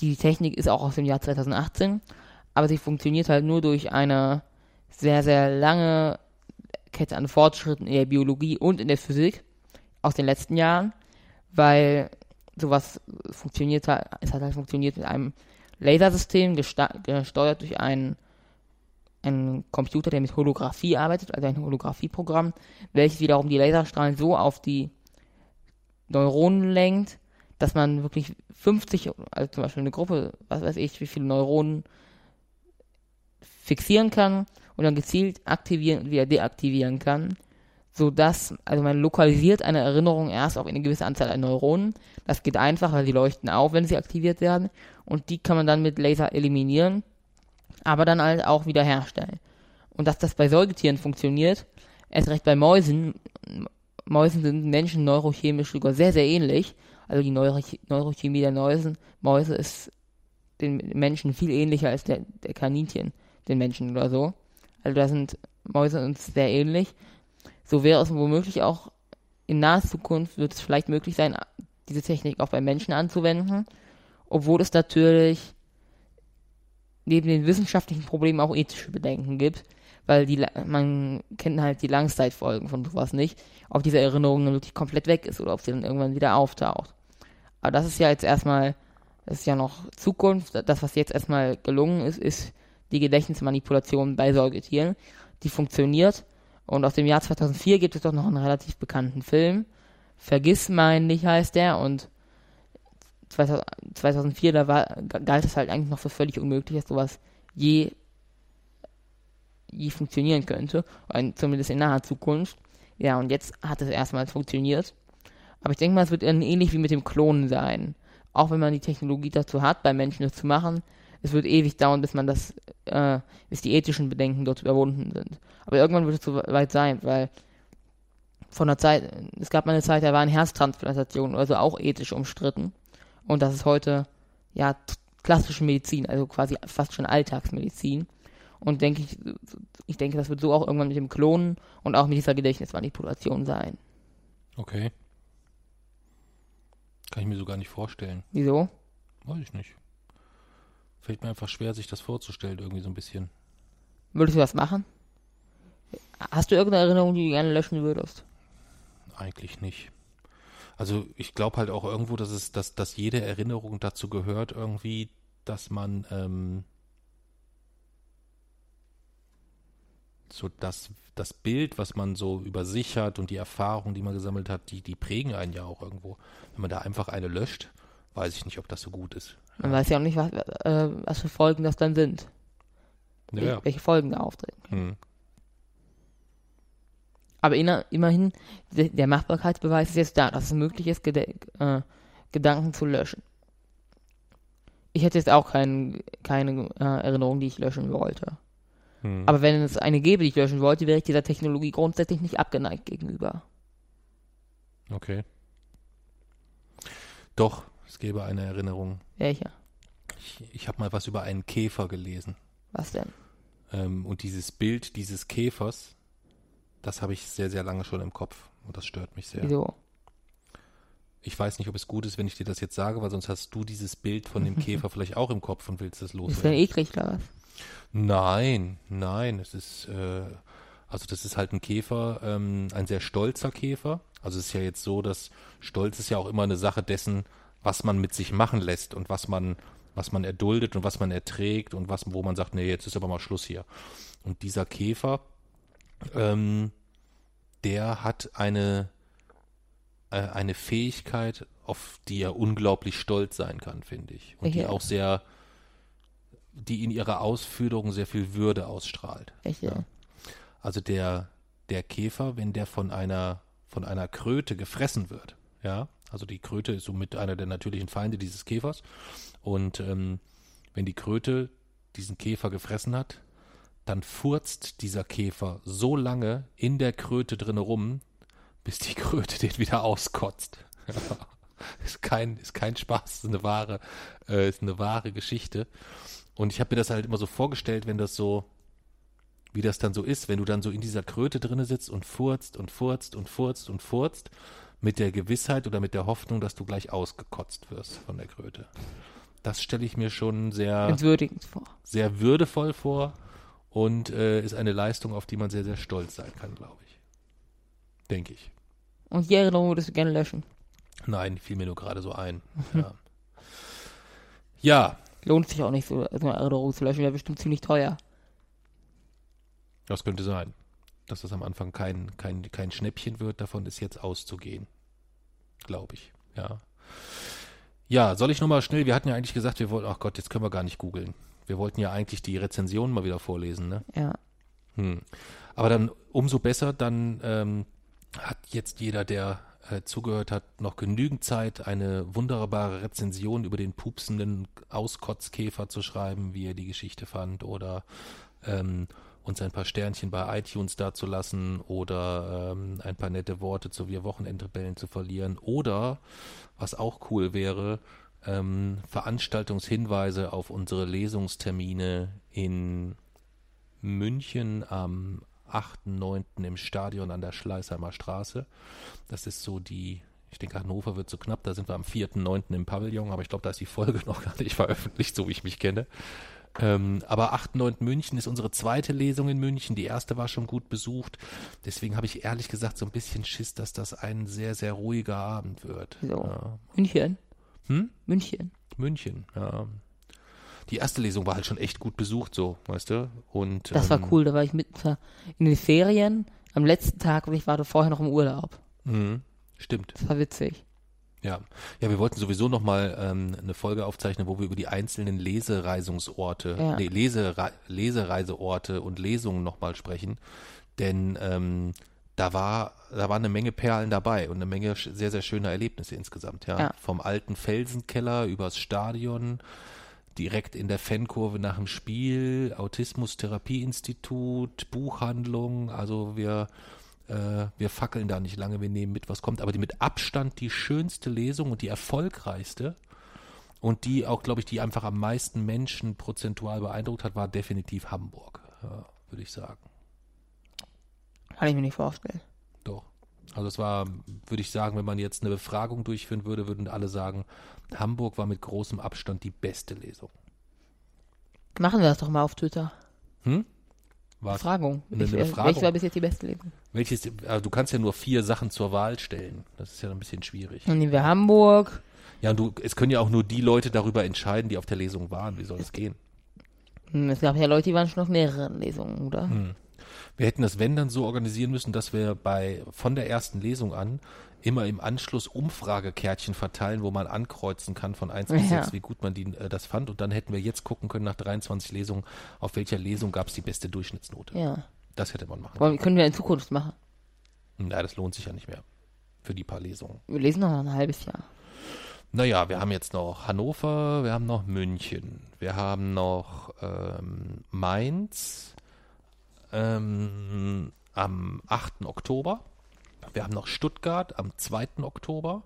die Technik ist auch aus dem Jahr 2018, aber sie funktioniert halt nur durch eine sehr, sehr lange Kette an Fortschritten in der Biologie und in der Physik aus den letzten Jahren, weil sowas funktioniert halt, es hat halt funktioniert mit einem Lasersystem, gesteuert durch einen, einen Computer, der mit Holographie arbeitet, also ein Holographieprogramm, welches wiederum die Laserstrahlen so auf die Neuronen lenkt, dass man wirklich 50, also zum Beispiel eine Gruppe, was weiß ich, wie viele Neuronen fixieren kann und dann gezielt aktivieren und wieder deaktivieren kann, so dass, also man lokalisiert eine Erinnerung erst auf eine gewisse Anzahl an Neuronen. Das geht einfach, weil die leuchten auf, wenn sie aktiviert werden und die kann man dann mit Laser eliminieren, aber dann halt auch wieder herstellen. Und dass das bei Säugetieren funktioniert, erst recht bei Mäusen, Mäusen sind Menschen neurochemisch sogar sehr, sehr ähnlich, Also die Neuroch Neurochemie der Mäusen, Mäuse ist den Menschen viel ähnlicher als der, der Kaninchen, den Menschen oder so. Also da sind Mäuse uns sehr ähnlich. So wäre es womöglich auch in naher Zukunft wird es vielleicht möglich sein, diese Technik auch bei Menschen anzuwenden, obwohl es natürlich neben den wissenschaftlichen Problemen auch ethische Bedenken gibt, weil die, man kennt halt die Langzeitfolgen von sowas nicht, ob diese Erinnerung dann wirklich komplett weg ist oder ob sie dann irgendwann wieder auftaucht. Aber das ist ja jetzt erstmal, das ist ja noch Zukunft. Das, was jetzt erstmal gelungen ist, ist die Gedächtnismanipulation bei Säugetieren. Die funktioniert. Und aus dem Jahr 2004 gibt es doch noch einen relativ bekannten Film. Vergiss mein nicht heißt der. Und 2004, da war, galt es halt eigentlich noch für völlig unmöglich, dass sowas je, je funktionieren könnte. Zumindest in naher Zukunft. Ja, und jetzt hat es erstmals funktioniert. Aber ich denke mal, es wird ähnlich wie mit dem Klonen sein. Auch wenn man die Technologie dazu hat, bei Menschen das zu machen, es wird ewig dauern, bis man das, äh, bis die ethischen Bedenken dort überwunden sind. Aber irgendwann wird es soweit sein, weil von der Zeit, es gab mal eine Zeit, da waren Herztransplantationen also auch ethisch umstritten. Und das ist heute, ja, klassische Medizin, also quasi fast schon Alltagsmedizin. Und denke ich, ich denke, das wird so auch irgendwann mit dem Klonen und auch mit dieser Gedächtnismanipulation sein. Okay. Kann ich mir so gar nicht vorstellen. Wieso? Weiß ich nicht. Fällt mir einfach schwer, sich das vorzustellen, irgendwie so ein bisschen. Würdest du das machen? Hast du irgendeine Erinnerung, die du gerne löschen würdest? Eigentlich nicht. Also ich glaube halt auch irgendwo, dass es, dass, dass jede Erinnerung dazu gehört, irgendwie, dass man ähm, so das, das Bild, was man so über sich hat und die Erfahrungen, die man gesammelt hat, die, die prägen einen ja auch irgendwo. Wenn man da einfach eine löscht, weiß ich nicht, ob das so gut ist. Man weiß ja auch nicht, was, äh, was für Folgen das dann sind. Ja, ja. Welche Folgen da auftreten. Hm. Aber inner, immerhin, der, der Machbarkeitsbeweis ist jetzt da, dass es möglich ist, Gede äh, Gedanken zu löschen. Ich hätte jetzt auch kein, keine äh, Erinnerung, die ich löschen wollte. Hm. Aber wenn es eine gäbe, die ich löschen wollte, wäre ich dieser Technologie grundsätzlich nicht abgeneigt gegenüber. Okay. Doch, es gäbe eine Erinnerung. Welche? Ich, ich habe mal was über einen Käfer gelesen. Was denn? Ähm, und dieses Bild dieses Käfers, das habe ich sehr, sehr lange schon im Kopf. Und das stört mich sehr. Wieso? Ich weiß nicht, ob es gut ist, wenn ich dir das jetzt sage, weil sonst hast du dieses Bild von dem Käfer vielleicht auch im Kopf und willst es Ist denn loswerden. eklig oder was? Nein, nein, es ist, äh, also das ist halt ein Käfer, ähm, ein sehr stolzer Käfer. Also es ist ja jetzt so, dass Stolz ist ja auch immer eine Sache dessen, was man mit sich machen lässt und was man, was man erduldet und was man erträgt und was, wo man sagt, nee, jetzt ist aber mal Schluss hier. Und dieser Käfer, ähm, der hat eine, äh, eine Fähigkeit, auf die er unglaublich stolz sein kann, finde ich. Und die Welche? auch sehr, die in ihrer Ausführung sehr viel Würde ausstrahlt. Ja. Also der, der Käfer, wenn der von einer, von einer Kröte gefressen wird, ja, also die Kröte ist somit einer der natürlichen Feinde dieses Käfers. Und ähm, wenn die Kröte diesen Käfer gefressen hat, dann furzt dieser Käfer so lange in der Kröte drinne rum, bis die Kröte den wieder auskotzt. ist kein, ist kein Spaß, ist eine wahre, äh, ist eine wahre Geschichte. Und ich habe mir das halt immer so vorgestellt, wenn das so, wie das dann so ist, wenn du dann so in dieser Kröte drinne sitzt und furzt und furzt und furzt und furzt, mit der Gewissheit oder mit der Hoffnung, dass du gleich ausgekotzt wirst von der Kröte. Das stelle ich mir schon sehr, Entwürdigend vor. sehr würdevoll vor und äh, ist eine Leistung, auf die man sehr, sehr stolz sein kann, glaube ich. Denke ich. Und die Erinnerung würdest du gerne löschen. Nein, fiel mir nur gerade so ein. Ja. ja, Lohnt sich auch nicht, so, so eine Erinnerung zu löschen, wäre bestimmt ziemlich teuer. das könnte sein. Dass das am Anfang kein, kein, kein Schnäppchen wird, davon ist jetzt auszugehen. Glaube ich. Ja. Ja, soll ich nochmal schnell, wir hatten ja eigentlich gesagt, wir wollten, ach Gott, jetzt können wir gar nicht googeln. Wir wollten ja eigentlich die Rezension mal wieder vorlesen, ne? Ja. Hm. Aber dann umso besser, dann ähm, hat jetzt jeder, der äh, zugehört hat, noch genügend Zeit, eine wunderbare Rezension über den pupsenden Auskotzkäfer zu schreiben, wie er die Geschichte fand oder ähm, uns ein paar Sternchen bei iTunes dazulassen oder ähm, ein paar nette Worte zu Wir Wochenendrebellen zu verlieren. Oder, was auch cool wäre, ähm, Veranstaltungshinweise auf unsere Lesungstermine in München am 8.9. im Stadion an der Schleißheimer Straße. Das ist so die, ich denke, Hannover wird so knapp, da sind wir am 4.9. im Pavillon, aber ich glaube, da ist die Folge noch gar nicht veröffentlicht, so wie ich mich kenne. Ähm, aber 8.9. München ist unsere zweite Lesung in München. Die erste war schon gut besucht. Deswegen habe ich ehrlich gesagt so ein bisschen Schiss, dass das ein sehr, sehr ruhiger Abend wird. So. Ja. München. Hm? München. München, ja. Die erste Lesung war halt schon echt gut besucht, so, weißt du? Und, Das war ähm, cool, da war ich mit in den Ferien am letzten Tag und ich war da vorher noch im Urlaub. Mhm, stimmt. Das war witzig. Ja, ja, wir wollten sowieso noch mal ähm, eine Folge aufzeichnen, wo wir über die einzelnen Lesereisungsorte, Ja. nee, Leserei Lesereiseorte und Lesungen noch mal sprechen, denn ähm, da war da war eine Menge Perlen dabei und eine Menge sehr sehr schöne Erlebnisse insgesamt, ja. Ja. Vom alten Felsenkeller übers Stadion, direkt in der Fankurve nach dem Spiel, Autismus-Therapieinstitut, Buchhandlung, also wir äh, wir fackeln da nicht lange, wir nehmen mit, was kommt. Aber die mit Abstand die schönste Lesung und die erfolgreichste und die auch, glaube ich, die einfach am meisten Menschen prozentual beeindruckt hat, war definitiv Hamburg, ja, würde ich sagen. Kann ich mir nicht vorstellen. Doch. Also es war, würde ich sagen, wenn man jetzt eine Befragung durchführen würde, würden alle sagen, Hamburg war mit großem Abstand die beste Lesung. Machen wir das doch mal auf Twitter. Hm? Was? Befragung. Eine- Ich, eine äh, Befragung? Welche war bis jetzt die beste Lesung? Welches, also du kannst ja nur vier Sachen zur Wahl stellen. Das ist ja ein bisschen schwierig. Dann nehmen wir Hamburg. Ja, und du, es können ja auch nur die Leute darüber entscheiden, die auf der Lesung waren. Wie soll das gehen? Hm, Es gab ja Leute, die waren schon auf mehreren Lesungen, oder? Hm. Wir hätten das wenn dann so organisieren müssen, dass wir bei von der ersten Lesung an immer im Anschluss Umfragekärtchen verteilen, wo man ankreuzen kann von 1 bis Ja. 6, wie gut man die, äh, das fand. Und dann hätten wir jetzt gucken können nach 23 Lesungen, auf welcher Lesung gab es die beste Durchschnittsnote. Ja. Das hätte man machen können. können wir in Zukunft machen. Na, das lohnt sich ja nicht mehr. Für die paar Lesungen. Wir lesen noch ein halbes Jahr. Naja, wir haben jetzt noch Hannover, wir haben noch München, wir haben noch ähm, Mainz ähm, am 8. Oktober, wir haben noch Stuttgart am 2. Oktober,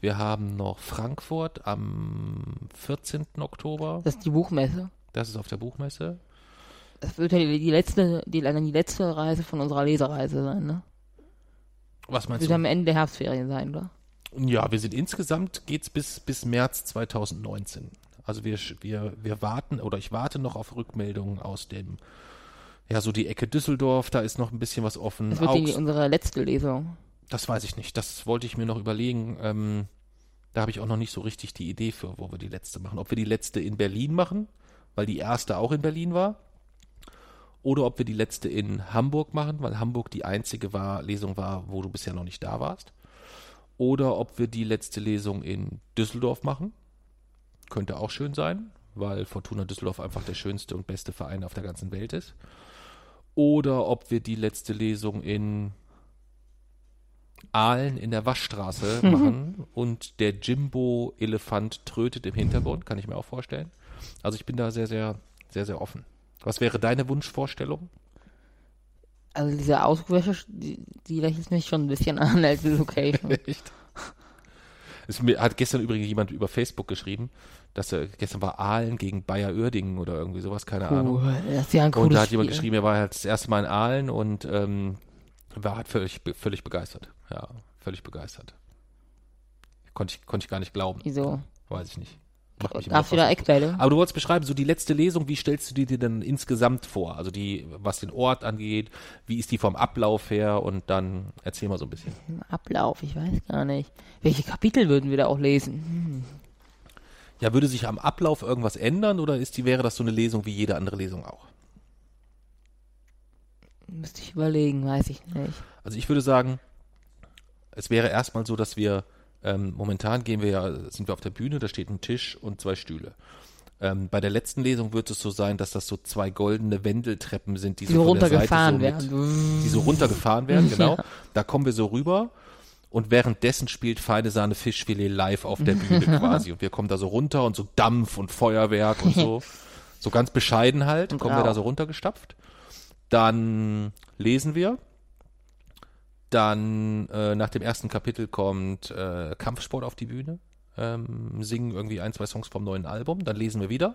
wir haben noch Frankfurt am 14. Oktober, Das ist die Buchmesse. das ist auf der Buchmesse. Das wird ja die, die letzte, die, die letzte Reise von unserer Lesereise sein, ne? Was Das meinst wird du? am Ende der Herbstferien sein, oder? Ja, wir sind insgesamt geht's bis bis März 2019. Also wir wir wir warten oder ich warte noch auf Rückmeldungen aus dem ja so die Ecke Düsseldorf. Da ist noch ein bisschen was offen. Das wird die, unsere letzte Lesung. das weiß ich nicht. Das wollte ich mir noch überlegen. Ähm, da habe ich auch noch nicht so richtig die Idee für, wo wir die letzte machen. Ob wir die letzte in Berlin machen, weil die erste auch in Berlin war. Oder ob wir die letzte in Hamburg machen, weil Hamburg die einzige war, Lesung war, wo du bisher noch nicht da warst. Oder ob wir die letzte Lesung in Düsseldorf machen. Könnte auch schön sein, weil Fortuna Düsseldorf einfach der schönste und beste Verein auf der ganzen Welt ist. Oder ob wir die letzte Lesung in Aalen in der Waschstraße machen und der Jimbo-Elefant trötet im Hintergrund, kann ich mir auch vorstellen. Also ich bin da sehr, sehr, sehr, sehr offen. Was wäre deine Wunschvorstellung? Also diese Auswäsche, die, die lächelt mich schon ein bisschen an als Location. Echt? Es hat gestern übrigens jemand über Facebook geschrieben, dass er gestern war Aalen gegen Bayer Uerdingen oder irgendwie sowas, keine Ahnung. Cool. Das ist ja ein cooles Und da hat jemand Spiel. geschrieben, er war halt das erste Mal in Aalen und ähm, war halt völlig, völlig begeistert. Ja, völlig begeistert. Konnte ich, konnte ich gar nicht glauben. Wieso? Weiß ich nicht. Gab's wieder. Eckbälle? Aber du wolltest beschreiben, so die letzte Lesung, wie stellst du die dir denn insgesamt vor? Also die, was den Ort angeht, wie ist die vom Ablauf her und dann erzähl mal so ein bisschen. Ablauf, ich weiß gar nicht. Welche Kapitel würden wir da auch lesen? Ja, würde sich am Ablauf irgendwas ändern oder ist die, wäre das so eine Lesung wie jede andere Lesung auch? Müsste ich überlegen, weiß ich nicht. Also ich würde sagen, es wäre erstmal so, dass wir, ähm, momentan gehen wir ja, sind wir auf der Bühne, da steht ein Tisch und zwei Stühle. Ähm, bei der letzten Lesung wird es so sein, dass das so zwei goldene Wendeltreppen sind, die, Die so von der Seite runtergefahren so mit, werden. die so runtergefahren werden, genau. Ja. Da kommen wir so rüber und währenddessen spielt feine Sahne Fischfilet live auf der Bühne quasi. Und wir kommen da so runter und so Dampf und Feuerwerk und so. So ganz bescheiden halt, Und kommen wir da so runtergestapft. Dann lesen wir. Dann äh, nach dem ersten Kapitel kommt äh, Kampfsport auf die Bühne. Ähm, singen irgendwie ein, zwei Songs vom neuen Album. Dann lesen wir wieder.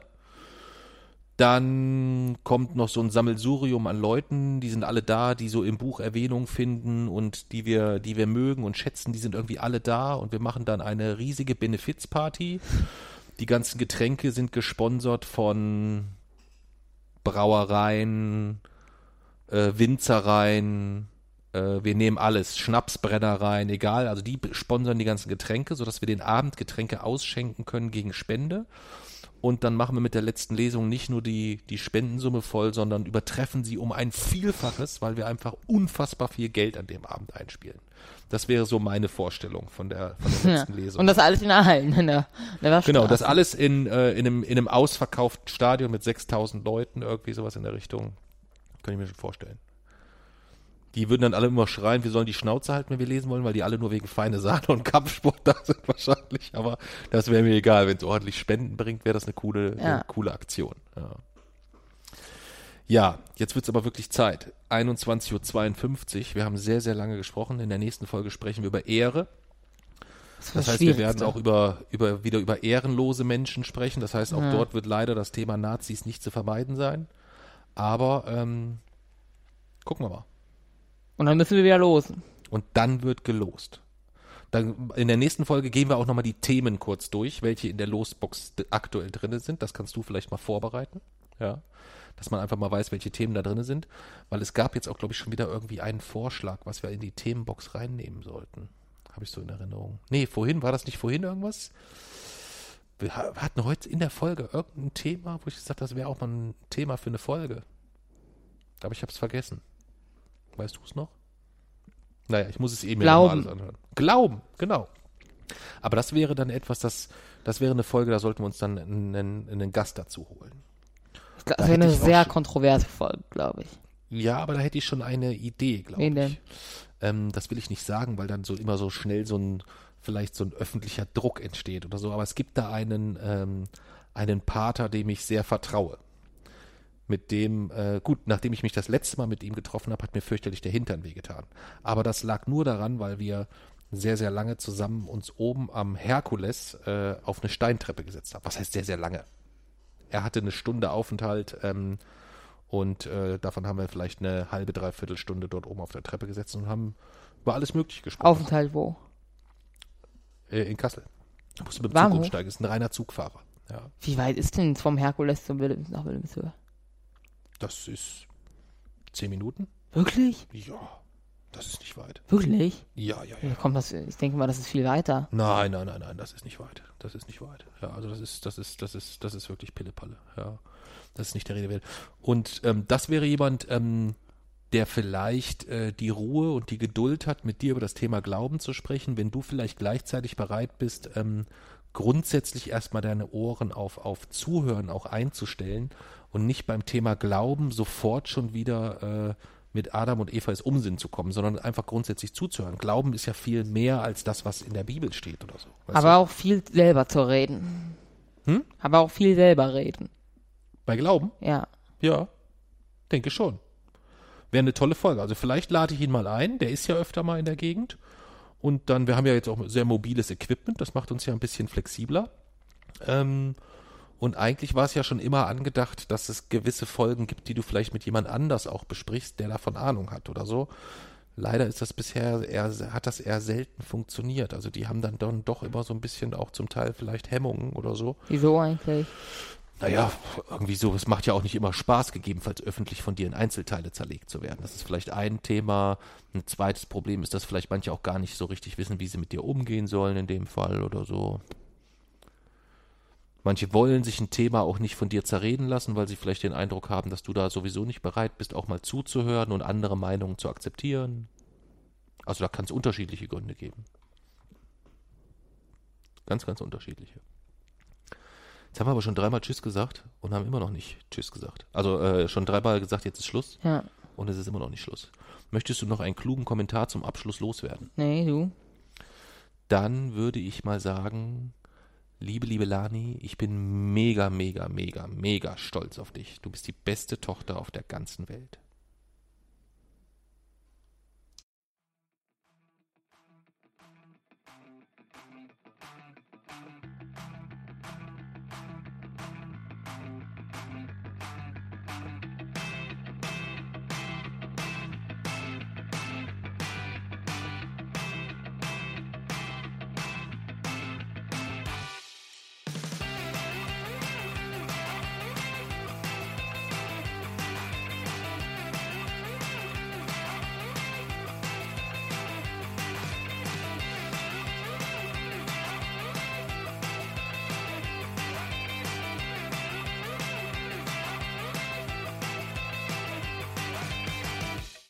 Dann kommt noch so ein Sammelsurium an Leuten, die sind alle da, die so im Buch Erwähnung finden und die wir, die wir mögen und schätzen, die sind irgendwie alle da und wir machen dann eine riesige Benefizparty. Die ganzen Getränke sind gesponsert von Brauereien, äh, Winzereien, äh, wir nehmen alles, Schnapsbrennereien, egal, also die sponsern die ganzen Getränke, sodass wir den Abend Getränke ausschenken können gegen Spende. Und dann machen wir mit der letzten Lesung nicht nur die, die Spendensumme voll, sondern übertreffen sie um ein Vielfaches, weil wir einfach unfassbar viel Geld an dem Abend einspielen. Das wäre so meine Vorstellung von der, von der letzten Ja. Lesung. Und das alles in Hallen, in der, in der Genau, das alles in, äh, in, einem, in einem ausverkauften Stadion mit 6000 Leuten, irgendwie sowas in der Richtung. Kann ich mir schon vorstellen. Die würden dann alle immer schreien, wir sollen die Schnauze halten, wenn wir lesen wollen, weil die alle nur wegen feine Sahne und Kampfsport da sind wahrscheinlich. Aber das wäre mir egal. Wenn es ordentlich Spenden bringt, wäre das eine coole, Ja. eine coole Aktion. Ja. Ja, jetzt wird's aber wirklich Zeit. 21.52 Uhr. Wir haben sehr, sehr lange gesprochen. In der nächsten Folge sprechen wir über Ehre. Das, Das heißt, wir werden auch über, über, wieder über ehrenlose Menschen sprechen. Das heißt, auch Ja. dort wird leider das Thema Nazis nicht zu vermeiden sein. Aber ähm, gucken wir mal. Und dann müssen wir wieder los. Und dann wird gelost. Dann, in der nächsten Folge gehen wir auch nochmal die Themen kurz durch, welche in der Losbox aktuell drin sind. Das kannst du vielleicht mal vorbereiten. Ja. Dass man einfach mal weiß, welche Themen da drin sind. Weil es gab jetzt auch, glaube ich, schon wieder irgendwie einen Vorschlag, was wir in die Themenbox reinnehmen sollten. Habe ich so in Erinnerung. Nee, vorhin, war das nicht vorhin irgendwas? Wir ha- hatten heute in der Folge irgendein Thema, wo ich gesagt habe, das wäre auch mal ein Thema für eine Folge. Aber ich habe es vergessen. Weißt du es noch? Naja, ich muss es eben Glauben. noch mal alles anhören. Glauben, genau. Aber das wäre dann etwas, das, das wäre eine Folge, da sollten wir uns dann einen, einen Gast dazu holen. Da Das wäre eine sehr schon- kontroverse Folge, glaube ich. Ja, aber da hätte ich schon eine Idee, glaube ich. denn? Ähm, das will ich nicht sagen, weil dann so immer so schnell so ein, vielleicht so ein öffentlicher Druck entsteht oder so. Aber es gibt da einen, ähm, einen Pater, dem ich sehr vertraue. Mit dem, äh, gut, nachdem ich mich das letzte Mal mit ihm getroffen habe, hat mir fürchterlich der Hintern wehgetan. Aber das lag nur daran, weil wir sehr, sehr lange zusammen uns oben am Herkules äh, auf eine Steintreppe gesetzt haben. Was heißt sehr, sehr lange? Er hatte eine Stunde Aufenthalt ähm, und äh, davon haben wir vielleicht eine halbe, dreiviertel Stunde dort oben auf der Treppe gesetzt und haben über alles Mögliche gesprochen. Aufenthalt wo? Äh, in Kassel. Da musst du mit dem Zug umsteigen. Ist ein reiner Zugfahrer. Ja, Wie weit ist denn vom Herkules zum Wilhelm, nach Wilhelmshöhe? Das ist zehn Minuten. Wirklich? Ja, das ist nicht weit. Wirklich? Ja, ja, ja. Ja, kommt das, ich denke mal, das ist viel weiter. Nein, nein, nein, nein, das ist nicht weit. Das ist nicht weit. Ja, also das ist, das ist, das ist, das ist wirklich Pillepalle. Ja, das ist nicht der Rede wert. Und ähm, das wäre jemand, ähm, der vielleicht äh, die Ruhe und die Geduld hat, mit dir über das Thema Glauben zu sprechen, wenn du vielleicht gleichzeitig bereit bist, ähm, grundsätzlich erstmal deine Ohren auf, auf Zuhören auch einzustellen und nicht beim Thema Glauben sofort schon wieder äh, mit Adam und Eva ist Unsinn zu kommen, sondern einfach grundsätzlich zuzuhören. Glauben ist ja viel mehr als das, was in der Bibel steht oder so. Aber auch viel selber zu reden. Hm? Aber auch viel selber reden. du? Bei Glauben? Ja. Ja, denke schon. Wäre eine tolle Folge. Also vielleicht lade ich ihn mal ein. Der ist ja öfter mal in der Gegend. Und dann, wir haben ja jetzt auch sehr mobiles Equipment. Das macht uns ja ein bisschen flexibler. Ähm, und eigentlich war es ja schon immer angedacht, dass es gewisse Folgen gibt, die du vielleicht mit jemand anders auch besprichst, der davon Ahnung hat oder so. Leider ist das bisher eher, hat das eher selten funktioniert. Also die haben dann, dann doch immer so ein bisschen auch zum Teil vielleicht Hemmungen oder so. Wieso eigentlich? Naja, irgendwie so, es macht ja auch nicht immer Spaß, gegebenenfalls öffentlich von dir in Einzelteile zerlegt zu werden. Das ist vielleicht ein Thema. Ein zweites Problem ist, dass vielleicht manche auch gar nicht so richtig wissen, wie sie mit dir umgehen sollen in dem Fall oder so. Manche wollen sich ein Thema auch nicht von dir zerreden lassen, weil sie vielleicht den Eindruck haben, dass du da sowieso nicht bereit bist, auch mal zuzuhören und andere Meinungen zu akzeptieren. Also da kann es unterschiedliche Gründe geben. Ganz, ganz unterschiedliche. Jetzt haben wir aber schon dreimal Tschüss gesagt und haben immer noch nicht Tschüss gesagt. Also äh, schon dreimal gesagt, jetzt ist Schluss Ja. und es ist immer noch nicht Schluss. Möchtest du noch einen klugen Kommentar zum Abschluss loswerden? Nee, du. Dann würde ich mal sagen, liebe, liebe Lani, ich bin mega, mega, mega, mega stolz auf dich. Du bist die beste Tochter auf der ganzen Welt.